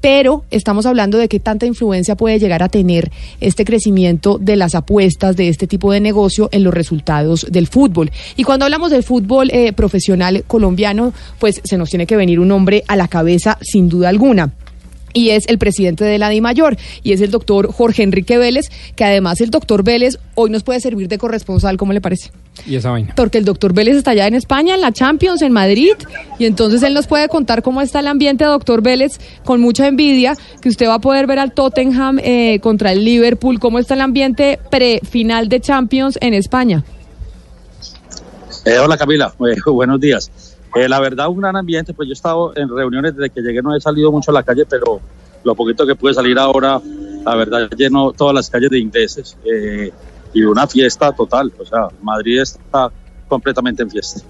Pero estamos hablando de qué tanta influencia puede llegar a tener este crecimiento de las apuestas de este tipo de negocio en los resultados del fútbol. Y cuando hablamos del fútbol eh, profesional colombiano, pues se nos tiene que venir un hombre a la cabeza sin duda alguna y es el presidente de la DIMAYOR, y es el doctor Jorge Enrique Vélez, que además el doctor Vélez hoy nos puede servir de corresponsal, ¿cómo le parece? Y esa vaina. Porque el doctor Vélez está allá en España, en la Champions, en Madrid, y entonces él nos puede contar cómo está el ambiente, doctor Vélez, con mucha envidia, que usted va a poder ver al Tottenham eh, contra el Liverpool, cómo está el ambiente pre-final de Champions en España. Eh, hola Camila, Eh, buenos días. Eh, la verdad, un gran ambiente, pues yo he estado en reuniones desde que llegué, no he salido mucho a la calle, pero lo poquito que pude salir ahora, la verdad, lleno todas las calles de ingleses eh, y una fiesta total, o sea, Madrid está completamente en fiesta.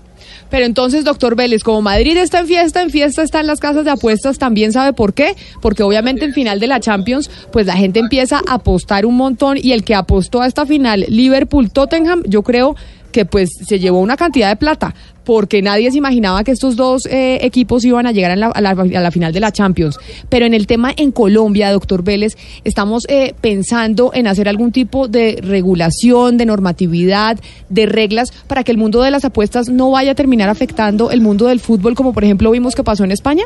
Pero entonces, doctor Vélez, como Madrid está en fiesta, en fiesta están las casas de apuestas, también sabe por qué, porque obviamente en final de la Champions, pues la gente empieza a apostar un montón y el que apostó a esta final, Liverpool-Tottenham, yo creo que pues se llevó una cantidad de plata, porque nadie se imaginaba que estos dos eh, equipos iban a llegar a la, a la- final de la Champions. Pero en el tema en Colombia, doctor Vélez, estamos eh, pensando en hacer algún tipo de regulación, de normatividad, de reglas para que el mundo de las apuestas no vaya a terminar afectando el mundo del fútbol, como por ejemplo vimos que pasó en España.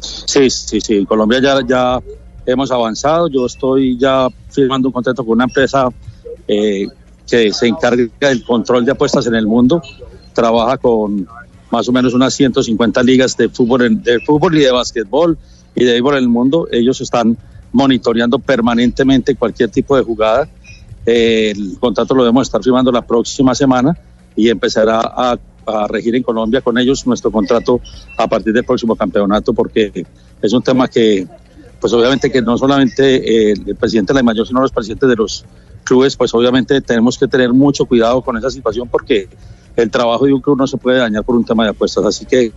Sí, sí, sí, en Colombia ya, ya hemos avanzado, yo estoy ya firmando un contrato con una empresa eh, que se encarga del control de apuestas en el mundo, trabaja con más o menos unas 150 ligas de fútbol, en- de fútbol y de básquetbol y de béisbol en el mundo. Ellos están monitoreando permanentemente cualquier tipo de jugada. Eh, el contrato lo debemos estar firmando la próxima semana y empezará a, a regir en Colombia con ellos nuestro contrato a partir del próximo campeonato porque es un tema que, pues obviamente que no solamente el presidente de la mayor, sino los presidentes de los clubes, pues obviamente tenemos que tener mucho cuidado con esa situación porque el trabajo de un club no se puede dañar por un tema de apuestas. Así que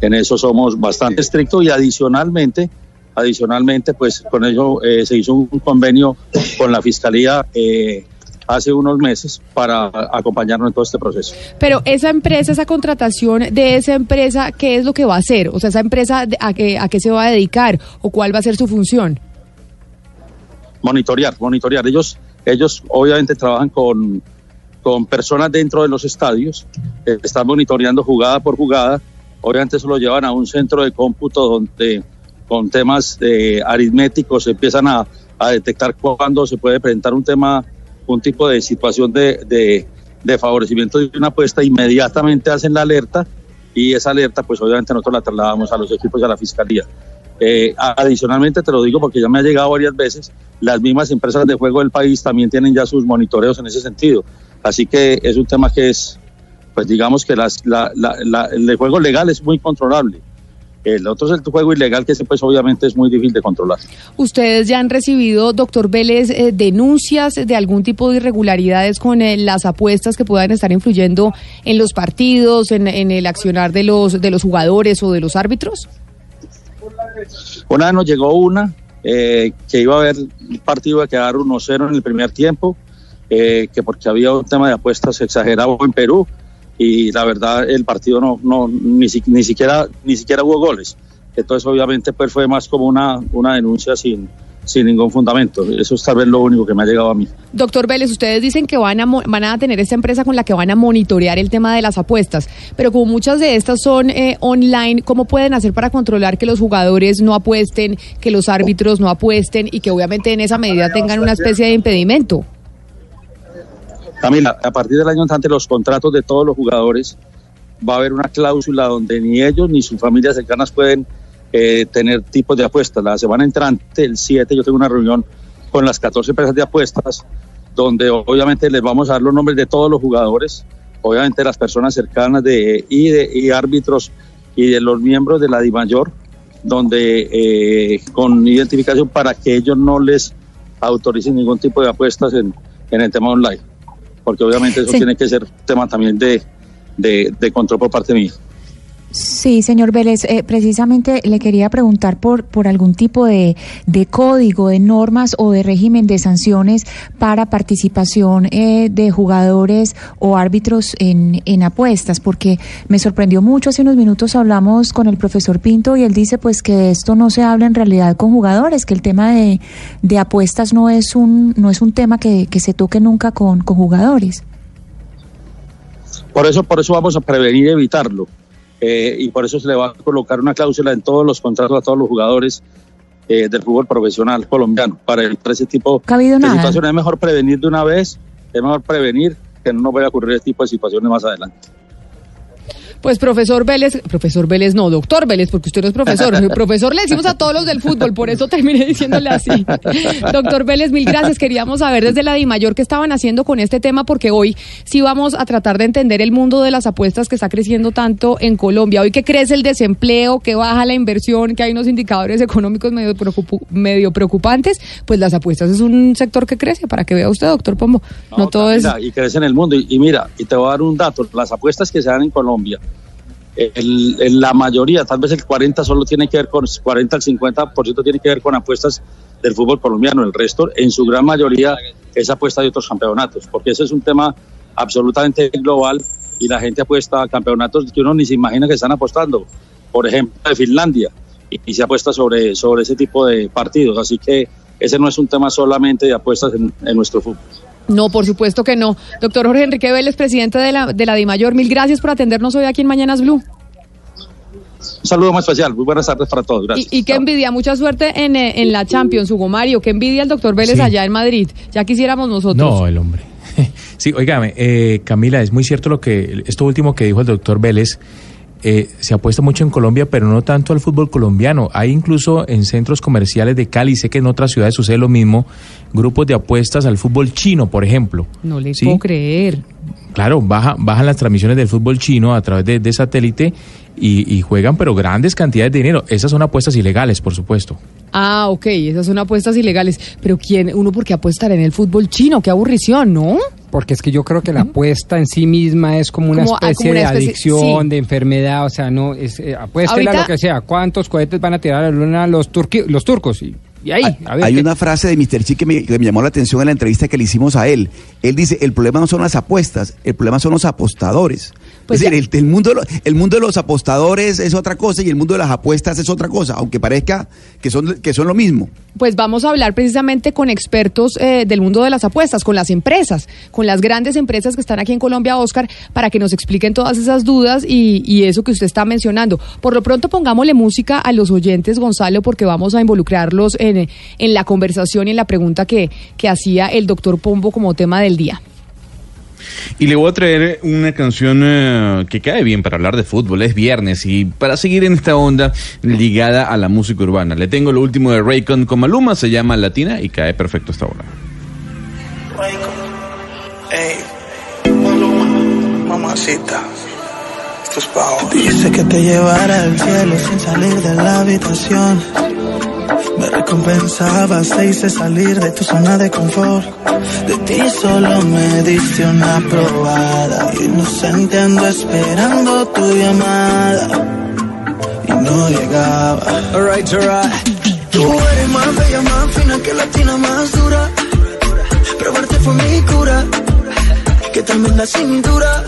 en eso somos bastante estrictos y adicionalmente, adicionalmente, pues con ello eh, se hizo un convenio con la fiscalía eh, hace unos meses para acompañarnos en todo este proceso. Pero esa empresa, esa contratación de esa empresa, ¿qué es lo que va a hacer? O sea, esa empresa, ¿a qué, a qué se va a dedicar? ¿O cuál va a ser su función? monitorear, monitorear. Ellos, ellos obviamente trabajan con, con personas dentro de los estadios, están monitoreando jugada por jugada. Obviamente eso lo llevan a un centro de cómputo donde con temas eh, aritméticos empiezan a, a detectar cuándo se puede presentar un tema, un tipo de situación de, de favorecimiento de una apuesta, inmediatamente hacen la alerta y esa alerta pues obviamente nosotros la trasladamos a los equipos y a la fiscalía. Eh, adicionalmente te lo digo porque ya me ha llegado varias veces, las mismas empresas de juego del país también tienen ya sus monitoreos en ese sentido. Así que es un tema que es, pues digamos que las, la, la- el juego legal es muy controlable. El otro es el juego ilegal que pues obviamente es muy difícil de controlar. ¿Ustedes ya han recibido, doctor Vélez, eh, denuncias de algún tipo de irregularidades con eh, las apuestas que puedan estar influyendo en los partidos, en, en el accionar de los, de los jugadores o de los árbitros? Una vez nos llegó una eh, que iba a haber un partido a quedar 1-0 en el primer tiempo, eh, que porque había un tema de apuestas exagerado en Perú y la verdad el partido no, no ni, ni siquiera ni siquiera hubo goles. Entonces obviamente pues fue más como una, una denuncia sin, sin ningún fundamento. Eso es tal vez lo único que me ha llegado a mí. Doctor Vélez, ustedes dicen que van a, van a tener esta empresa con la que van a monitorear el tema de las apuestas, pero como muchas de estas son eh, online, ¿cómo pueden hacer para controlar que los jugadores no apuesten, que los árbitros no apuesten y que obviamente en esa medida tengan una especie de impedimento? Camila, a partir del año entrante los contratos de todos los jugadores va a haber una cláusula donde ni ellos ni sus familias cercanas pueden eh, tener tipos de apuestas. La semana entrante, el 7, yo tengo una reunión con las 14 empresas de apuestas donde obviamente les vamos a dar los nombres de todos los jugadores, obviamente las personas cercanas de, y, de, y árbitros y de los miembros de la DIMAYOR, donde eh, con identificación para que ellos no les autoricen ningún tipo de apuestas en, en el tema online porque obviamente eso Sí. tiene que ser tema también de, de, de control por parte mía. Sí, señor Vélez, eh, precisamente le quería preguntar por, por algún tipo de, de código, de normas o de régimen de sanciones para participación eh, de jugadores o árbitros en, en apuestas, porque me sorprendió mucho. Hace unos minutos hablamos con el profesor Pinto y él dice pues que esto no se habla en realidad con jugadores, que el tema de, de apuestas no es un, no es un tema que, que se toque nunca con, con jugadores. Por eso, por eso vamos a prevenir y evitarlo. Eh, y por eso se le va a colocar una cláusula en todos los contratos a todos los jugadores eh, del fútbol profesional colombiano para evitar ese tipo ¿Ha habido de nada? situaciones. Es mejor prevenir de una vez, es mejor prevenir que no nos vaya a ocurrir ese tipo de situaciones más adelante. Pues profesor Vélez, profesor Vélez no, doctor Vélez, porque usted no es profesor. profesor le decimos a todos los del fútbol, por eso terminé diciéndole así. doctor Vélez, mil gracias. Queríamos saber desde la DIMAYOR qué estaban haciendo con este tema, porque hoy sí vamos a tratar de entender el mundo de las apuestas que está creciendo tanto en Colombia. Hoy que crece el desempleo, que baja la inversión, que hay unos indicadores económicos medio, medio preocupantes, pues las apuestas es un sector que crece, para que vea usted, doctor Pombo. No, todo es... Y crece en el mundo. Y, y mira, y te voy a dar un dato, las apuestas que se dan en Colombia, el- la mayoría, tal vez el 40 solo tiene que ver con, 40 al 50% tiene que ver con apuestas del fútbol colombiano, el resto en su gran mayoría es apuesta de otros campeonatos, porque ese es un tema absolutamente global y la gente apuesta a campeonatos que uno ni se imagina que están apostando, por ejemplo de Finlandia, y, se apuesta sobre, sobre ese tipo de partidos, así que ese no es un tema solamente de apuestas en nuestro fútbol. No, por supuesto que no. Doctor Jorge Enrique Vélez, presidente de la, de la DIMAYOR, mil gracias por atendernos hoy aquí en Mañanas Blue. Un saludo muy especial, muy buenas tardes para todos, gracias. Y, y qué envidia, mucha suerte en, eh, en la Champions, Hugo Mario. Qué envidia el doctor Vélez Sí. allá en Madrid. Ya quisiéramos nosotros. No, el hombre. Sí, oígame, eh, Camila, es muy cierto lo que esto último que dijo el doctor Vélez. Eh, se apuesta mucho en Colombia, pero no tanto al fútbol colombiano. Hay incluso en centros comerciales de Cali, sé que en otras ciudades sucede lo mismo, grupos de apuestas al fútbol chino, por ejemplo. No le ¿Sí? puedo creer. Claro, baja, bajan las transmisiones del fútbol chino a través de, de satélite y, y juegan, pero grandes cantidades de dinero. Esas son apuestas ilegales, por supuesto. Ah, ok, esas son apuestas ilegales. Pero ¿quién, uno por qué apostar en el fútbol chino? Qué aburrición, ¿no? Porque es que yo creo que la apuesta en sí misma es como una Como- ah, especie como una de adicción, sí. de enfermedad, o sea, no, es eh, apuéstela Ahorita- lo que sea. ¿Cuántos cohetes van a tirar a la luna los, turqui- los turcos? Y, y ahí, a ver Hay qué- una frase de Mr. Chi que me, que me llamó la atención en la entrevista que le hicimos a él. Él dice, el problema no son las apuestas, el problema son los apostadores. Pues es decir, ya- el, el mundo, de lo- el mundo de los apostadores es otra cosa y el mundo de las apuestas es otra cosa, aunque parezca que son, que son lo mismo. Pues vamos a hablar precisamente con expertos eh, del mundo de las apuestas, con las empresas, con las grandes empresas que están aquí en Colombia, Oscar, para que nos expliquen todas esas dudas y, y eso que usted está mencionando. Por lo pronto pongámosle música a los oyentes, Gonzalo, porque vamos a involucrarlos en, en la conversación y en la pregunta que, que hacía el doctor Pombo como tema del día. Y le voy a traer una canción eh, que cae bien para hablar de fútbol. Es viernes y para seguir en esta onda ligada a la música urbana. Le tengo lo último de Raycon con Maluma, se llama Latina y cae perfecto esta hora. Ey, mamacita, esto es Dice que te llevara al cielo sin salir de la habitación. Me recompensabas, te hice salir de tu zona de confort. De ti solo me diste una probada. Inocente ando esperando tu llamada. Y no llegaba. Alright, alright. Tú eres más bella, más fina que latina, más dura. Probarte fue mi cura. Qué tremenda cintura.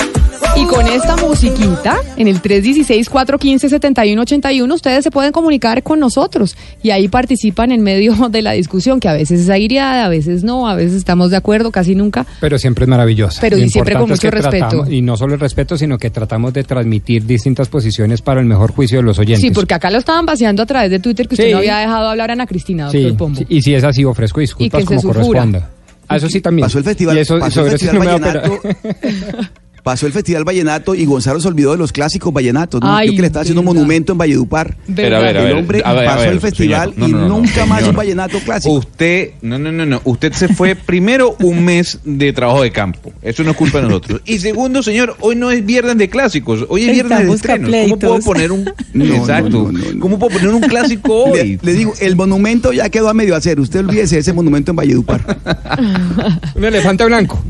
Y con esta musiquita, en el 316-415-7181, ustedes se pueden comunicar con nosotros y ahí participan en medio de la discusión, que a veces es aireada, a veces no, a veces estamos de acuerdo, casi nunca. Pero siempre es maravillosa. Pero y siempre con es mucho que respeto. tratamos- y no solo el respeto, sino que tratamos de transmitir distintas posiciones para el mejor juicio de los oyentes. Sí, porque acá lo estaban vaciando a través de Twitter que usted Sí. no había dejado hablar a Ana Cristina, doctor Sí, Pombo. sí, y si es así, ofrezco disculpas como corresponda. Eso sí también. Pasó el festival, Y eso- pasó el festival no Pasó el Festival Vallenato y Gonzalo se olvidó de los clásicos vallenatos. ¿no? Ay, Yo que le estaba haciendo un monumento en Valledupar. Pero a ver, a el ver, hombre a ver, a pasó ver, el festival. No, y no, no, no, nunca más un vallenato clásico. Usted, no, no, no, no. Usted se fue primero un mes de trabajo de campo. Eso no es culpa de nosotros. Y segundo, señor, hoy no es viernes de clásicos. Hoy es viernes de estrenos. ¿Cómo puedo poner un. Exacto. no, no, no. ¿Cómo puedo poner un clásico Le, hoy? le digo, el monumento ya quedó a medio hacer. Usted olvídese de ese monumento en Valledupar. Un elefante blanco.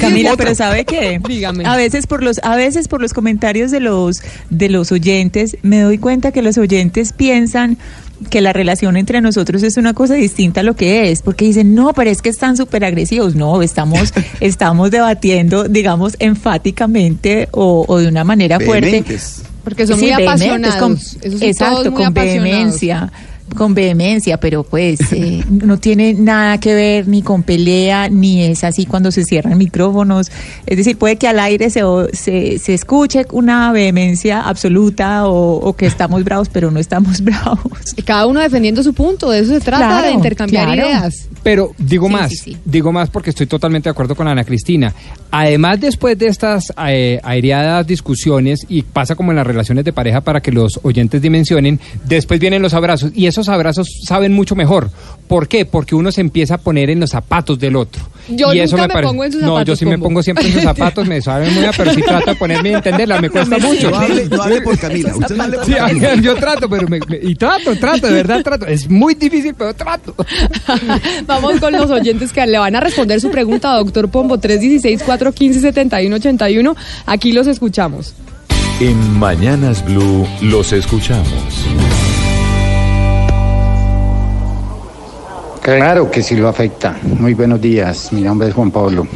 Camila, pero ¿sabe qué? Dígame. a veces por los a veces por los comentarios de los de los oyentes me doy cuenta que los oyentes piensan que la relación entre nosotros es una cosa distinta a lo que es, porque dicen, no, pero es que están súper agresivos. No, estamos, estamos debatiendo, digamos, enfáticamente o, o de una manera fuerte. Porque son Sí, muy apasionados. con- exacto, muy con apasionados. vehemencia. Con vehemencia, pero pues eh, no tiene nada que ver ni con pelea, ni es así cuando se cierran micrófonos. Es decir, puede que al aire se, se, se escuche una vehemencia absoluta o, o que estamos bravos, pero no estamos bravos. Y cada uno defendiendo su punto, de eso se trata, Claro, de intercambiar claro. ideas. Pero digo Sí, más, sí, sí. digo más porque estoy totalmente de acuerdo con Ana Cristina. Además, después de estas eh, aireadas discusiones, y pasa como en las relaciones de pareja para que los oyentes dimensionen, después vienen los abrazos, y esos abrazos saben mucho mejor. ¿Por qué? Porque uno se empieza a poner en los zapatos del otro. Yo y eso nunca me me parece- pongo en sus No, yo zapatos, sí me pongo siempre en sus zapatos, me saben muy bien, pero sí trato de ponerme y entenderla, me cuesta mucho. No hable, no hable por Camila. Usted no hable por Sí, Camila. yo trato, pero me, me- y trato, trato, de verdad trato. Es muy difícil, pero trato. Vamos con los oyentes que le van a responder su pregunta, doctor Pombo, 316-415-7181. Aquí los escuchamos. En Mañanas Blue los escuchamos. Claro que sí lo afecta. Muy buenos días, mi nombre es Juan Pablo.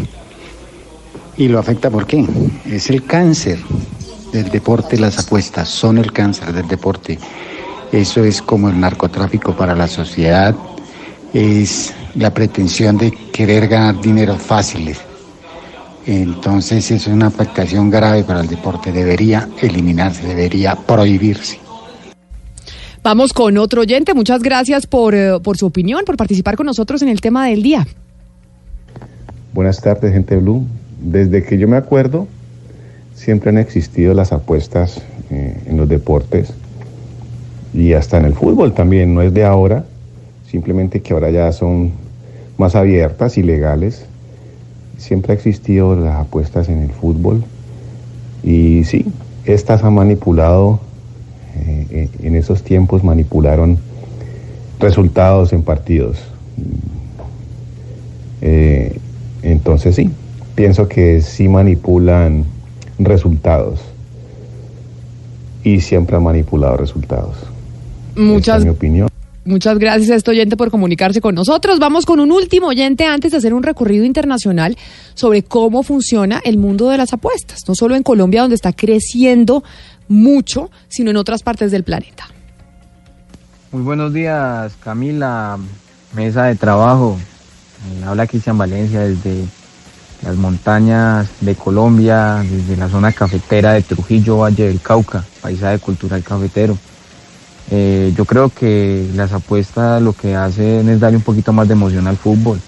¿Y lo afecta por qué? Es el cáncer del deporte, las apuestas son el cáncer del deporte. Eso es como el narcotráfico para la sociedad, es la pretensión de querer ganar dinero fáciles. Entonces es una afectación grave para el deporte, debería eliminarse, debería prohibirse. Vamos con otro oyente. Muchas gracias por, eh, por su opinión, por participar con nosotros en el tema del día. Buenas tardes, gente Blue. Desde que yo me acuerdo, siempre han existido las apuestas eh, en los deportes y hasta en el fútbol también. No es de ahora, simplemente que ahora ya son más abiertas y legales. Siempre ha existido las apuestas en el fútbol y sí, estas han manipulado, eh, eh, en esos tiempos manipularon resultados en partidos. Eh, entonces sí, pienso que sí manipulan resultados y siempre han manipulado resultados. Muchas, es mi opinión. muchas gracias a este oyente por comunicarse con nosotros. Vamos con un último oyente antes de hacer un recorrido internacional sobre cómo funciona el mundo de las apuestas, no solo en Colombia, donde está creciendo mucho, sino en otras partes del planeta. Muy buenos días, Camila, mesa de trabajo. Eh, habla Cristian Valencia desde las montañas de Colombia, desde la zona cafetera de Trujillo, Valle del Cauca, paisaje cultural cafetero. Eh, yo creo que las apuestas lo que hacen es darle un poquito más de emoción al fútbol.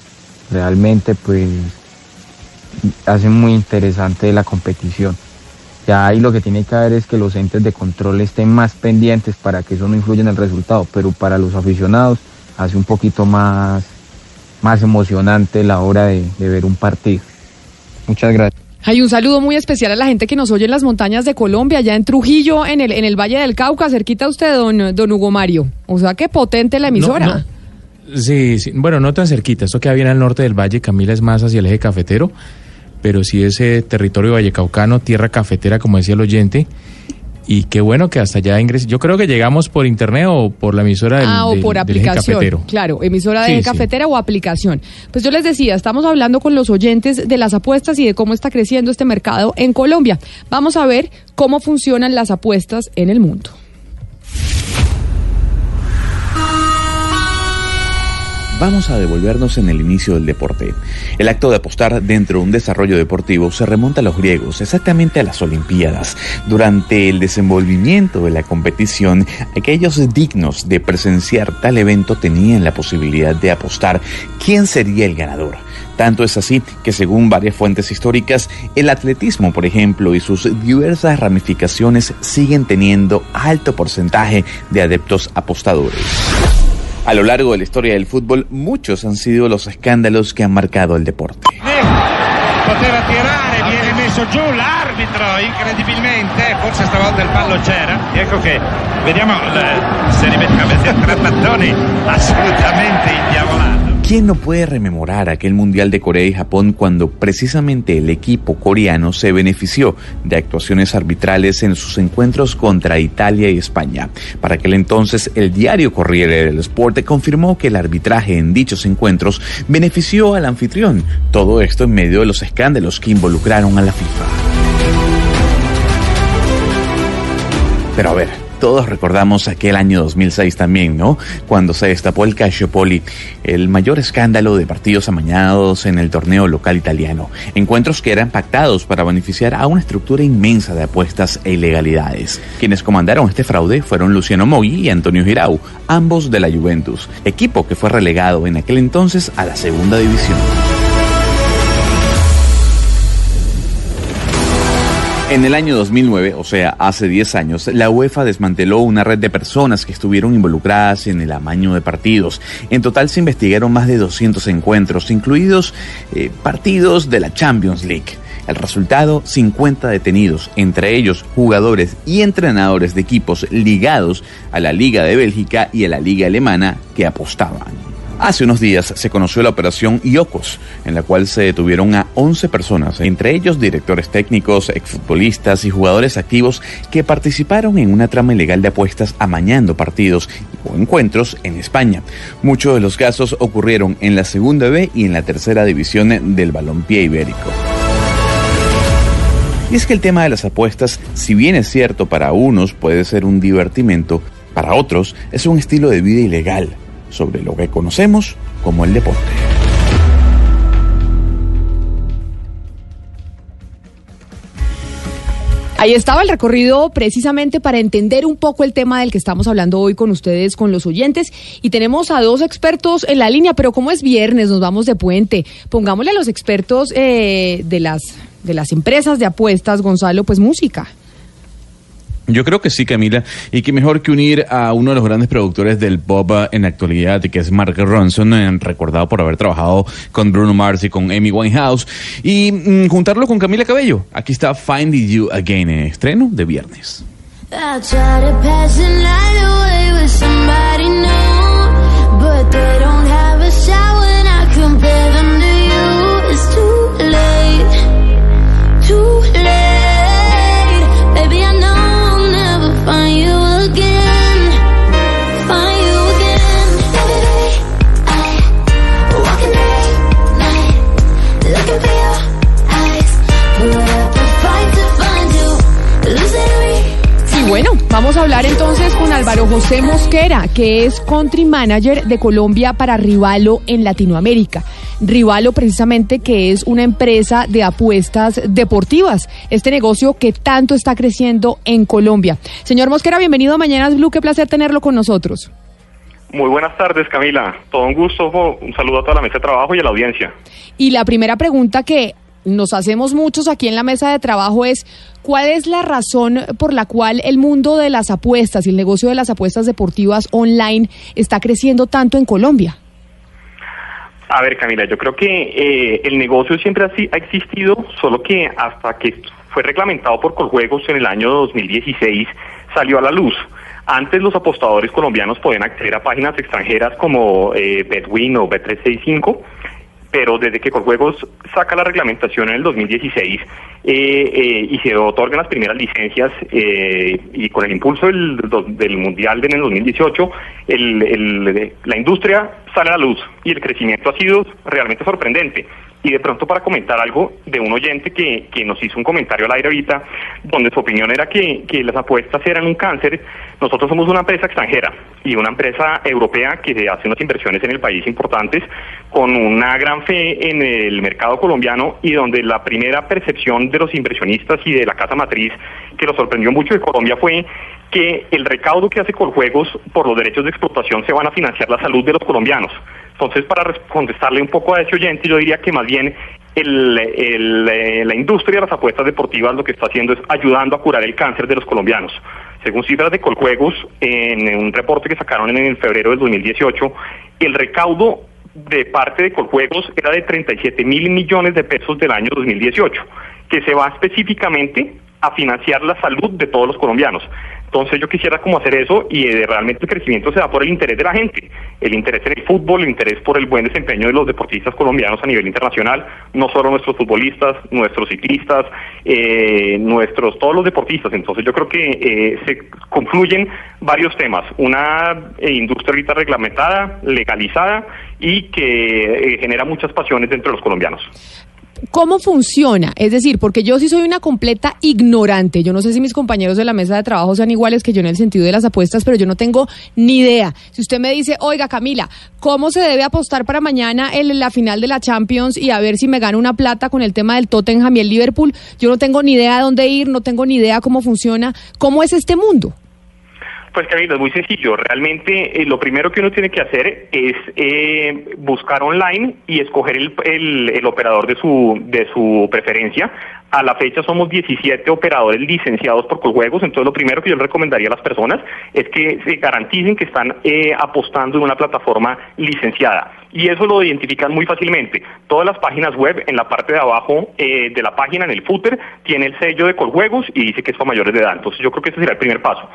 Realmente, pues, hacen muy interesante la competición. Ya ahí lo que tiene que haber es que los entes de control estén más pendientes para que eso no influya en el resultado, pero para los aficionados hace un poquito más, más emocionante la hora de, de ver un partido. Muchas gracias. Hay un saludo muy especial a la gente que nos oye en las montañas de Colombia, allá en Trujillo, en el, en el Valle del Cauca, cerquita a usted, don, don Hugo Mario. O sea, qué potente la emisora. No, no. Sí, sí, bueno, no tan cerquita. Esto queda bien al norte del valle, Camila es más hacia el eje cafetero, pero sí ese territorio vallecaucano, tierra cafetera, como decía el oyente. Y qué bueno que hasta allá ingrese. Yo creo que llegamos por internet o por la emisora del, ah, o del- por aplicación. Claro, emisora de Sí, sí. cafetera o aplicación. Pues yo les decía, estamos hablando con los oyentes de las apuestas y de cómo está creciendo este mercado en Colombia. Vamos a ver cómo funcionan las apuestas en el mundo. Vamos a devolvernos en el inicio del deporte. El acto de apostar dentro de un desarrollo deportivo se remonta a los griegos, exactamente a las Olimpiadas. Durante el desenvolvimiento de la competición, aquellos dignos de presenciar tal evento tenían la posibilidad de apostar quién sería el ganador. Tanto es así que según varias fuentes históricas, el atletismo, por ejemplo, y sus diversas ramificaciones siguen teniendo alto porcentaje de adeptos apostadores. A lo largo de la historia del fútbol, muchos han sido los escándalos que han marcado el deporte. ¿Quién no puede rememorar aquel Mundial de Corea y Japón cuando precisamente el equipo coreano se benefició de actuaciones arbitrales en sus encuentros contra Italia y España? Para aquel entonces, el diario Corriere del Sport confirmó que el arbitraje en dichos encuentros benefició al anfitrión. Todo esto en medio de los escándalos que involucraron a la FIFA. Pero a ver, todos recordamos aquel año 2006 también, ¿no? Cuando se destapó el Calciopoli, el mayor escándalo de partidos amañados en el torneo local italiano. Encuentros que eran pactados para beneficiar a una estructura inmensa de apuestas e ilegalidades. Quienes comandaron este fraude fueron Luciano Moggi y Antonio Girau, ambos de la Juventus, equipo que fue relegado en aquel entonces a la segunda división. En el año 2009, o sea, hace 10 años, la UEFA desmanteló una red de personas que estuvieron involucradas en el amaño de partidos. En total se investigaron más de 200 encuentros, incluidos eh, partidos de la Champions League. El resultado, 50 detenidos, entre ellos jugadores y entrenadores de equipos ligados a la Liga de Bélgica y a la Liga Alemana que apostaban. Hace unos días se conoció la operación IOCOS, en la cual se detuvieron a 11 personas, entre ellos directores técnicos, exfutbolistas y jugadores activos que participaron en una trama ilegal de apuestas amañando partidos o encuentros en España. Muchos de los casos ocurrieron en la segunda B y en la tercera división del balompié ibérico. Y es que el tema de las apuestas, si bien es cierto para unos puede ser un divertimento, para otros es un estilo de vida ilegal sobre lo que conocemos como el deporte. Ahí estaba el recorrido precisamente para entender un poco el tema del que estamos hablando hoy con ustedes, con los oyentes. Y tenemos a dos expertos en la línea, pero como es viernes, nos vamos de puente. Pongámosle a los expertos eh, de, las, de las empresas de apuestas, Gonzalo, pues música. Yo creo que sí, Camila, y que mejor que unir a uno de los grandes productores del pop en la actualidad, que es Mark Ronson, eh, recordado por haber trabajado con Bruno Mars y con Amy Winehouse, y mm, juntarlo con Camila Cabello. Aquí está Finding You Again en estreno de viernes. Vamos a hablar entonces con Álvaro José Mosquera, que es country manager de Colombia para Rivalo en Latinoamérica. Rivalo precisamente que es una empresa de apuestas deportivas, este negocio que tanto está creciendo en Colombia. Señor Mosquera, bienvenido a Mañanas Blue, qué placer tenerlo con nosotros. Muy buenas tardes, Camila. Todo un gusto. Un saludo a toda la mesa de trabajo y a la audiencia. Y la primera pregunta que nos hacemos muchos aquí en la mesa de trabajo es, ¿cuál es la razón por la cual el mundo de las apuestas y el negocio de las apuestas deportivas online está creciendo tanto en Colombia? A ver, Camila, yo creo que eh, el negocio siempre ha, existido, solo que hasta que fue reglamentado por Coljuegos en el año 2016 salió a la luz. Antes los apostadores colombianos podían acceder a páginas extranjeras como eh, Betwin o Bet365, pero desde que Coljuegos saca la reglamentación en el 2016 eh, eh, y se otorgan las primeras licencias eh, y con el impulso del, del Mundial en el 2018, el- el- la industria sale a la luz y el crecimiento ha sido realmente sorprendente. Y de pronto para comentar algo de un oyente que, que nos hizo un comentario al aire ahorita, donde su opinión era que, que las apuestas eran un cáncer, nosotros somos una empresa extranjera y una empresa europea que hace unas inversiones en el país importantes con una gran fe en el mercado colombiano y donde la primera percepción de los inversionistas y de la casa matriz que nos sorprendió mucho de Colombia fue que el recaudo que hace Coljuegos por los derechos de explotación se van a financiar la salud de los colombianos. Entonces, para contestarle un poco a ese oyente, yo diría que más bien el, eh, la industria de las apuestas deportivas lo que está haciendo es ayudando a curar el cáncer de los colombianos. Según cifras de Coljuegos, en un reporte que sacaron en el febrero del 2018, el recaudo de parte de Coljuegos era de 37 mil millones de pesos del año 2018, que se va específicamente a financiar la salud de todos los colombianos. Entonces yo quisiera como hacer eso y eh, realmente el crecimiento se da por el interés de la gente. el interés en el fútbol, el interés por el buen desempeño de los deportistas colombianos a nivel internacional, no solo nuestros futbolistas, nuestros ciclistas, eh, nuestros todos los deportistas. Entonces yo creo que eh, se confluyen varios temas, una eh, industria ahorita reglamentada, legalizada y que eh, genera muchas pasiones entre los colombianos. ¿Cómo funciona? Es decir, porque yo sí soy una completa ignorante. Yo no sé si mis compañeros de la mesa de trabajo sean iguales que yo en el sentido de las apuestas, pero yo no tengo ni idea. Si usted me dice, oiga Camila, ¿cómo se debe apostar para mañana en la final de la Champions y a ver si me gano una plata con el tema del Tottenham y el Liverpool? Yo no tengo ni idea de dónde ir, no tengo ni idea cómo funciona. ¿Cómo es este mundo? Pues Camila, es muy sencillo. Realmente eh, lo primero que uno tiene que hacer es eh, buscar online y escoger el, el- operador de su, de su preferencia. A la fecha somos 17 operadores licenciados por Coljuegos, entonces lo primero que yo le recomendaría a las personas es que se garanticen que están eh, apostando en una plataforma licenciada. Y eso lo identifican muy fácilmente. Todas las páginas web, en la parte de abajo eh, de la página, en el footer, tiene el sello de Coljuegos y dice que es para mayores de edad. Entonces yo creo que ese será el primer paso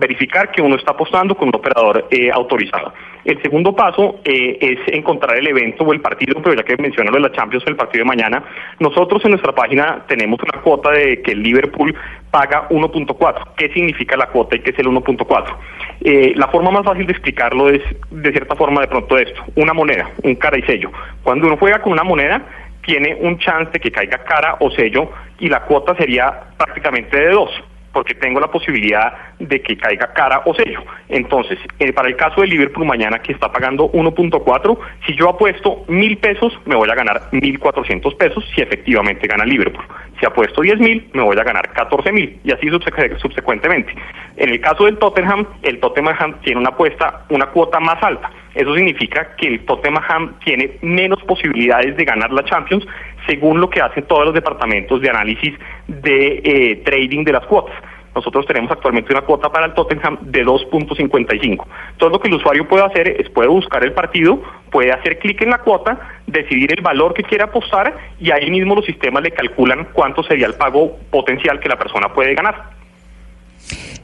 verificar que uno está apostando con un operador eh, autorizado. El segundo paso eh, es encontrar el evento o el partido, pero ya que menciono lo de la Champions, el partido de mañana, nosotros en nuestra página tenemos una cuota de que el Liverpool paga 1.4. ¿Qué significa la cuota y qué es el 1.4? Eh, la forma más fácil de explicarlo es, de cierta forma, de pronto esto, una moneda, un cara y sello. Cuando uno juega con una moneda, tiene un chance de que caiga cara o sello y la cuota sería prácticamente de dos porque tengo la posibilidad de que caiga cara o sello. Entonces, eh, para el caso de Liverpool mañana que está pagando 1.4, si yo apuesto mil pesos, me voy a ganar 1.400 pesos si efectivamente gana Liverpool. Si apuesto 10 mil, me voy a ganar 14 mil y así subsecu- subsecuentemente. En el caso del Tottenham, el Tottenham tiene una apuesta, una cuota más alta. Eso significa que el Tottenham tiene menos posibilidades de ganar la Champions según lo que hacen todos los departamentos de análisis de eh, trading de las cuotas. Nosotros tenemos actualmente una cuota para el Tottenham de 2.55. Entonces lo que el usuario puede hacer es puede buscar el partido, puede hacer clic en la cuota, decidir el valor que quiere apostar y ahí mismo los sistemas le calculan cuánto sería el pago potencial que la persona puede ganar.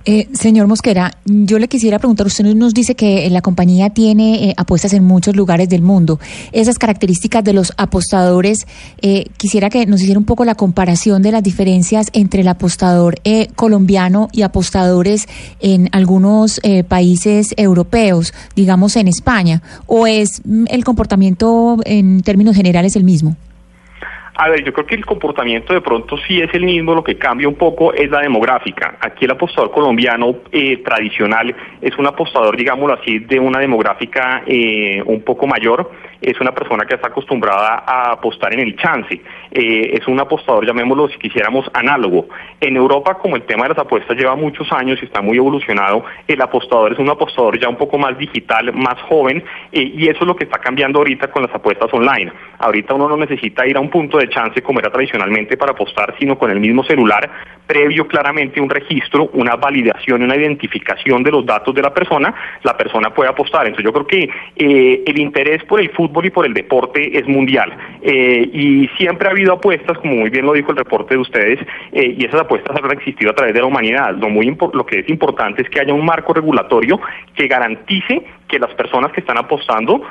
Eh, señor Mosquera, yo le quisiera preguntar, usted nos dice que la compañía tiene eh, apuestas en muchos lugares del mundo. Esas características de los apostadores, eh, quisiera que nos hiciera un poco la comparación de las diferencias entre el apostador eh, colombiano y apostadores en algunos eh, países europeos, digamos en España, o es mm, el comportamiento en términos generales el mismo. A ver, yo creo que el comportamiento de pronto sí es el mismo, lo que cambia un poco es la demográfica. Aquí el apostador colombiano eh, tradicional es un apostador, digámoslo así, de una demográfica eh, un poco mayor, es una persona que está acostumbrada a apostar en el chance, eh, es un apostador, llamémoslo si quisiéramos, análogo. En Europa, como el tema de las apuestas lleva muchos años y está muy evolucionado, el apostador es un apostador ya un poco más digital, más joven, eh, y eso es lo que está cambiando ahorita con las apuestas online. Ahorita uno no necesita ir a un punto de chance como era tradicionalmente para apostar, sino con el mismo celular, previo claramente un registro, una validación, una identificación de los datos de la persona, la persona puede apostar. Entonces yo creo que eh, el interés por el fútbol y por el deporte es mundial. Eh, y siempre ha habido apuestas, como muy bien lo dijo el reporte de ustedes, eh, y esas apuestas han existido a través de la humanidad. Lo, muy lo que es importante es que haya un marco regulatorio que garantice que las personas que están apostando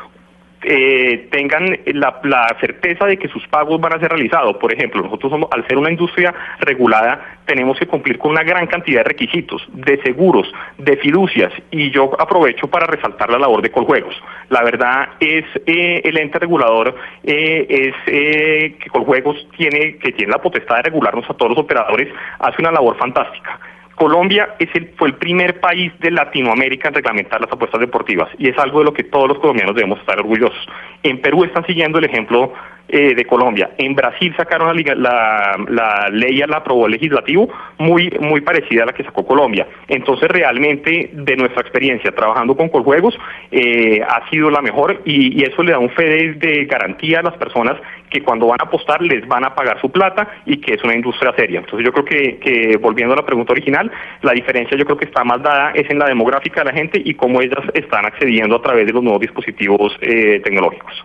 eh, tengan la, certeza de que sus pagos van a ser realizados. Por ejemplo, nosotros somos, al ser una industria regulada, tenemos que cumplir con una gran cantidad de requisitos, de seguros, de fiducias, y yo aprovecho para resaltar la labor de Coljuegos. La verdad es eh, el ente regulador eh, es eh, que Coljuegos tiene que tiene la potestad de regularnos a todos los operadores, hace una labor fantástica. Colombia es el, fue el primer país de Latinoamérica en reglamentar las apuestas deportivas y es algo de lo que todos los colombianos debemos estar orgullosos. En Perú están siguiendo el ejemplo eh, de Colombia. En Brasil sacaron la, la, la ley, la aprobó el legislativo, muy, muy parecida a la que sacó Colombia. Entonces, realmente, de nuestra experiencia trabajando con Coljuegos, eh, ha sido la mejor y, y eso le da un fe de, de garantía a las personas que cuando van a apostar les van a pagar su plata y que es una industria seria. Entonces, yo creo que, que volviendo a la pregunta original, la diferencia yo creo que está más dada es en la demográfica de la gente y cómo ellas están accediendo a través de los nuevos dispositivos eh, tecnológicos.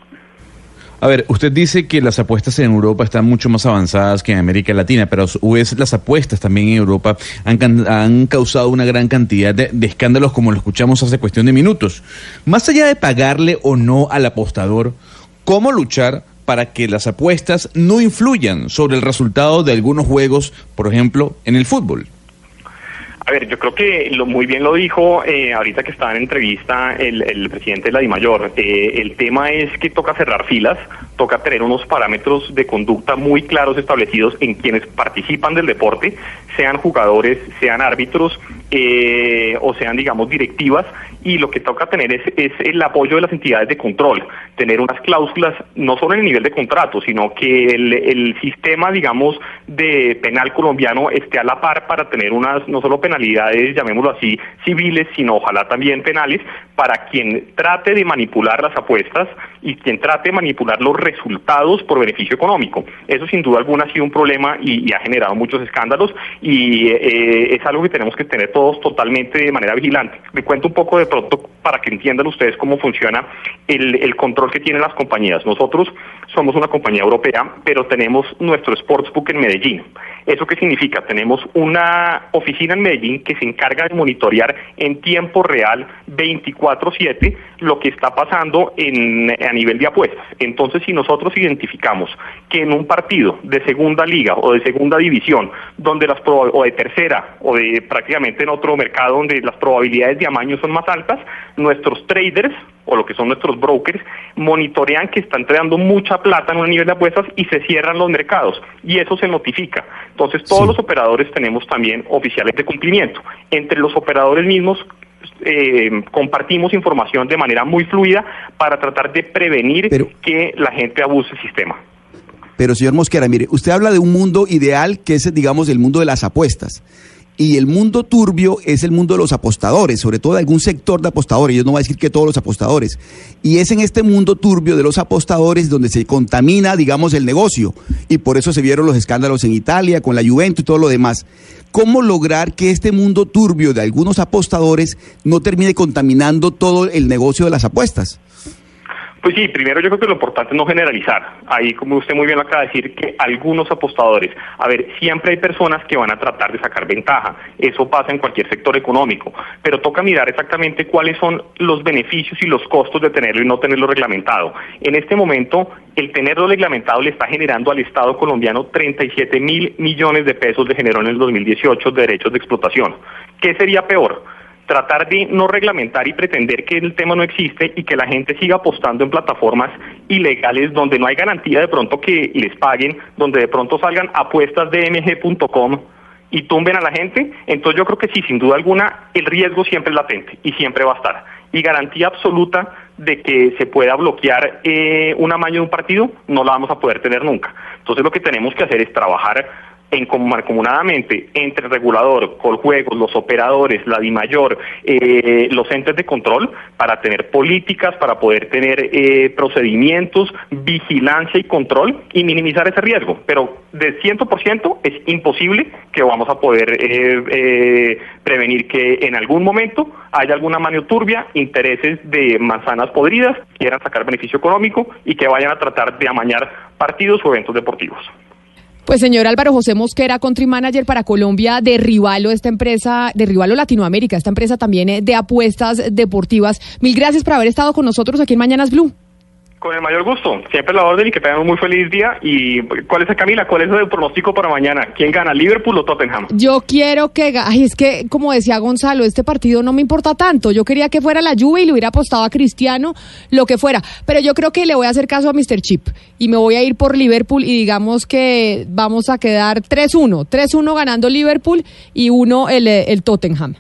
A ver, usted dice que las apuestas en Europa están mucho más avanzadas que en América Latina, pero las apuestas también en Europa han, causado una gran cantidad de escándalos como lo escuchamos hace cuestión de minutos. Más allá de pagarle o no al apostador, ¿cómo luchar para que las apuestas no influyan sobre el resultado de algunos juegos, por ejemplo, en el fútbol? A ver, yo creo que lo, muy bien lo dijo eh, ahorita que estaba en entrevista el, el presidente de la DIMAYOR. Eh, el tema es que toca cerrar filas, toca tener unos parámetros de conducta muy claros establecidos en quienes participan del deporte, sean jugadores, sean árbitros eh, o sean, digamos, directivas. Y lo que toca tener es, es el apoyo de las entidades de control, tener unas cláusulas no solo en el nivel de contrato, sino que el, el sistema, digamos, de penal colombiano esté a la par para tener unas no solo penalidades, llamémoslo así, civiles, sino ojalá también penales, para quien trate de manipular las apuestas y quien trate de manipular los resultados por beneficio económico. Eso sin duda alguna ha sido un problema y, ha generado muchos escándalos y eh, es algo que tenemos que tener todos totalmente de manera vigilante. Me cuento un poco de pronto para que entiendan ustedes cómo funciona el, el control que tienen las compañías. Nosotros somos una compañía europea, pero tenemos nuestro sportsbook en Medellín. ¿Eso qué significa? Tenemos una oficina en Medellín que se encarga de monitorear en tiempo real 24/7 lo que está pasando en, a nivel de apuestas. Entonces, si nosotros identificamos que en un partido de segunda liga o de segunda división, donde las o de tercera o de prácticamente en otro mercado donde las probabilidades de amaño son más altas, nuestros traders o lo que son nuestros brokers monitorean que están entregando mucha plata en un nivel de apuestas y se cierran los mercados y eso se notifica. Entonces todos los operadores tenemos también oficiales de cumplimiento. Entre los operadores mismos eh, compartimos información de manera muy fluida para tratar de prevenir que la gente abuse el sistema. Pero señor Mosquera, mire, usted habla de un mundo ideal que es, digamos, el mundo de las apuestas. Y el mundo turbio es el mundo de los apostadores, sobre todo de algún sector de apostadores. Yo no voy a decir que todos los apostadores. Y es en este mundo turbio de los apostadores donde se contamina, digamos, el negocio. Y por eso se vieron los escándalos en Italia, con la Juventus y todo lo demás. ¿Cómo lograr que este mundo turbio de algunos apostadores no termine contaminando todo el negocio de las apuestas? Pues sí, primero yo creo que lo importante es no generalizar. Ahí, como usted muy bien lo acaba de decir, que algunos apostadores, a ver, siempre hay personas que van a tratar de sacar ventaja. Eso pasa en cualquier sector económico. Pero toca mirar exactamente cuáles son los beneficios y los costos de tenerlo y no tenerlo reglamentado. En este momento, el tenerlo reglamentado le está generando al Estado colombiano 37 mil millones de pesos de generó en el 2018 de derechos de explotación. ¿Qué sería peor? Tratar de no reglamentar y pretender que el tema no existe y que la gente siga apostando en plataformas ilegales donde no hay garantía de pronto que les paguen, donde de pronto salgan apuestas de mg.com y tumben a la gente, entonces yo creo que sí, sin duda alguna, el riesgo siempre es latente y siempre va a estar. Y garantía absoluta de que se pueda bloquear eh, un amaño de un partido, no la vamos a poder tener nunca. Entonces lo que tenemos que hacer es trabajar en entre el regulador, Coljuegos, los operadores, la DIMAYOR, eh, los entes de control para tener políticas, para poder tener eh, procedimientos, vigilancia y control y minimizar ese riesgo. Pero de 100% es imposible que vamos a poder eh, eh, prevenir que en algún momento haya alguna mano turbia, intereses de manzanas podridas, quieran sacar beneficio económico y que vayan a tratar de amañar partidos o eventos deportivos. Pues señor Álvaro José Mosquera, country manager para Colombia de Rivalo, esta empresa, de Rivalo Latinoamérica, esta empresa también eh, de apuestas deportivas. Mil gracias por haber estado con nosotros aquí en Mañanas Blue. Con el mayor gusto, siempre la orden y que tengan un muy feliz día. ¿Y cuál es, Camila, cuál es el pronóstico para mañana? ¿Quién gana, Liverpool o Tottenham? Yo quiero que, ay, es que como decía Gonzalo, este partido no me importa tanto. Yo quería que fuera la Juve y le hubiera apostado a Cristiano, lo que fuera. Pero yo creo que le voy a hacer caso a Mr. Chip y me voy a ir por Liverpool y digamos que vamos a quedar 3-1, 3-1 ganando Liverpool y uno el, el Tottenham.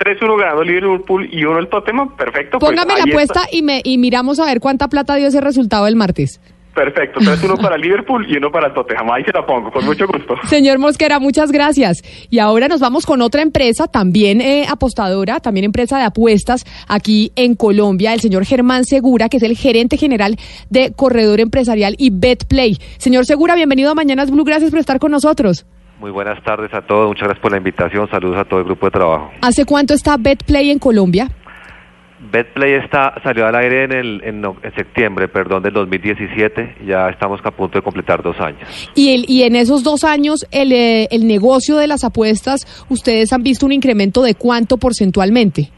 3-1 ganando Liverpool y uno el Tottenham, perfecto. pues Póngame la apuesta está. y, me, y miramos a ver cuánta plata dio ese resultado el martes. Perfecto, 3-1 para Liverpool y uno para el Tottenham. Ahí se la pongo, con mucho gusto. Señor Mosquera, muchas gracias. Y ahora nos vamos con otra empresa, también eh, apostadora, también empresa de apuestas aquí en Colombia, el señor Germán Segura, que es el gerente general de Corredor Empresarial y BetPlay. Señor Segura, bienvenido a Mañanas Blue, gracias por estar con nosotros. Muy buenas tardes a todos, muchas gracias por la invitación, saludos a todo el grupo de trabajo. ¿Hace cuánto está BetPlay en Colombia? Betplay está, salió al aire en, el, en, septiembre, perdón, del 2017. Ya estamos a punto de completar dos años. Y, el, y en esos dos años, el, eh, el negocio de las apuestas, ¿ustedes han visto un incremento de cuánto porcentualmente?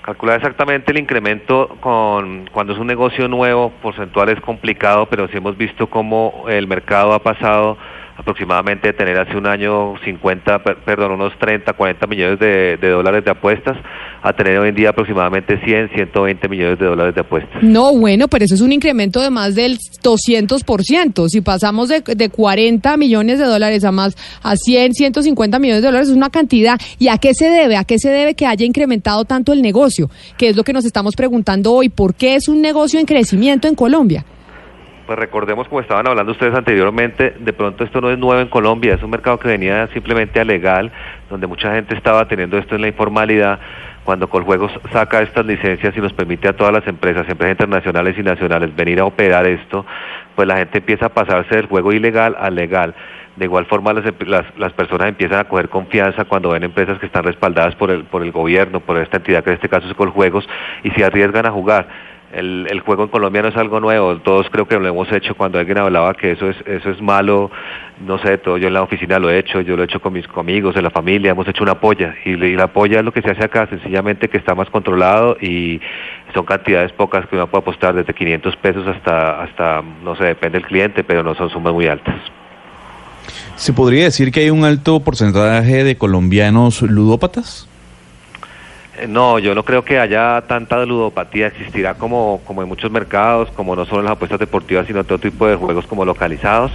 Calcular exactamente el incremento con cuando es un negocio nuevo, porcentual es complicado, pero sí hemos visto cómo el mercado ha pasado aproximadamente tener hace un año 50, per- perdón, unos 30, 40 millones de, de dólares de apuestas a tener hoy en día aproximadamente 100, 120 millones de dólares de apuestas. No, bueno, pero eso es un incremento de más del 200%. Si pasamos de, de 40 millones de dólares a más, a 100, 150 millones de dólares, es una cantidad. ¿Y a qué se debe? ¿A qué se debe que haya incrementado tanto el negocio? Que es lo que nos estamos preguntando hoy. ¿Por qué es un negocio en crecimiento en Colombia? Pues recordemos, como estaban hablando ustedes anteriormente, de pronto esto no es nuevo en Colombia, es un mercado que venía simplemente a legal, donde mucha gente estaba teniendo esto en la informalidad. Cuando Coljuegos saca estas licencias y nos permite a todas las empresas, empresas internacionales y nacionales, venir a operar esto, pues la gente empieza a pasarse del juego ilegal al legal. De igual forma, las, las, las personas empiezan a coger confianza cuando ven empresas que están respaldadas por el, por el gobierno, por esta entidad que en este caso es Coljuegos, y se arriesgan a jugar. El, el juego en Colombia no es algo nuevo, todos creo que lo hemos hecho cuando alguien hablaba que eso es eso es malo, no sé, todo yo en la oficina lo he hecho, yo lo he hecho con mis amigos, en la familia, hemos hecho una polla y, y la polla es lo que se hace acá, sencillamente que está más controlado y son cantidades pocas que uno puede apostar desde 500 pesos hasta hasta no sé, depende del cliente, pero no son sumas muy altas. ¿Se podría decir que hay un alto porcentaje de colombianos ludópatas? Eh, No, yo no creo que haya tanta ludopatía, existirá como, como en muchos mercados, como no solo en las apuestas deportivas, sino en todo tipo de juegos como localizados.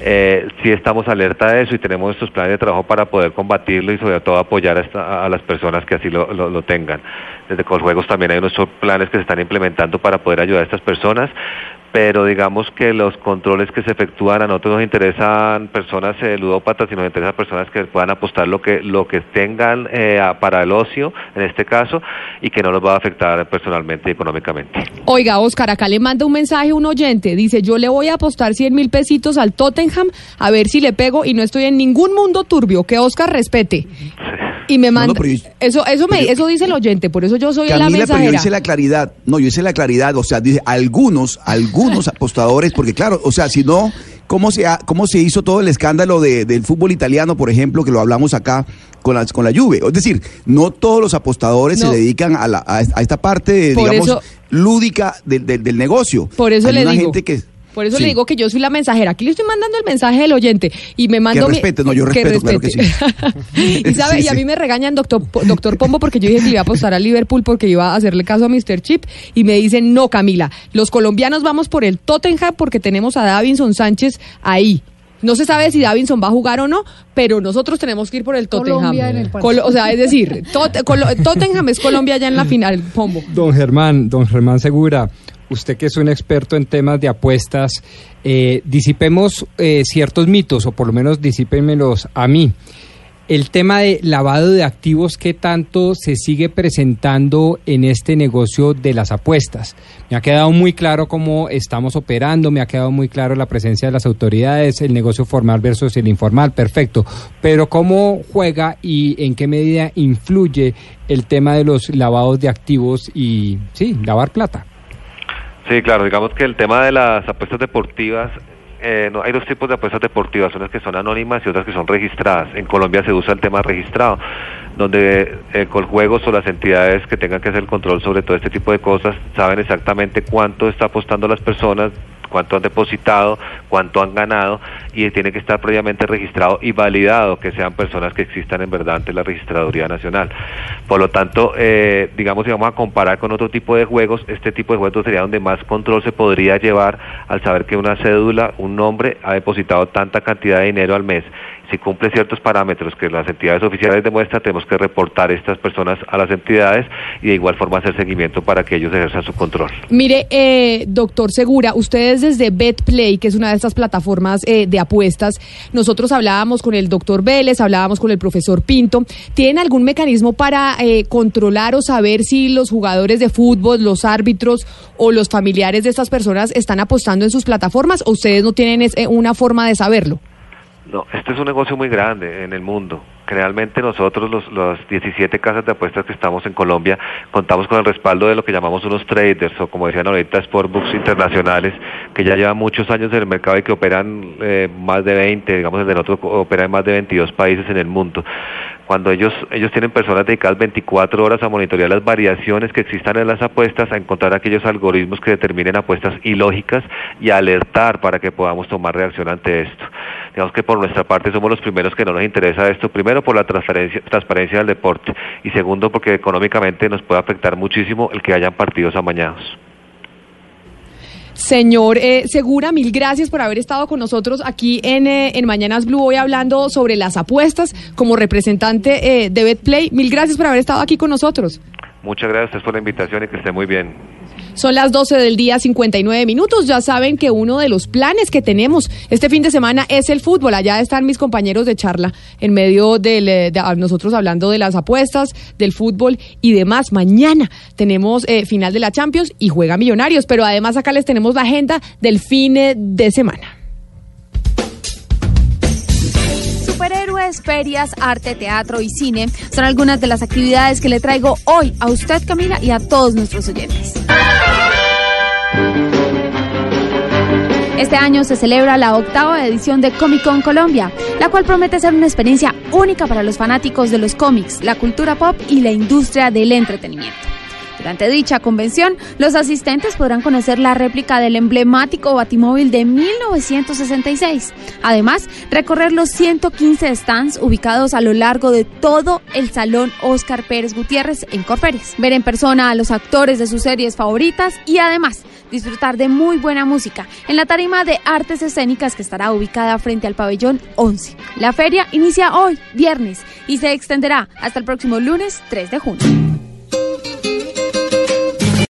Eh, sí estamos alerta de eso y tenemos estos planes de trabajo para poder combatirlo y sobre todo apoyar a, las personas que así lo, lo- lo tengan. Desde Coljuegos también hay nuestros planes que se están implementando para poder ayudar a estas personas, pero digamos que los controles que se efectúan a nosotros nos interesan personas eh, ludópatas y nos interesan personas que puedan apostar lo que lo que tengan eh, a- para el ocio en este caso y que no los va a afectar personalmente y económicamente. Oiga, Oscar, acá le manda un mensaje a un oyente. Dice, yo le voy a apostar 100 mil pesitos al Tottenham a ver si le pego y no estoy en ningún mundo turbio. Que Oscar respete. Y me manda... yo- eso eso me eso dice el oyente, por eso yo soy la Camila, pero yo mensajera. hice la claridad. No, yo hice la claridad. O sea, dice algunos, algunos apostadores, porque claro, o sea, si no, ¿cómo se, ha- cómo se hizo todo el escándalo de- del fútbol italiano, por ejemplo, que lo hablamos acá con la, con la Juve? Es decir, no todos los apostadores No. se dedican a, la- a, esta parte, Por digamos, eso- lúdica del, del- del negocio. Por eso Hay le una digo. gente que Por eso Sí. le digo que yo soy la mensajera. Aquí le estoy mandando el mensaje del oyente y me que mando mi- respete, no, yo respeto, claro que sí. y sabe, Sí, y a mí me regañan doctor, doctor Pombo porque yo dije que le iba a apostar a Liverpool porque iba a hacerle caso a Mr. Chip y me dicen, no Camila, los colombianos vamos por el Tottenham porque tenemos a Davinson Sánchez ahí. No se sabe si Davinson va a jugar o no, pero nosotros tenemos que ir por el Tottenham. Colombia en el partido. Colo- o sea, es decir, Tot- Tottenham es Colombia ya en la final, Pombo. Don Germán, don Germán Segura, usted que es un experto en temas de apuestas, eh, disipemos eh, ciertos mitos, o por lo menos disípenmelos a mí. El tema de lavado de activos, ¿qué tanto se sigue presentando en este negocio de las apuestas? Me ha quedado muy claro cómo estamos operando, me ha quedado muy claro la presencia de las autoridades, el negocio formal versus el informal, perfecto. Pero ¿cómo juega y en qué medida influye el tema de los lavados de activos y, sí, lavar plata? Sí, claro, digamos que el tema de las apuestas deportivas, eh, no, hay dos tipos de apuestas deportivas, unas que son anónimas y otras que son registradas. En Colombia se usa el tema registrado, donde eh, Coljuegos o las entidades que tengan que hacer el control sobre todo este tipo de cosas saben exactamente cuánto está apostando las personas, cuánto han depositado, cuánto han ganado y tiene que estar previamente registrado y validado que sean personas que existan en verdad ante la Registraduría Nacional. Por lo tanto, eh, digamos, si vamos a comparar con otro tipo de juegos, este tipo de juegos sería donde más control se podría llevar al saber que una cédula, un nombre, ha depositado tanta cantidad de dinero al mes. Si cumple ciertos parámetros que las entidades oficiales demuestran, tenemos que reportar estas personas a las entidades y de igual forma hacer seguimiento para que ellos ejerzan su control. Mire, eh, doctor Segura, ustedes desde BetPlay, que es una de estas plataformas eh, de apuestas, nosotros hablábamos con el doctor Vélez, hablábamos con el profesor Pinto. ¿Tienen algún mecanismo para eh, controlar o saber si los jugadores de fútbol, los árbitros o los familiares de estas personas están apostando en sus plataformas o ustedes no tienen eh, una forma de saberlo? No, este es un negocio muy grande en el mundo. Realmente nosotros, los, los 17 casas de apuestas que estamos en Colombia, contamos con el respaldo de lo que llamamos unos traders, o como decían ahorita, sportbooks internacionales, que ya llevan muchos años en el mercado y que operan eh, más de 20, digamos, el de nosotros opera en más de 22 países en el mundo cuando ellos, ellos tienen personas dedicadas 24 horas a monitorear las variaciones que existan en las apuestas, a encontrar aquellos algoritmos que determinen apuestas ilógicas y alertar para que podamos tomar reacción ante esto. Digamos que por nuestra parte somos los primeros que no nos interesa esto, primero por la transparencia, transparencia del deporte y segundo porque económicamente nos puede afectar muchísimo el que hayan partidos amañados. Señor eh, Segura, mil gracias por haber estado con nosotros aquí en, eh, en Mañanas Blue, hoy hablando sobre las apuestas como representante eh, de BetPlay. Mil gracias por haber estado aquí con nosotros. Muchas gracias por la invitación y que esté muy bien. Son las 12 del día, 59 minutos. Ya saben que uno de los planes que tenemos este fin de semana es el fútbol. Allá están mis compañeros de charla en medio eh, de, nosotros hablando de las apuestas, del fútbol y demás. Mañana tenemos eh, final de la Champions y juega Millonarios, pero además acá les tenemos la agenda del fin de semana. Superhéroes, ferias, arte, teatro y cine son algunas de las actividades que le traigo hoy a usted, Camila, y a todos nuestros oyentes. Este año se celebra la octava edición de Comic Con Colombia, la cual promete ser una experiencia única para los fanáticos de los cómics, la cultura pop y la industria del entretenimiento. Durante dicha convención, los asistentes podrán conocer la réplica del emblemático Batimóvil de 1966. Además, recorrer los 115 stands ubicados a lo largo de todo el Salón Oscar Pérez Gutiérrez en Corferias. Ver en persona a los actores de sus series favoritas y además disfrutar de muy buena música en la tarima de artes escénicas que estará ubicada frente al pabellón 11. La feria inicia hoy, viernes, y se extenderá hasta el próximo lunes 3 de junio.